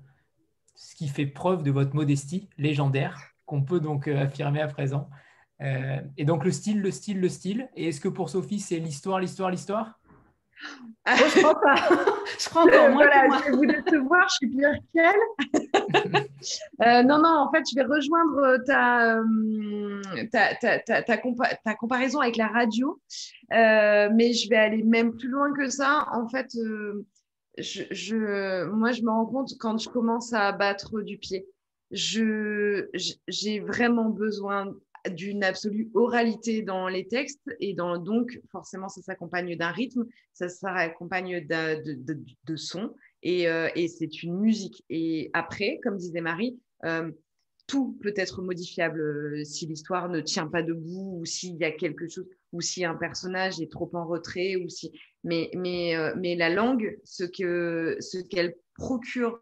S1: ce qui fait preuve de votre modestie légendaire qu'on peut donc euh, affirmer à présent. et donc le style, le style, le style. Et est-ce que pour Sophie, c'est l'histoire, l'histoire, l'histoire?
S3: Oh, je crois pas. [LAUGHS] je crois encore moins
S2: voilà,
S3: que moi.
S2: je vais vous décevoir, je suis pire qu'elle. [LAUGHS] Euh, non, non, en fait, je vais rejoindre ta, euh, ta, ta, ta, ta compa- ta comparaison avec la radio, Euh, mais je vais aller même plus loin que ça. En fait, euh, je, je, moi, je me rends compte quand je commence à battre du pied, j'ai vraiment besoin d'une absolue oralité dans les textes et dans, donc forcément ça s'accompagne d'un rythme, ça s'accompagne de, de, son et, euh, et c'est une musique. Et après, comme disait Marie, euh, tout peut être modifiable euh, si l'histoire ne tient pas debout ou s'il y a quelque chose ou si un personnage est trop en retrait ou si mais mais mais la langue ce que ce qu'elle procure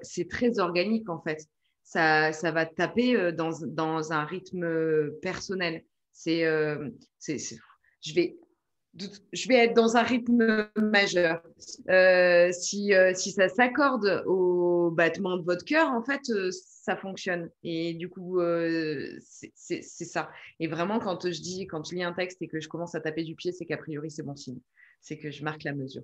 S2: c'est très organique en fait ça ça va taper euh, dans dans un rythme euh, personnel euh, c'est c'est- je vais je vais être dans un rythme majeur. Si, si ça s'accorde au battement de votre cœur, en fait, ça fonctionne. Et du coup, c'est ça. Et vraiment, quand je dis, quand je lis un texte et que je commence à taper du pied, c'est qu'a priori, c'est bon signe. C'est que je marque la mesure.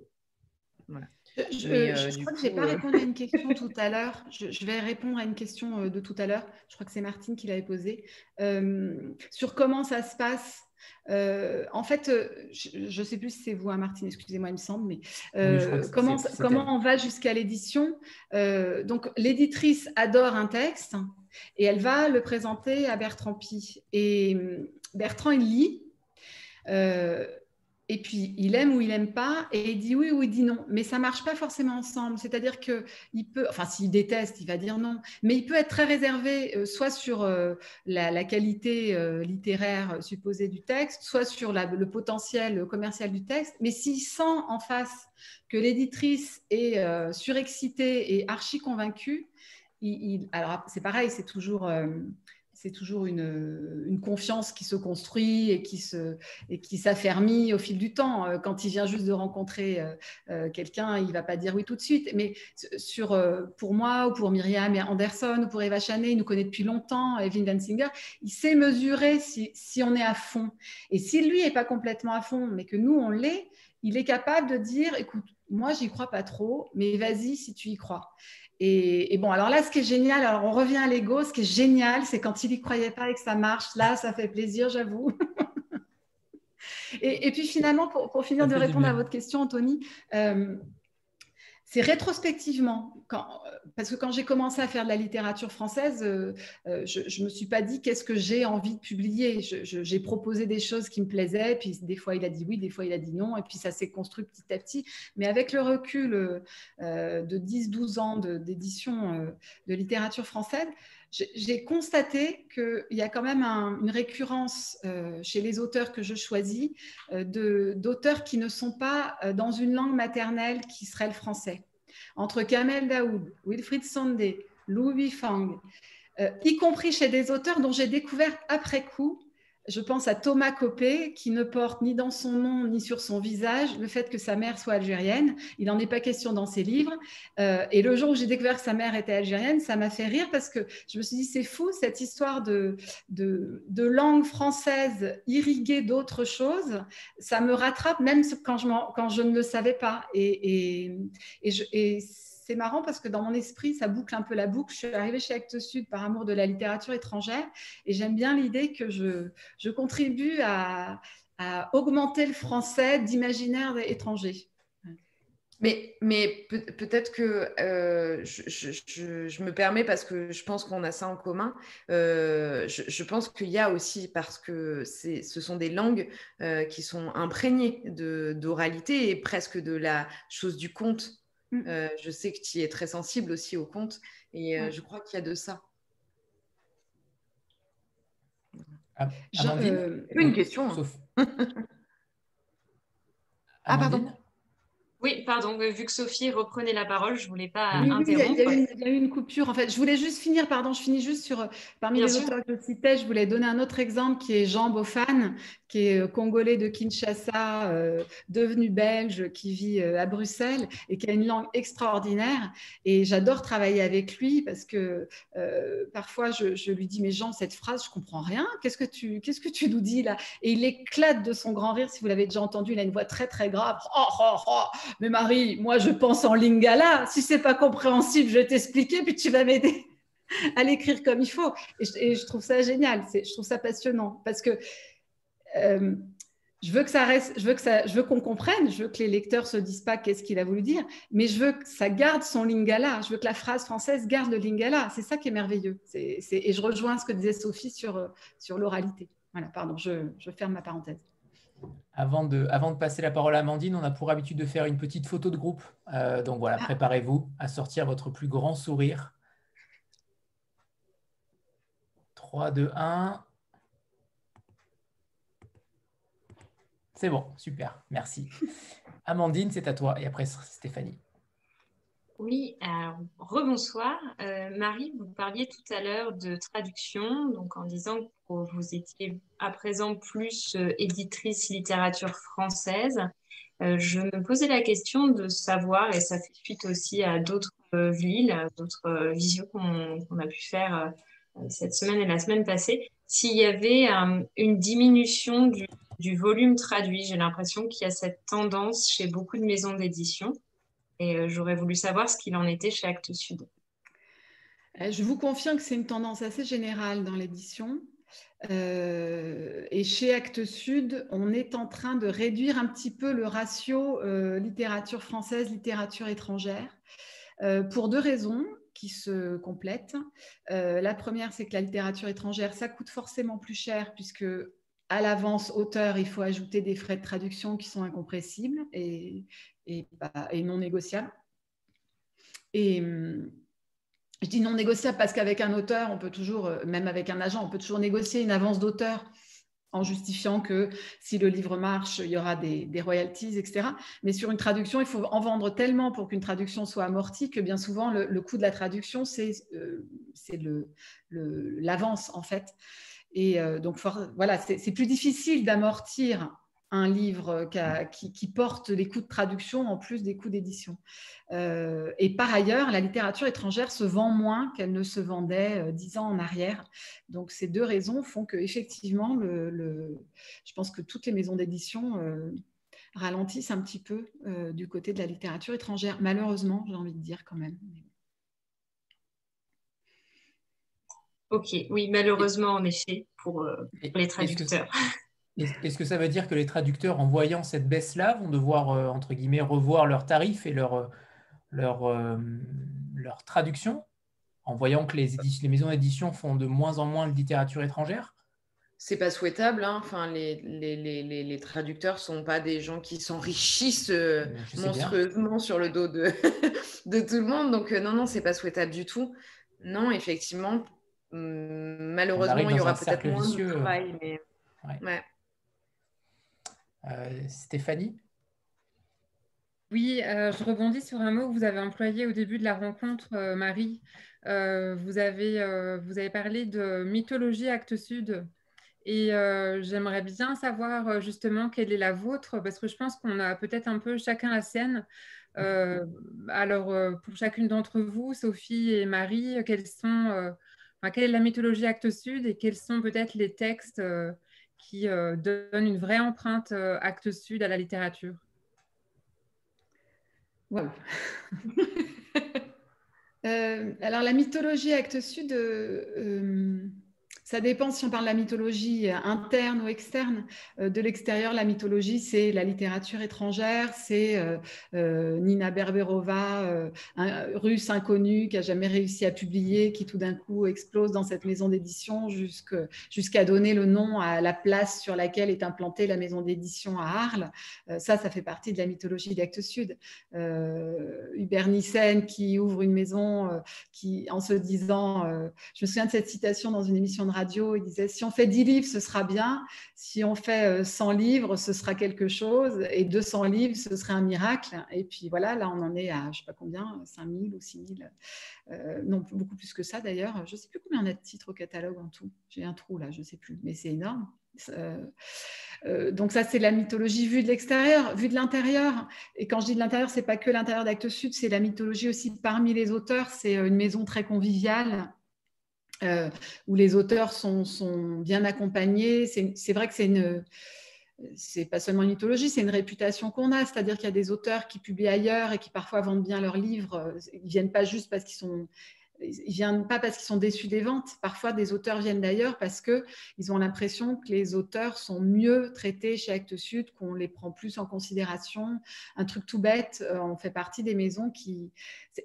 S2: Voilà.
S3: Je,
S2: Mais,
S3: je
S2: euh,
S3: crois que je n'ai pas
S2: euh,
S3: répondu à une [LAUGHS] question tout à l'heure. Je, je vais répondre à une question euh, de tout à l'heure. Je crois que c'est Martine qui l'avait posée. Euh, sur comment ça se passe. Euh, en fait, euh, je ne sais plus si c'est vous, hein, Martine, excusez-moi, il me semble, mais euh,
S13: Oui,
S3: comment, on va jusqu'à l'édition Euh, Donc, l'éditrice adore un texte et elle va le présenter à Bertrand Pi. Et hum, Bertrand, il lit. Et puis, il aime ou il n'aime pas, et il dit oui ou il dit non. Mais ça marche pas forcément ensemble. C'est-à-dire que il peut, enfin, s'il déteste, il va dire non. Mais il peut être très réservé, euh, soit sur euh, la, qualité euh, littéraire supposée du texte, soit sur le potentiel commercial du texte. Mais s'il sent en face que l'éditrice est surexcitée et archi convaincue, alors c'est pareil, c'est toujours, c'est toujours une, confiance qui se construit et qui se, et qui s'affermit au fil du temps. Euh, Quand il vient juste de rencontrer euh, euh, quelqu'un, il va pas dire oui tout de suite. Mais sur, pour moi ou pour Myriam et Anderson ou pour Eva Chanet, il nous connaît depuis longtemps, Evin Dansinger, il sait mesurer si, si on est à fond. Et si lui est pas complètement à fond, mais que nous on l'est, il est capable de dire, écoute, moi j'y crois pas trop, mais vas-y si tu y crois. Et, et bon, alors là, ce qui est génial, alors on revient à l'ego, ce qui est génial, c'est quand il y croyait pas et que ça marche, là, ça fait plaisir, j'avoue. [LAUGHS] et, et puis finalement, pour, pour finir
S13: Ça
S3: de répondre à votre question, Anthony, euh, c'est rétrospectivement, quand, parce que quand j'ai commencé à faire de la littérature française, euh, euh, je ne me suis pas dit qu'est-ce que j'ai envie de publier. J'ai proposé des choses qui me plaisaient, puis des fois il a dit oui, des fois il a dit non, et puis ça s'est construit petit à petit. Mais avec le recul euh, de 10-12 ans d'édition euh, de littérature française, j'ai- constaté qu'il y a quand même un- une récurrence euh, chez les auteurs que je choisis euh, d'auteurs qui ne sont pas euh, dans une langue maternelle qui serait le français. Entre Kamel Daoud, Wilfried Sondé, Louis Fang, y compris chez des auteurs dont j'ai découvert après coup, je pense à Thomas Copé, qui ne porte ni dans son nom ni sur son visage le fait que sa mère soit algérienne. Il n'en est pas question dans ses livres. Euh, et le jour où j'ai découvert que sa mère était algérienne, ça m'a fait rire parce que je me suis dit, c'est fou cette histoire de, langue française irriguée d'autres choses. Ça me rattrape même quand je, ne le savais pas. Et, et, et c'est marrant parce que dans mon esprit, ça boucle un peu la boucle. Je suis arrivée chez Actes Sud par amour de la littérature étrangère et j'aime bien l'idée que je, je contribue à, augmenter le français d'imaginaire étranger.
S1: Mais, mais peut- peut-être que euh, je, je- me permets parce que je pense qu'on a ça en commun. euh, je, pense qu'il y a aussi parce que ce sont des langues euh, qui sont imprégnées d'oralité et presque de la chose du conte. Euh, je sais que tu es très sensible aussi au conte et euh,
S3: Ouais.
S1: je crois qu'il y a de ça.
S3: Je-
S13: Amandine
S3: euh,
S1: Une question. hein.
S13: Sauf- [LAUGHS]
S3: Ah, pardon.
S4: Oui, pardon, vu que Sophie reprenait la parole, je ne voulais pas interrompre. il,
S3: y a eu une, coupure. En fait, je voulais juste finir, pardon, je finis juste sur, parmi les auteurs que je citais, je voulais donner un autre exemple qui est Jean Bofan, qui est euh, congolais de Kinshasa, euh, devenu belge, qui vit euh, à Bruxelles et qui a une langue extraordinaire. Et j'adore travailler avec lui parce que parfois je, lui dis, mais Jean, cette phrase, je comprends rien. Qu'est-ce que tu, qu'est-ce que tu nous dis là? Et il éclate de son grand rire. Si vous l'avez déjà entendu, il a une voix très très grave. Oh, oh, oh. Mais Marie, moi je pense en lingala. Si c'est pas compréhensible, je vais t'expliquer, puis tu vas m'aider à l'écrire comme il faut. Et je, trouve ça génial. Je trouve ça passionnant parce que euh, je veux que ça reste, je veux que ça, je veux qu'on comprenne, je veux que les lecteurs se disent pas qu'est-ce qu'il a voulu dire, mais je veux que ça garde son lingala, je veux que la phrase française garde le lingala. C'est ça qui est merveilleux. et je rejoins ce que disait Sophie sur, euh, sur l'oralité. Voilà, pardon, je, je, ferme ma parenthèse.
S1: Avant de, avant de passer la parole à Amandine, on a pour habitude de faire une petite photo de groupe. Euh, donc voilà, ah. préparez-vous à sortir votre plus grand sourire. 3, 2, 1. C'est bon, super, merci. Amandine, c'est à toi. Et après, Stéphanie.
S4: Oui, rebonsoir. Euh, Marie, vous parliez tout à l'heure de traduction, donc en disant que vous étiez à présent plus euh, éditrice littérature française. Euh, je me posais la question de savoir, et ça fait suite aussi à d'autres villes, d'autres visios qu'on a pu faire cette semaine et la semaine passée, s'il y avait une diminution du du volume traduit. J'ai l'impression qu'il y a cette tendance chez beaucoup de maisons d'édition. Et euh, j'aurais voulu savoir ce qu'il en était chez Actes Sud.
S3: Euh, je vous confirme que c'est une tendance assez générale dans l'édition. Euh, et chez Actes Sud, on est en train de réduire un petit peu le ratio littérature française, littérature étrangère, pour deux raisons qui se complètent. la première, c'est que la littérature étrangère, ça coûte forcément plus cher puisque à l'avance auteur, il faut ajouter des frais de traduction qui sont incompressibles et, non négociables. Et hum, je dis non négociable parce qu'avec un auteur, on peut toujours, euh, même avec un agent, on peut toujours négocier une avance d'auteur en justifiant que si le livre marche, il y aura des, royalties, etc. Mais sur une traduction, il faut en vendre tellement pour qu'une traduction soit amortie que bien souvent, le, coût de la traduction, c'est euh, l'avance, en fait. Et euh, donc, voilà, c'est plus difficile d'amortir un livre qui, porte les coûts de traduction en plus des coûts d'édition. Euh, et par ailleurs, la littérature étrangère se vend moins qu'elle ne se vendait euh, dix ans en arrière. Donc ces deux raisons font que effectivement, le, je pense que toutes les maisons d'édition ralentissent un petit peu du côté de la littérature étrangère. Malheureusement, j'ai envie de dire quand même.
S4: Ok, oui, malheureusement, en effet, pour, euh, les traducteurs.
S1: Est-ce que, ça veut dire que les traducteurs, en voyant cette baisse-là, vont devoir, euh, entre guillemets, revoir leurs tarifs et leur, euh, leur, traduction, en voyant que les, les maisons d'édition font de moins en moins de littérature étrangère?
S2: C'est pas souhaitable. Hein. Enfin, les, les, les, les, traducteurs sont pas des gens qui s'enrichissent monstrueusement sur le dos de, [LAUGHS] de tout le monde. Donc, non, non, c'est pas souhaitable du tout. Non, effectivement, Hum, malheureusement, il y aura peut-être moins de travail. Mais...
S1: Euh, Stéphanie
S7: Oui, euh, je rebondis sur un mot que vous avez employé au début de la rencontre, euh, Marie. vous, avez, vous avez parlé de mythologie Actes Sud. Et j'aimerais bien savoir justement quelle est la vôtre, parce que je pense qu'on a peut-être un peu chacun la sienne. alors, pour chacune d'entre vous, Sophie et Marie, quelle est la mythologie Actes Sud et quels sont peut-être les textes euh, qui euh, donnent une vraie empreinte euh, Actes Sud à la littérature. [LAUGHS]
S3: Alors la mythologie Actes Sud, ça dépend si on parle de la mythologie interne ou externe. Euh, de l'extérieur, la mythologie, c'est la littérature étrangère, c'est euh, euh, Nina Berberova, un russe inconnu qui a jamais réussi à publier, qui tout d'un coup explose dans cette maison d'édition jusqu'à donner le nom à la place sur laquelle est implantée la maison d'édition à Arles. ça, ça fait partie de la mythologie d'Actes Sud. Hubert Nissen qui ouvre une maison qui, en se disant, je me souviens de cette citation dans une émission de radio, il disait si on fait 10 livres, ce sera bien. Si on fait 100 livres, ce sera quelque chose. Et 200 livres, ce serait un miracle. Et puis voilà, là, on en est à, je sais pas combien, 5000 ou 6000. Euh, non, beaucoup plus que ça d'ailleurs. Je sais plus combien on a de titres au catalogue en tout. J'ai un trou là, je sais plus. Mais c'est énorme. Euh, donc ça, c'est la mythologie vue de l'extérieur, vue de l'intérieur. Et quand je dis de l'intérieur, c'est pas que l'intérieur d'Actes Sud, c'est la mythologie aussi parmi les auteurs. C'est une maison très conviviale. Euh, où les auteurs sont, bien accompagnés. C'est vrai que c'est une, c'est pas seulement une mythologie, c'est une réputation qu'on a. C'est-à-dire qu'il y a des auteurs qui publient ailleurs et qui parfois vendent bien leurs livres. Ils viennent pas juste parce qu'ils sont ils viennent pas parce qu'ils sont déçus des ventes. Parfois, des auteurs viennent d'ailleurs parce qu'ils ont l'impression que les auteurs sont mieux traités chez Actes Sud, qu'on les prend plus en considération. Un truc tout bête, euh, on fait partie des maisons qui...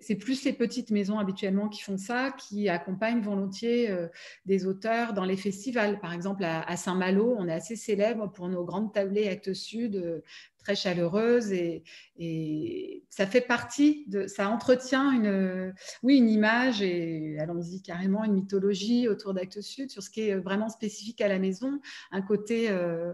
S3: C'est plus les petites maisons habituellement qui font ça, qui accompagnent volontiers euh, des auteurs dans les festivals. Par exemple, à Saint-Malo, on est assez célèbre pour nos grandes tablées Actes Sud euh, très chaleureuse et, ça fait partie de, ça entretient une, oui, une image et allons-y carrément une mythologie autour d'Actes Sud sur ce qui est vraiment spécifique à la maison, un côté euh,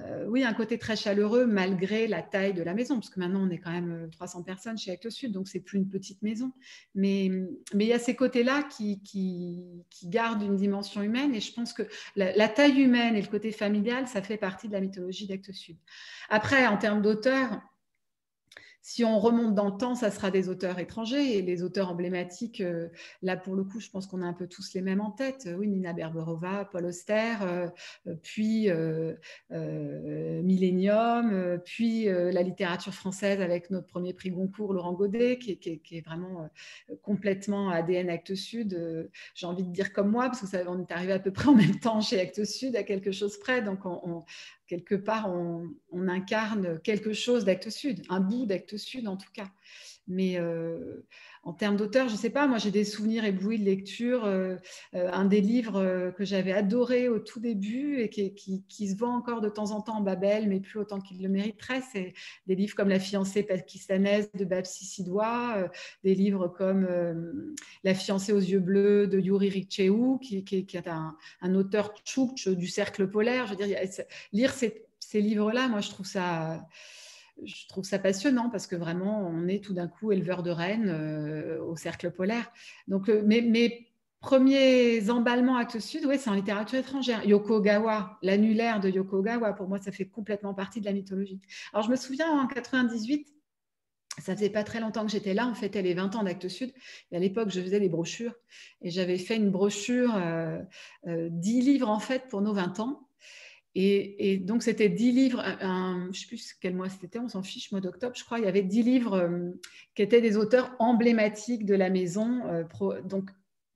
S3: euh, oui, un côté très chaleureux malgré la taille de la maison, parce que maintenant on est quand même 300 euh, personnes chez Actes Sud, donc c'est plus une petite maison. Mais, il y a ces côtés-là qui, qui, gardent une dimension humaine, et je pense que la, taille humaine et le côté familial, ça fait partie de la mythologie d'Actes Sud. Après, en termes d'auteur, si on remonte dans le temps, ça sera des auteurs étrangers et les auteurs emblématiques, euh, là pour le coup, je pense qu'on a un peu tous les mêmes en tête. Oui, Nina Berberova, Paul Auster, euh, euh, puis Millennium, puis la littérature française avec notre premier prix Goncourt, Laurent Godet, qui, est vraiment complètement ADN Actes Sud. J'ai envie de dire comme moi, parce que ça, on est arrivé à peu près en même temps chez Actes Sud, à quelque chose près. Donc on, quelque part, on, incarne quelque chose d'Actes Sud, un bout d'Actes Sud en tout cas. Mais euh, en termes d'auteur, je ne sais pas, moi j'ai des souvenirs éblouis de lecture. Euh, euh, un des livres que j'avais adoré au tout début et qui, se vend encore de temps en temps en Babel, mais plus autant qu'il le mériterait, c'est des livres comme La fiancée pakistanaise de Babsi Sidwa, des livres comme La fiancée aux yeux bleus de Yuri Rikcheou, qui, est un, auteur tchoukch du cercle polaire. Je veux dire, lire ces livres-là, moi je trouve ça je trouve ça passionnant parce que vraiment, on est tout d'un coup éleveur de rennes euh, au cercle polaire. Donc, euh, mes, premiers emballements Actes Sud, oui, c'est en littérature étrangère. Yoko Gawa, l'annulaire de Yoko Gawa, pour moi, ça fait complètement partie de la mythologie. Alors, je me souviens en 98, ça faisait pas très longtemps que j'étais là, on fêtait les 20 ans d'Actes Sud. Et à l'époque, je faisais des brochures et j'avais fait une brochure, euh, 10 livres en fait pour nos 20 ans. Et, donc, c'était 10 livres, je ne sais plus quel mois c'était, on s'en fiche, mois d'octobre, je crois. Il y avait 10 livres euh, qui étaient des auteurs emblématiques de la maison. Euh,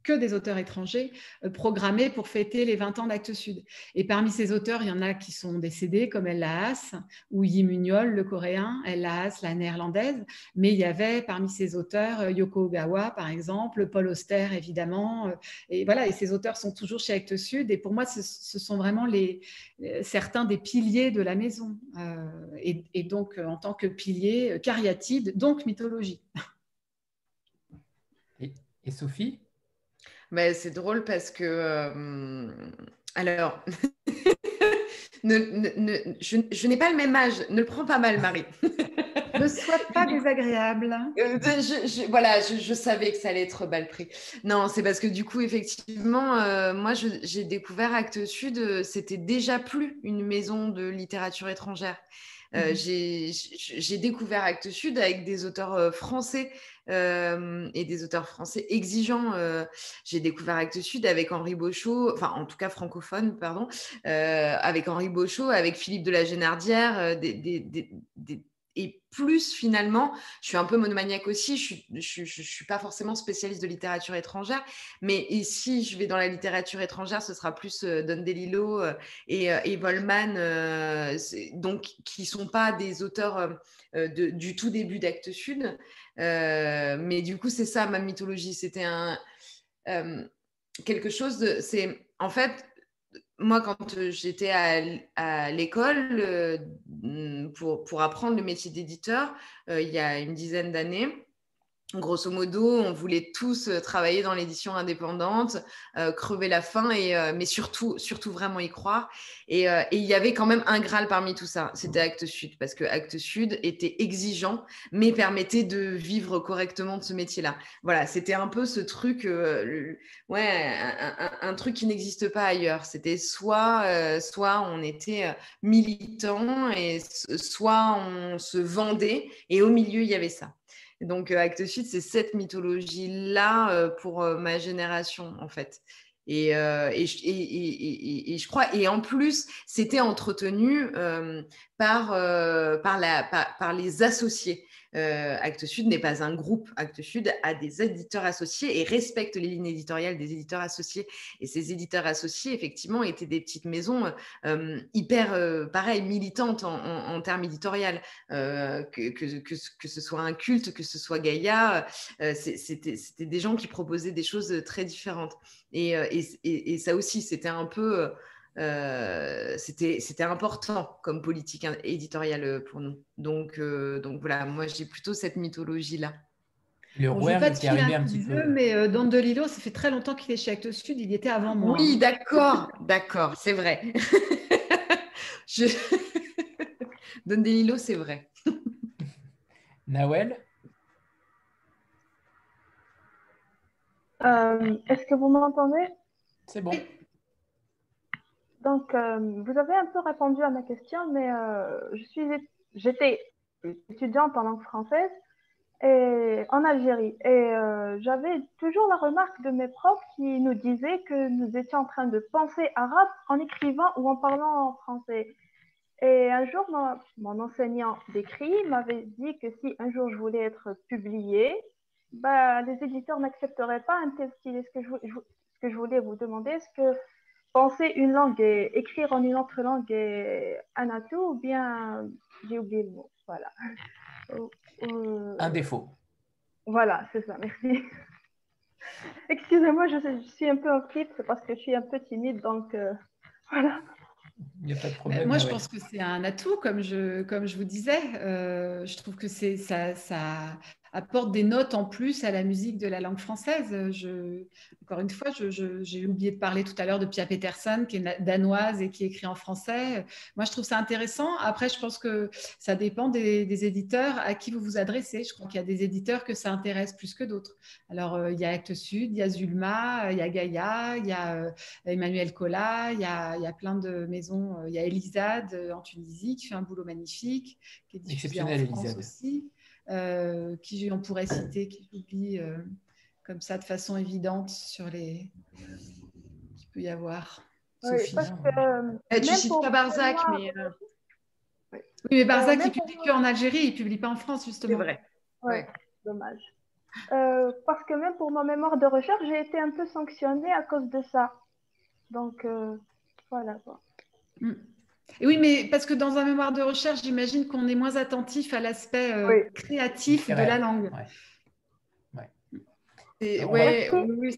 S3: que des auteurs étrangers euh, programmés pour fêter les 20 ans d'Actes Sud. Et parmi ces auteurs, il y en a qui sont décédés, comme Ella Haas ou Yi le coréen, Ella Haas, la néerlandaise. Mais il y avait parmi ces auteurs euh, Yoko Ogawa, par exemple, Paul Auster, évidemment. Euh, et voilà, et ces auteurs sont toujours chez Actes Sud. Et pour moi, ce, sont vraiment les, certains des piliers de la maison. et, donc, en tant que pilier, cariatide, donc mythologie.
S1: et Sophie?
S2: Mais c'est drôle parce que. Euh, alors. [LAUGHS] je, n'ai pas le même âge. Ne le prends pas mal, Marie. [LAUGHS]
S3: ne sois pas désagréable.
S2: Euh, voilà, je, savais que ça allait être mal pris. Non, c'est parce que du coup, effectivement, euh, moi, j'ai découvert Actes Sud, c'était déjà plus une maison de littérature étrangère. Mhm. J'ai découvert Actes Sud avec des auteurs français et des auteurs français exigeants. J'ai découvert Actes Sud avec Henri Beauchot, enfin en tout cas francophone, pardon, avec Henri Beauchot, avec Philippe de la Génardière, et plus finalement, je suis un peu monomaniaque aussi, je ne suis pas forcément spécialiste de littérature étrangère, mais si je vais dans la littérature étrangère, ce sera plus Don DeLillo et, et Volman, donc qui sont pas des auteurs du tout début d'Actes Sud, euh, mais du coup, c'est ça ma mythologie. C'était un euh, quelque chose de. C'est en fait moi, quand j'étais à, l'école euh, pour, apprendre le métier d'éditeur, il y a une dizaine d'années, grosso modo, on voulait tous euh, travailler dans l'édition indépendante, euh, crever la faim, et, euh, mais surtout, surtout vraiment y croire. Et, il y avait quand même un Graal parmi tout ça, c'était Actes Sud, parce que Actes Sud était exigeant, mais permettait de vivre correctement de ce métier-là. Voilà, c'était un peu ce truc, ouais, un, truc qui n'existe pas ailleurs. C'était soit, soit on était militant, et soit on se vendait, et au milieu, il y avait ça. Donc, euh, Acte Sud, c'est cette mythologie-là euh, pour euh, ma génération, en fait. Et, et, et, je crois, et en plus, c'était entretenu par, la, par, les associés. Euh, Actes Sud n'est pas un groupe. Actes Sud a des éditeurs associés et respecte les lignes éditoriales des éditeurs associés. Et ces éditeurs associés, effectivement, étaient des petites maisons euh, hyper, euh, pareil, militantes en, termes éditorial. Que, que, que, ce soit un culte, que ce soit Gaïa, c'était des gens qui proposaient des choses très différentes. Et, et ça aussi, c'était un peu euh, c'était important comme politique éditoriale euh, pour nous. Donc, euh, donc voilà, moi j'ai plutôt cette mythologie-là.
S3: Le bon, roi qui arrivé un petit peu. Mais euh, Don DeLillo, ça fait très longtemps qu'il est chez Actes Sud, il y était avant moi.
S2: Oui, d'accord, [LAUGHS] d'accord, c'est vrai. [LAUGHS] Je... [LAUGHS] Don DeLillo, c'est vrai.
S1: Nawel?
S14: Est-ce que vous m'entendez?
S1: C'est bon.
S14: Donc, euh, vous avez un peu répondu à ma question, mais euh, j'étais étudiante en langue française en Algérie. Et euh, j'avais toujours la remarque de mes profs qui nous disaient que nous étions en train de penser arabe en écrivant ou en parlant en français. Et un jour, mon, enseignant d'écrit m'avait dit que si un jour je voulais être publié, bah, les éditeurs n'accepteraient pas un tel style. Ce que je, ce que je voulais vous demander, est-ce que penser une langue et écrire en une autre langue est un atout ou bien j'ai oublié le mot. Voilà. [LAUGHS]
S1: Euh, un défaut.
S14: Voilà, c'est ça, merci. [LAUGHS] Excusez-moi, je, suis un peu en flip, c'est parce que je suis un peu timide, donc euh, voilà.
S1: Il n'y a pas de problème.
S3: Moi, je pense que c'est un atout, comme je, comme je vous disais. Euh, je trouve que c'est ça, ça, apporte des notes en plus à la musique de la langue française. Je, encore une fois, j'ai oublié de parler tout à l'heure de Pia Peterson, qui est danoise et qui écrit en français. Moi, je trouve ça intéressant. Après, je pense que ça dépend des, éditeurs à qui vous vous adressez. Je crois qu'il y a des éditeurs que ça intéresse plus que d'autres. Alors, euh, il y a Actes Sud, il y a Zulma, il y a Gaïa, il y a euh, Emmanuel Collat, il y, a, il y a, plein de maisons. Euh, il y a Elisade en Tunisie qui fait un boulot magnifique, qui est diffusée en France aussi. Euh, qui on pourrait citer, qui j'oublie euh, comme ça de façon évidente sur les qu'il peut y avoir.
S14: Oui, parce que, euh,
S3: tu cites pas Barzac, mais. Oui, mais Barzac, il publie qu'en Algérie, il publie pas en France, justement.
S2: C'est vrai.
S14: Oui, dommage. parce que même pour ma mémoire de recherche, j'ai été un peu sanctionnée à cause de ça. Donc, voilà. Quoi.
S3: Mm oui, mais parce que dans un mémoire de recherche, j'imagine qu'on est moins attentif à l'aspect euh, créatif de la langue.
S2: Oui, ouais, oui,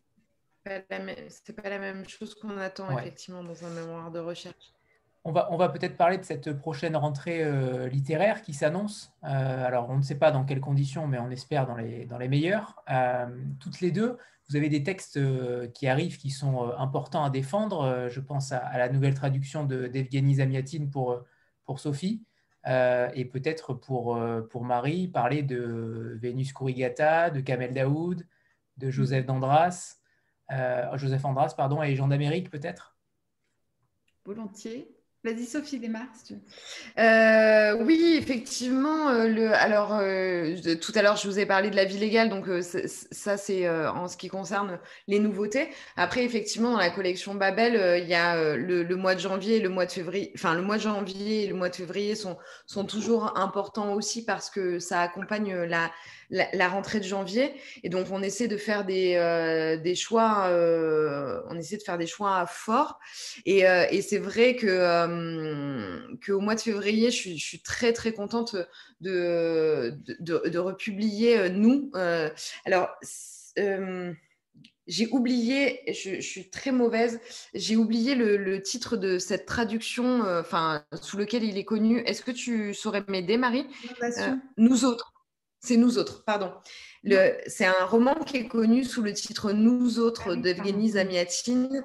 S2: c'est pas, la même chose qu'on attend effectivement dans un mémoire de recherche.
S1: On va, on va peut-être parler de cette prochaine rentrée euh, littéraire qui s'annonce. Euh, alors, on ne sait pas dans quelles conditions, mais on espère dans les, dans les meilleures. toutes les deux, vous avez des textes euh, qui arrivent qui sont euh, importants à défendre. Euh, je pense à, la nouvelle traduction d'Evgeny Zamiatine pour, pour Sophie. et peut-être pour, pour Marie, parler de Vénus Kourigata, de Kamel Daoud, de Joseph Andras, Joseph Andras pardon, et Jean d'Amérique peut-être?
S3: Volontiers. Vas-y, Sophie, démarre.
S2: Euh, oui, effectivement. Euh, le, alors, euh, tout à l'heure, je vous ai parlé de la vie légale, donc ça, c'est en ce qui concerne les nouveautés. Après, effectivement, dans la collection Babel, il y a le, mois de janvier et le mois de février. Enfin, le mois de janvier et le mois de février sont, sont toujours importants aussi parce que ça accompagne la, la, rentrée de janvier. Et donc, on essaie de faire des, des choix, on essaie de faire des choix forts. Et, et c'est vrai que qu'au mois de février, je suis, je suis, très très contente de, de, de, republier nous. alors j'ai oublié, je, suis très mauvaise, j'ai oublié le, le, titre de cette traduction, enfin, sous lequel il est connu. Est-ce que tu saurais m'aider, Marie? Nous autres. C'est nous autres, pardon. c'est un roman qui est connu sous le titre Nous autres ah d'Evgeny Zamiatine.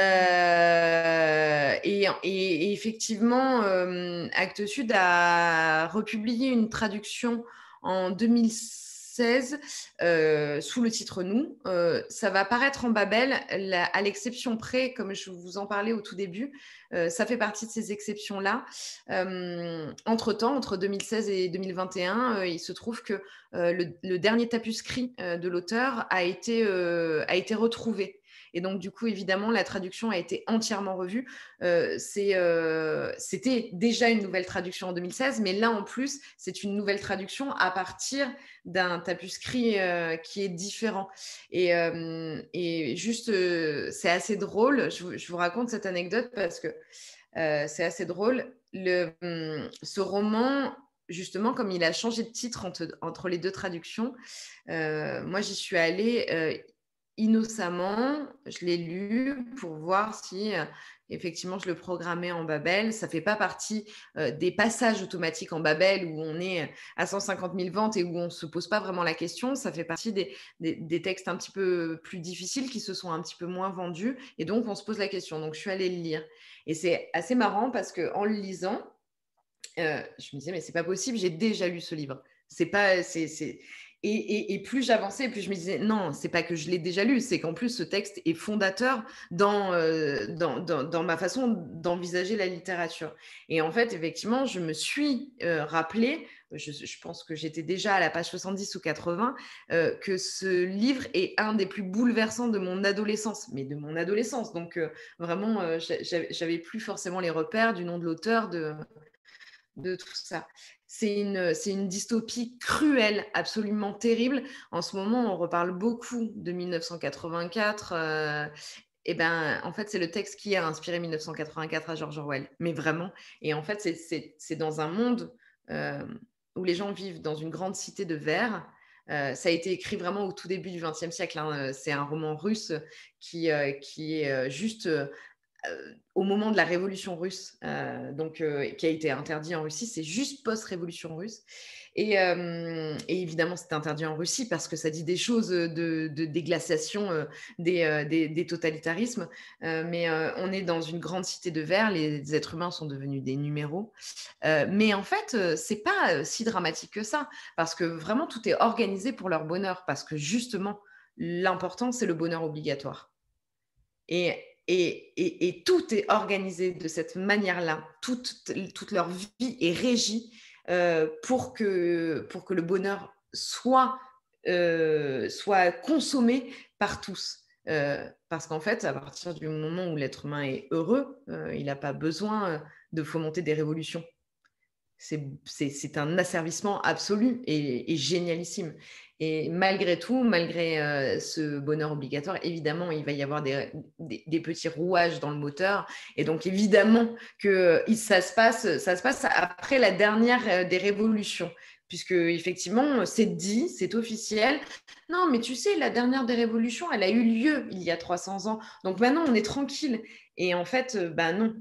S2: Euh, et, effectivement, euh, Actes Sud a republié une traduction en 2016 euh, sous le titre Nous. ça va apparaître en Babel, à l'exception près, comme je vous en parlais au tout début. ça fait partie de ces exceptions-là. entre-temps, entre 2016 et 2021, il se trouve que le, dernier tapuscrit de l'auteur a, a été retrouvé. Et donc, du coup, évidemment, la traduction a été entièrement revue. Euh, euh, c'était déjà une nouvelle traduction en 2016, mais là, en plus, c'est une nouvelle traduction à partir d'un tapuscrit euh, qui est différent. Et, juste, c'est assez drôle. Je, vous raconte cette anecdote parce que c'est assez drôle. Le, hum, ce roman, justement, comme il a changé de titre entre les deux traductions, moi j'y suis allée innocemment, je l'ai lu pour voir si euh, effectivement je le programmais en Babel. Ça ne fait pas partie euh, des passages automatiques en Babel où on est à 150 000 ventes et où on ne se pose pas vraiment la question. Ça fait partie des, des, textes un petit peu plus difficiles qui se sont un petit peu moins vendus et donc on se pose la question. Donc je suis allée le lire. Et c'est assez marrant parce qu'en le lisant, euh, je me disais, mais c'est pas possible, j'ai déjà lu ce livre. C'est pas, c'est, et, plus j'avançais, plus je me disais, non, c'est pas que je l'ai déjà lu, c'est qu'en plus ce texte est fondateur dans, euh, dans, ma façon d'envisager la littérature. Et en fait, effectivement, je me suis euh, rappelé, je, pense que j'étais déjà à la page 70 ou 80, euh, que ce livre est un des plus bouleversants de mon adolescence, mais de mon adolescence. Donc vraiment, j'avais plus forcément les repères du nom de l'auteur, de, de tout ça. C'est une, dystopie cruelle, absolument terrible. En ce moment, on reparle beaucoup de 1984. Euh, et ben, en fait, c'est le texte qui a inspiré 1984 à George Orwell. Mais vraiment. Et en fait, c'est, dans un monde euh, où les gens vivent dans une grande cité de verre. Euh, ça a été écrit vraiment au tout début du XXe siècle. Hein. C'est un roman russe qui, est juste au moment de la révolution russe, euh, donc, euh, qui a été interdit en Russie, c'est juste post-révolution russe. Et, évidemment, c'est interdit en Russie parce que ça dit des choses de, déglaciation des, des, totalitarismes. mais on est dans une grande cité de verre, les êtres humains sont devenus des numéros. mais en fait, c'est pas si dramatique que ça parce que vraiment tout est organisé pour leur bonheur parce que justement, l'important, c'est le bonheur obligatoire. Et et, tout est organisé de cette manière-là. Toute, leur vie est régie euh, pour, que, le bonheur soit, euh, consommé par tous. Euh, parce qu'en fait, à partir du moment où l'être humain est heureux, il n'a pas besoin de fomenter des révolutions. C'est un asservissement absolu et, génialissime. Et malgré tout, malgré euh, ce bonheur obligatoire, évidemment, il va y avoir des, petits rouages dans le moteur. Et donc, évidemment que ça se passe, ça se passe après la dernière euh, des révolutions. Puisque, effectivement, c'est dit, c'est officiel. Non, mais tu sais, la dernière des révolutions, elle a eu lieu il y a 300 ans. Donc maintenant, on est tranquille. Et en fait, ben non,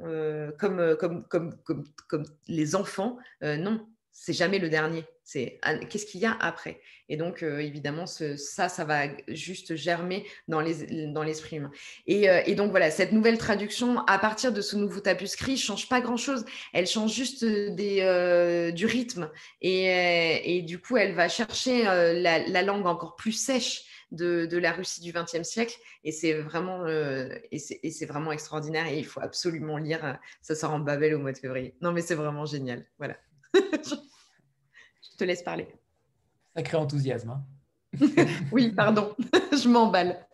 S2: comme, comme, comme, comme, comme les enfants, non, c'est jamais le dernier. C'est qu'est-ce qu'il y a après? Et donc, euh, évidemment, ça, ça va juste germer dans l'esprit humain. Euh, et, donc, voilà, cette nouvelle traduction, à partir de ce nouveau tapuscrit, change pas grand-chose. Elle change juste euh, du rythme. Et, du coup, elle va chercher la, langue encore plus sèche de, la Russie du XXe siècle. Et c'est vraiment, et c'est vraiment extraordinaire. Et il faut absolument lire. Ça sort en Babel au mois de février. Non, mais c'est vraiment génial. Voilà. [LAUGHS] je te laisse parler.
S1: Sacré enthousiasme. Hein. [LAUGHS]
S2: oui, pardon, [LAUGHS] je m'emballe.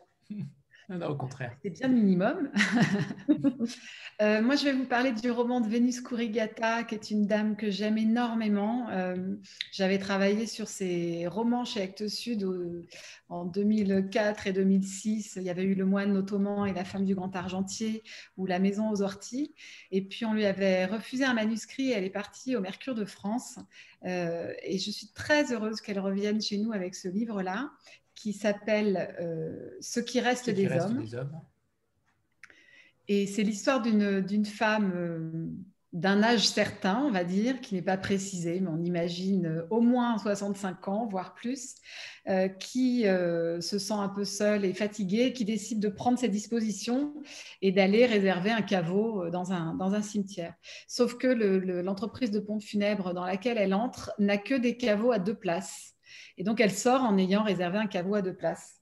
S1: Non, au contraire.
S3: C'est bien minimum. [LAUGHS] Euh, moi, je vais vous parler du roman de Vénus Kurigata, qui est une dame que j'aime énormément. Euh, j'avais travaillé sur ses romans chez Actes Sud en 2004 et 2006. Il y avait eu Le moine ottoman et La femme du grand argentier ou La maison aux orties. Et puis, on lui avait refusé un manuscrit. Elle est partie au Mercure de France. Euh, et je suis très heureuse qu'elle revienne chez nous avec ce livre-là qui s'appelle euh, Ce qui reste, des, hommes. Et c'est l'histoire d'une femme euh, d'un âge certain, on va dire, qui n'est pas précisé, mais on imagine euh, au moins 65 ans, voire plus, qui se sent un peu seul et fatigué, qui décide de prendre ses dispositions et d'aller réserver un caveau dans un, dans un cimetière. Sauf que l'entreprise de pompe funèbre dans laquelle elle entre n'a que des caveaux à deux places. Et donc elle sort en ayant réservé un caveau à deux places.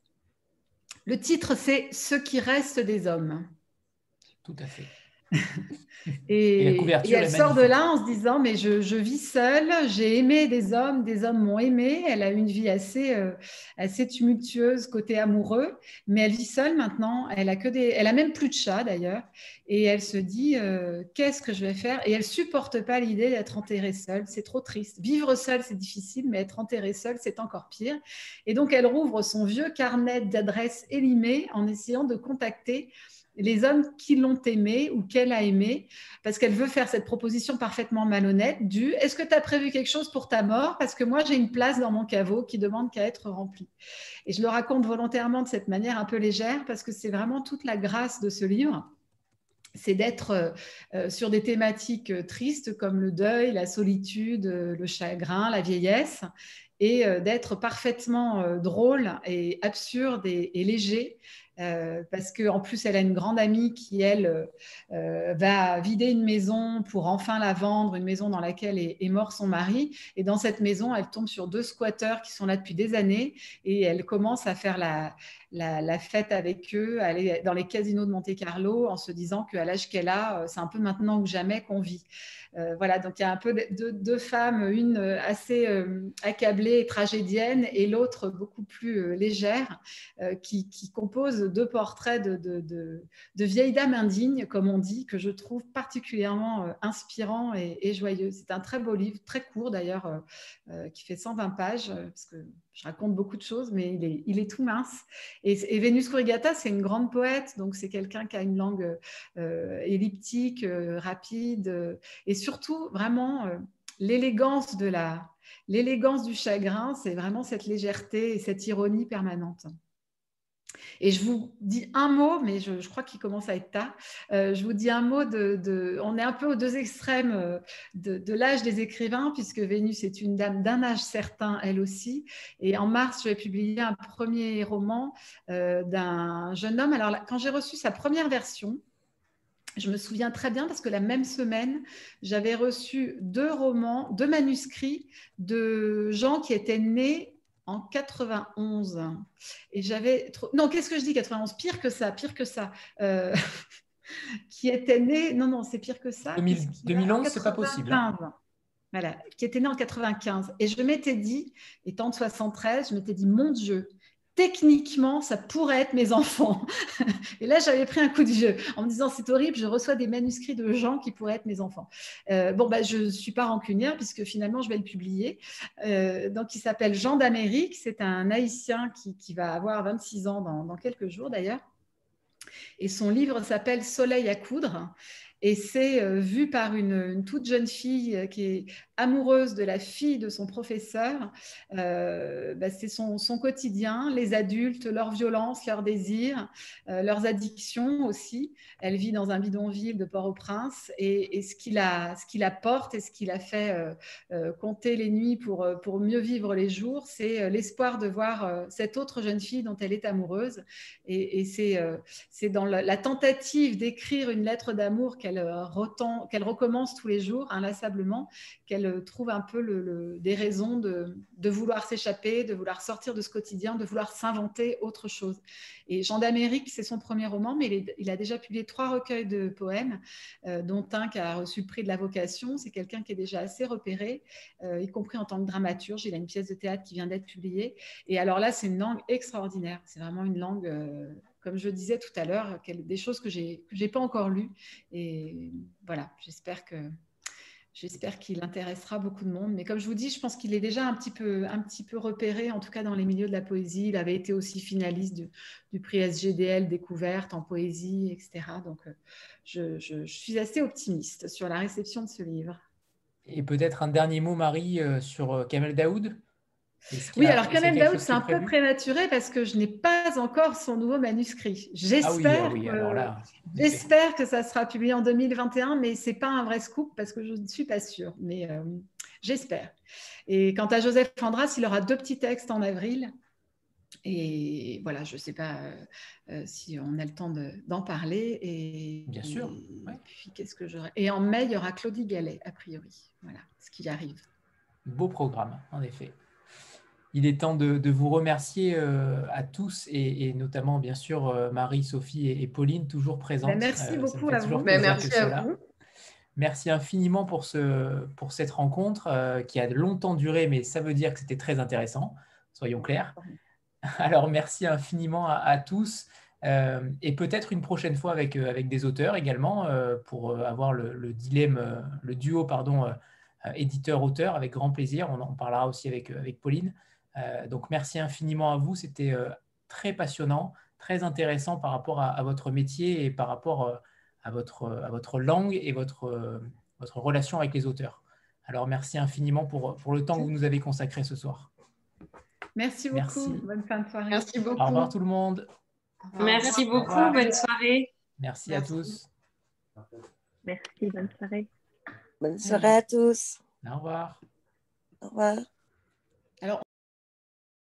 S3: Le titre, c'est Ce qui reste des hommes.
S1: Tout à fait.
S3: Et, elle sort de là en se disant mais je, vis seule, j'ai aimé des hommes, des hommes m'ont aimé. Elle a une vie assez euh, assez tumultueuse côté amoureux, mais elle vit seule maintenant. Elle a que des, elle a même plus de chat d'ailleurs, et elle se dit euh, qu'est-ce que je vais faire? Et elle supporte pas l'idée d'être enterrée seule. C'est trop triste. Vivre seule c'est difficile, mais être enterrée seule c'est encore pire. Et donc elle rouvre son vieux carnet d'adresses élimées en essayant de contacter les hommes qui l'ont aimé ou qu'elle a aimé, parce qu'elle veut faire cette proposition parfaitement malhonnête du est-ce que tu as prévu quelque chose pour ta mort? Parce que moi, j'ai une place dans mon caveau qui demande qu'à être remplie. Et je le raconte volontairement de cette manière un peu légère, parce que c'est vraiment toute la grâce de ce livre. C'est d'être euh, euh, sur des thématiques euh, tristes comme le deuil, la solitude, le chagrin, la vieillesse, et d'être parfaitement drôle et absurde et léger euh, parce qu'en plus, elle a une grande amie qui, elle, euh, va vider une maison pour enfin la vendre, une maison dans laquelle est, mort son mari. Et dans cette maison, elle tombe sur deux squatteurs qui sont là depuis des années et elle commence à faire la, fête avec eux, aller dans les casinos de Monte-Carlo en se disant qu'à l'âge qu'elle a, euh, c'est un peu maintenant ou jamais qu'on vit. Voilà, donc il y a un peu deux femmes, une assez accablée et tragédienne et l'autre beaucoup plus légère, qui, qui, composent deux portraits de, vieilles dames indignes, comme on dit, que je trouve particulièrement inspirant et, et joyeux. C'est un très beau livre, très court d'ailleurs, qui fait 120 pages, parce que je raconte beaucoup de choses, mais il est, tout mince. Et, Vénus Corrigata, c'est une grande poète, donc c'est quelqu'un qui a une langue euh, elliptique, euh, rapide, euh, et surtout vraiment l'élégance de la, l'élégance du chagrin, c'est vraiment cette légèreté et cette ironie permanente. Et je vous dis un mot, mais je, crois qu'il commence à être tard. Euh, je vous dis un mot de, On est un peu aux deux extrêmes euh, de, l'âge des écrivains, puisque Vénus est une dame d'un âge certain, elle aussi. Et en mars, je vais publier un premier roman euh, d'un jeune homme. Alors, quand j'ai reçu sa première version, je me souviens très bien parce que la même semaine, j'avais reçu deux romans, deux manuscrits de gens qui étaient nés en 91. Et j'avais trop... Non, qu'est-ce que je dis 91 Pire que ça, pire que ça. Euh, [LAUGHS] qui était né... Non, non, c'est pire que ça.
S1: 2011, c'est pas possible. Hein.
S3: Voilà, qui était né en 95. Et je m'étais dit, étant de 73, je m'étais dit, mon Dieu, techniquement, ça pourrait être mes enfants. [LAUGHS] Et là, j'avais pris un coup de vieux en me disant, c'est horrible, je reçois des manuscrits de gens qui pourraient être mes enfants. Euh, bon, bah, je ne suis pas rancunière puisque finalement, je vais le publier. Euh, donc, il s'appelle Jean d'Amérique. C'est un haïtien qui, va avoir 26 ans dans quelques jours d'ailleurs. Et son livre s'appelle Soleil à coudre. Et c'est euh, vu par une, toute jeune fille qui est amoureuse de la fille de son professeur. Euh, bah, c'est son, quotidien, les adultes, leurs violences, leurs désirs, leurs addictions aussi. Elle vit dans un bidonville de Port-au-Prince et, ce qui la, porte et ce qui la fait compter les nuits pour, pour mieux vivre les jours, c'est l'espoir de voir cette autre jeune fille dont elle est amoureuse. Et, c'est, dans la, tentative d'écrire une lettre d'amour euh, qu'elle recommence tous les jours inlassablement, qu'elle euh, trouve un peu des raisons de, vouloir s'échapper, de vouloir sortir de ce quotidien, de vouloir s'inventer autre chose. Et Jean d'Amérique, c'est son premier roman, mais il, a déjà publié trois recueils de poèmes, euh, dont un qui a reçu le prix de la vocation. C'est quelqu'un qui est déjà assez repéré, y compris en tant que dramaturge. Il a une pièce de théâtre qui vient d'être publiée. Et alors là, c'est une langue extraordinaire. C'est vraiment une langue comme je disais tout à l'heure, des choses que je n'ai pas encore lues. Et voilà, j'espère que J'espère qu'il intéressera beaucoup de monde. Mais comme je vous dis, je pense qu'il est déjà un petit, peu, un petit peu repéré, en tout cas dans les milieux de la poésie. Il avait été aussi finaliste du, prix SGDL découverte en poésie, etc. Donc, euh, je, je, suis assez optimiste sur la réception de ce livre.
S1: Et peut-être un dernier mot, Marie, euh, sur euh, Kamel Daoud?
S3: Oui, alors Kamel Daoud, c'est un peu prématuré parce que je n'ai pas encore son nouveau manuscrit. J'espère
S1: ah
S3: j'espère que ça sera publié en 2021, mais ce n'est pas un vrai scoop parce que je ne suis pas sûre. Mais euh, j'espère. Et quant à Joseph Andras, il aura deux petits textes en avril. Et voilà, je ne sais pas euh, euh, si on a le temps d'en parler. Et,
S1: Bien sûr.
S3: Et, qu'est-ce que Et en mai, il y aura Claudie Gallet, a priori. Voilà, ce qui arrive.
S1: Beau programme, en effet. Il est temps de, vous remercier euh, à tous et, notamment, bien sûr, Marie, Sophie et, Pauline, toujours présentes.
S3: Ben, merci beaucoup
S2: à vous. Ben, merci à vous.
S1: Merci infiniment pour, ce, pour cette rencontre qui a longtemps duré, mais ça veut dire que c'était très intéressant, soyons clairs. [LAUGHS] Alors, merci infiniment à, tous. Euh, et peut-être une prochaine fois avec, euh, avec des auteurs également euh, pour avoir le, dilemme, le duo pardon, éditeur-auteur avec grand plaisir. On en parlera aussi avec, avec Pauline. Donc merci infiniment à vous. C'était très passionnant, très intéressant par rapport à, votre métier et par rapport à, votre, à votre langue et votre, votre relation avec les auteurs. Alors merci infiniment pour, pour le temps que vous nous avez consacré ce soir.
S3: Merci beaucoup. Bonne fin de soirée.
S2: Merci beaucoup.
S1: Au revoir tout le monde.
S4: Merci beaucoup. Bonne soirée.
S1: Merci, à tous.
S14: Merci. Bonne soirée.
S15: Bonne soirée à tous.
S1: Au revoir.
S15: Au revoir.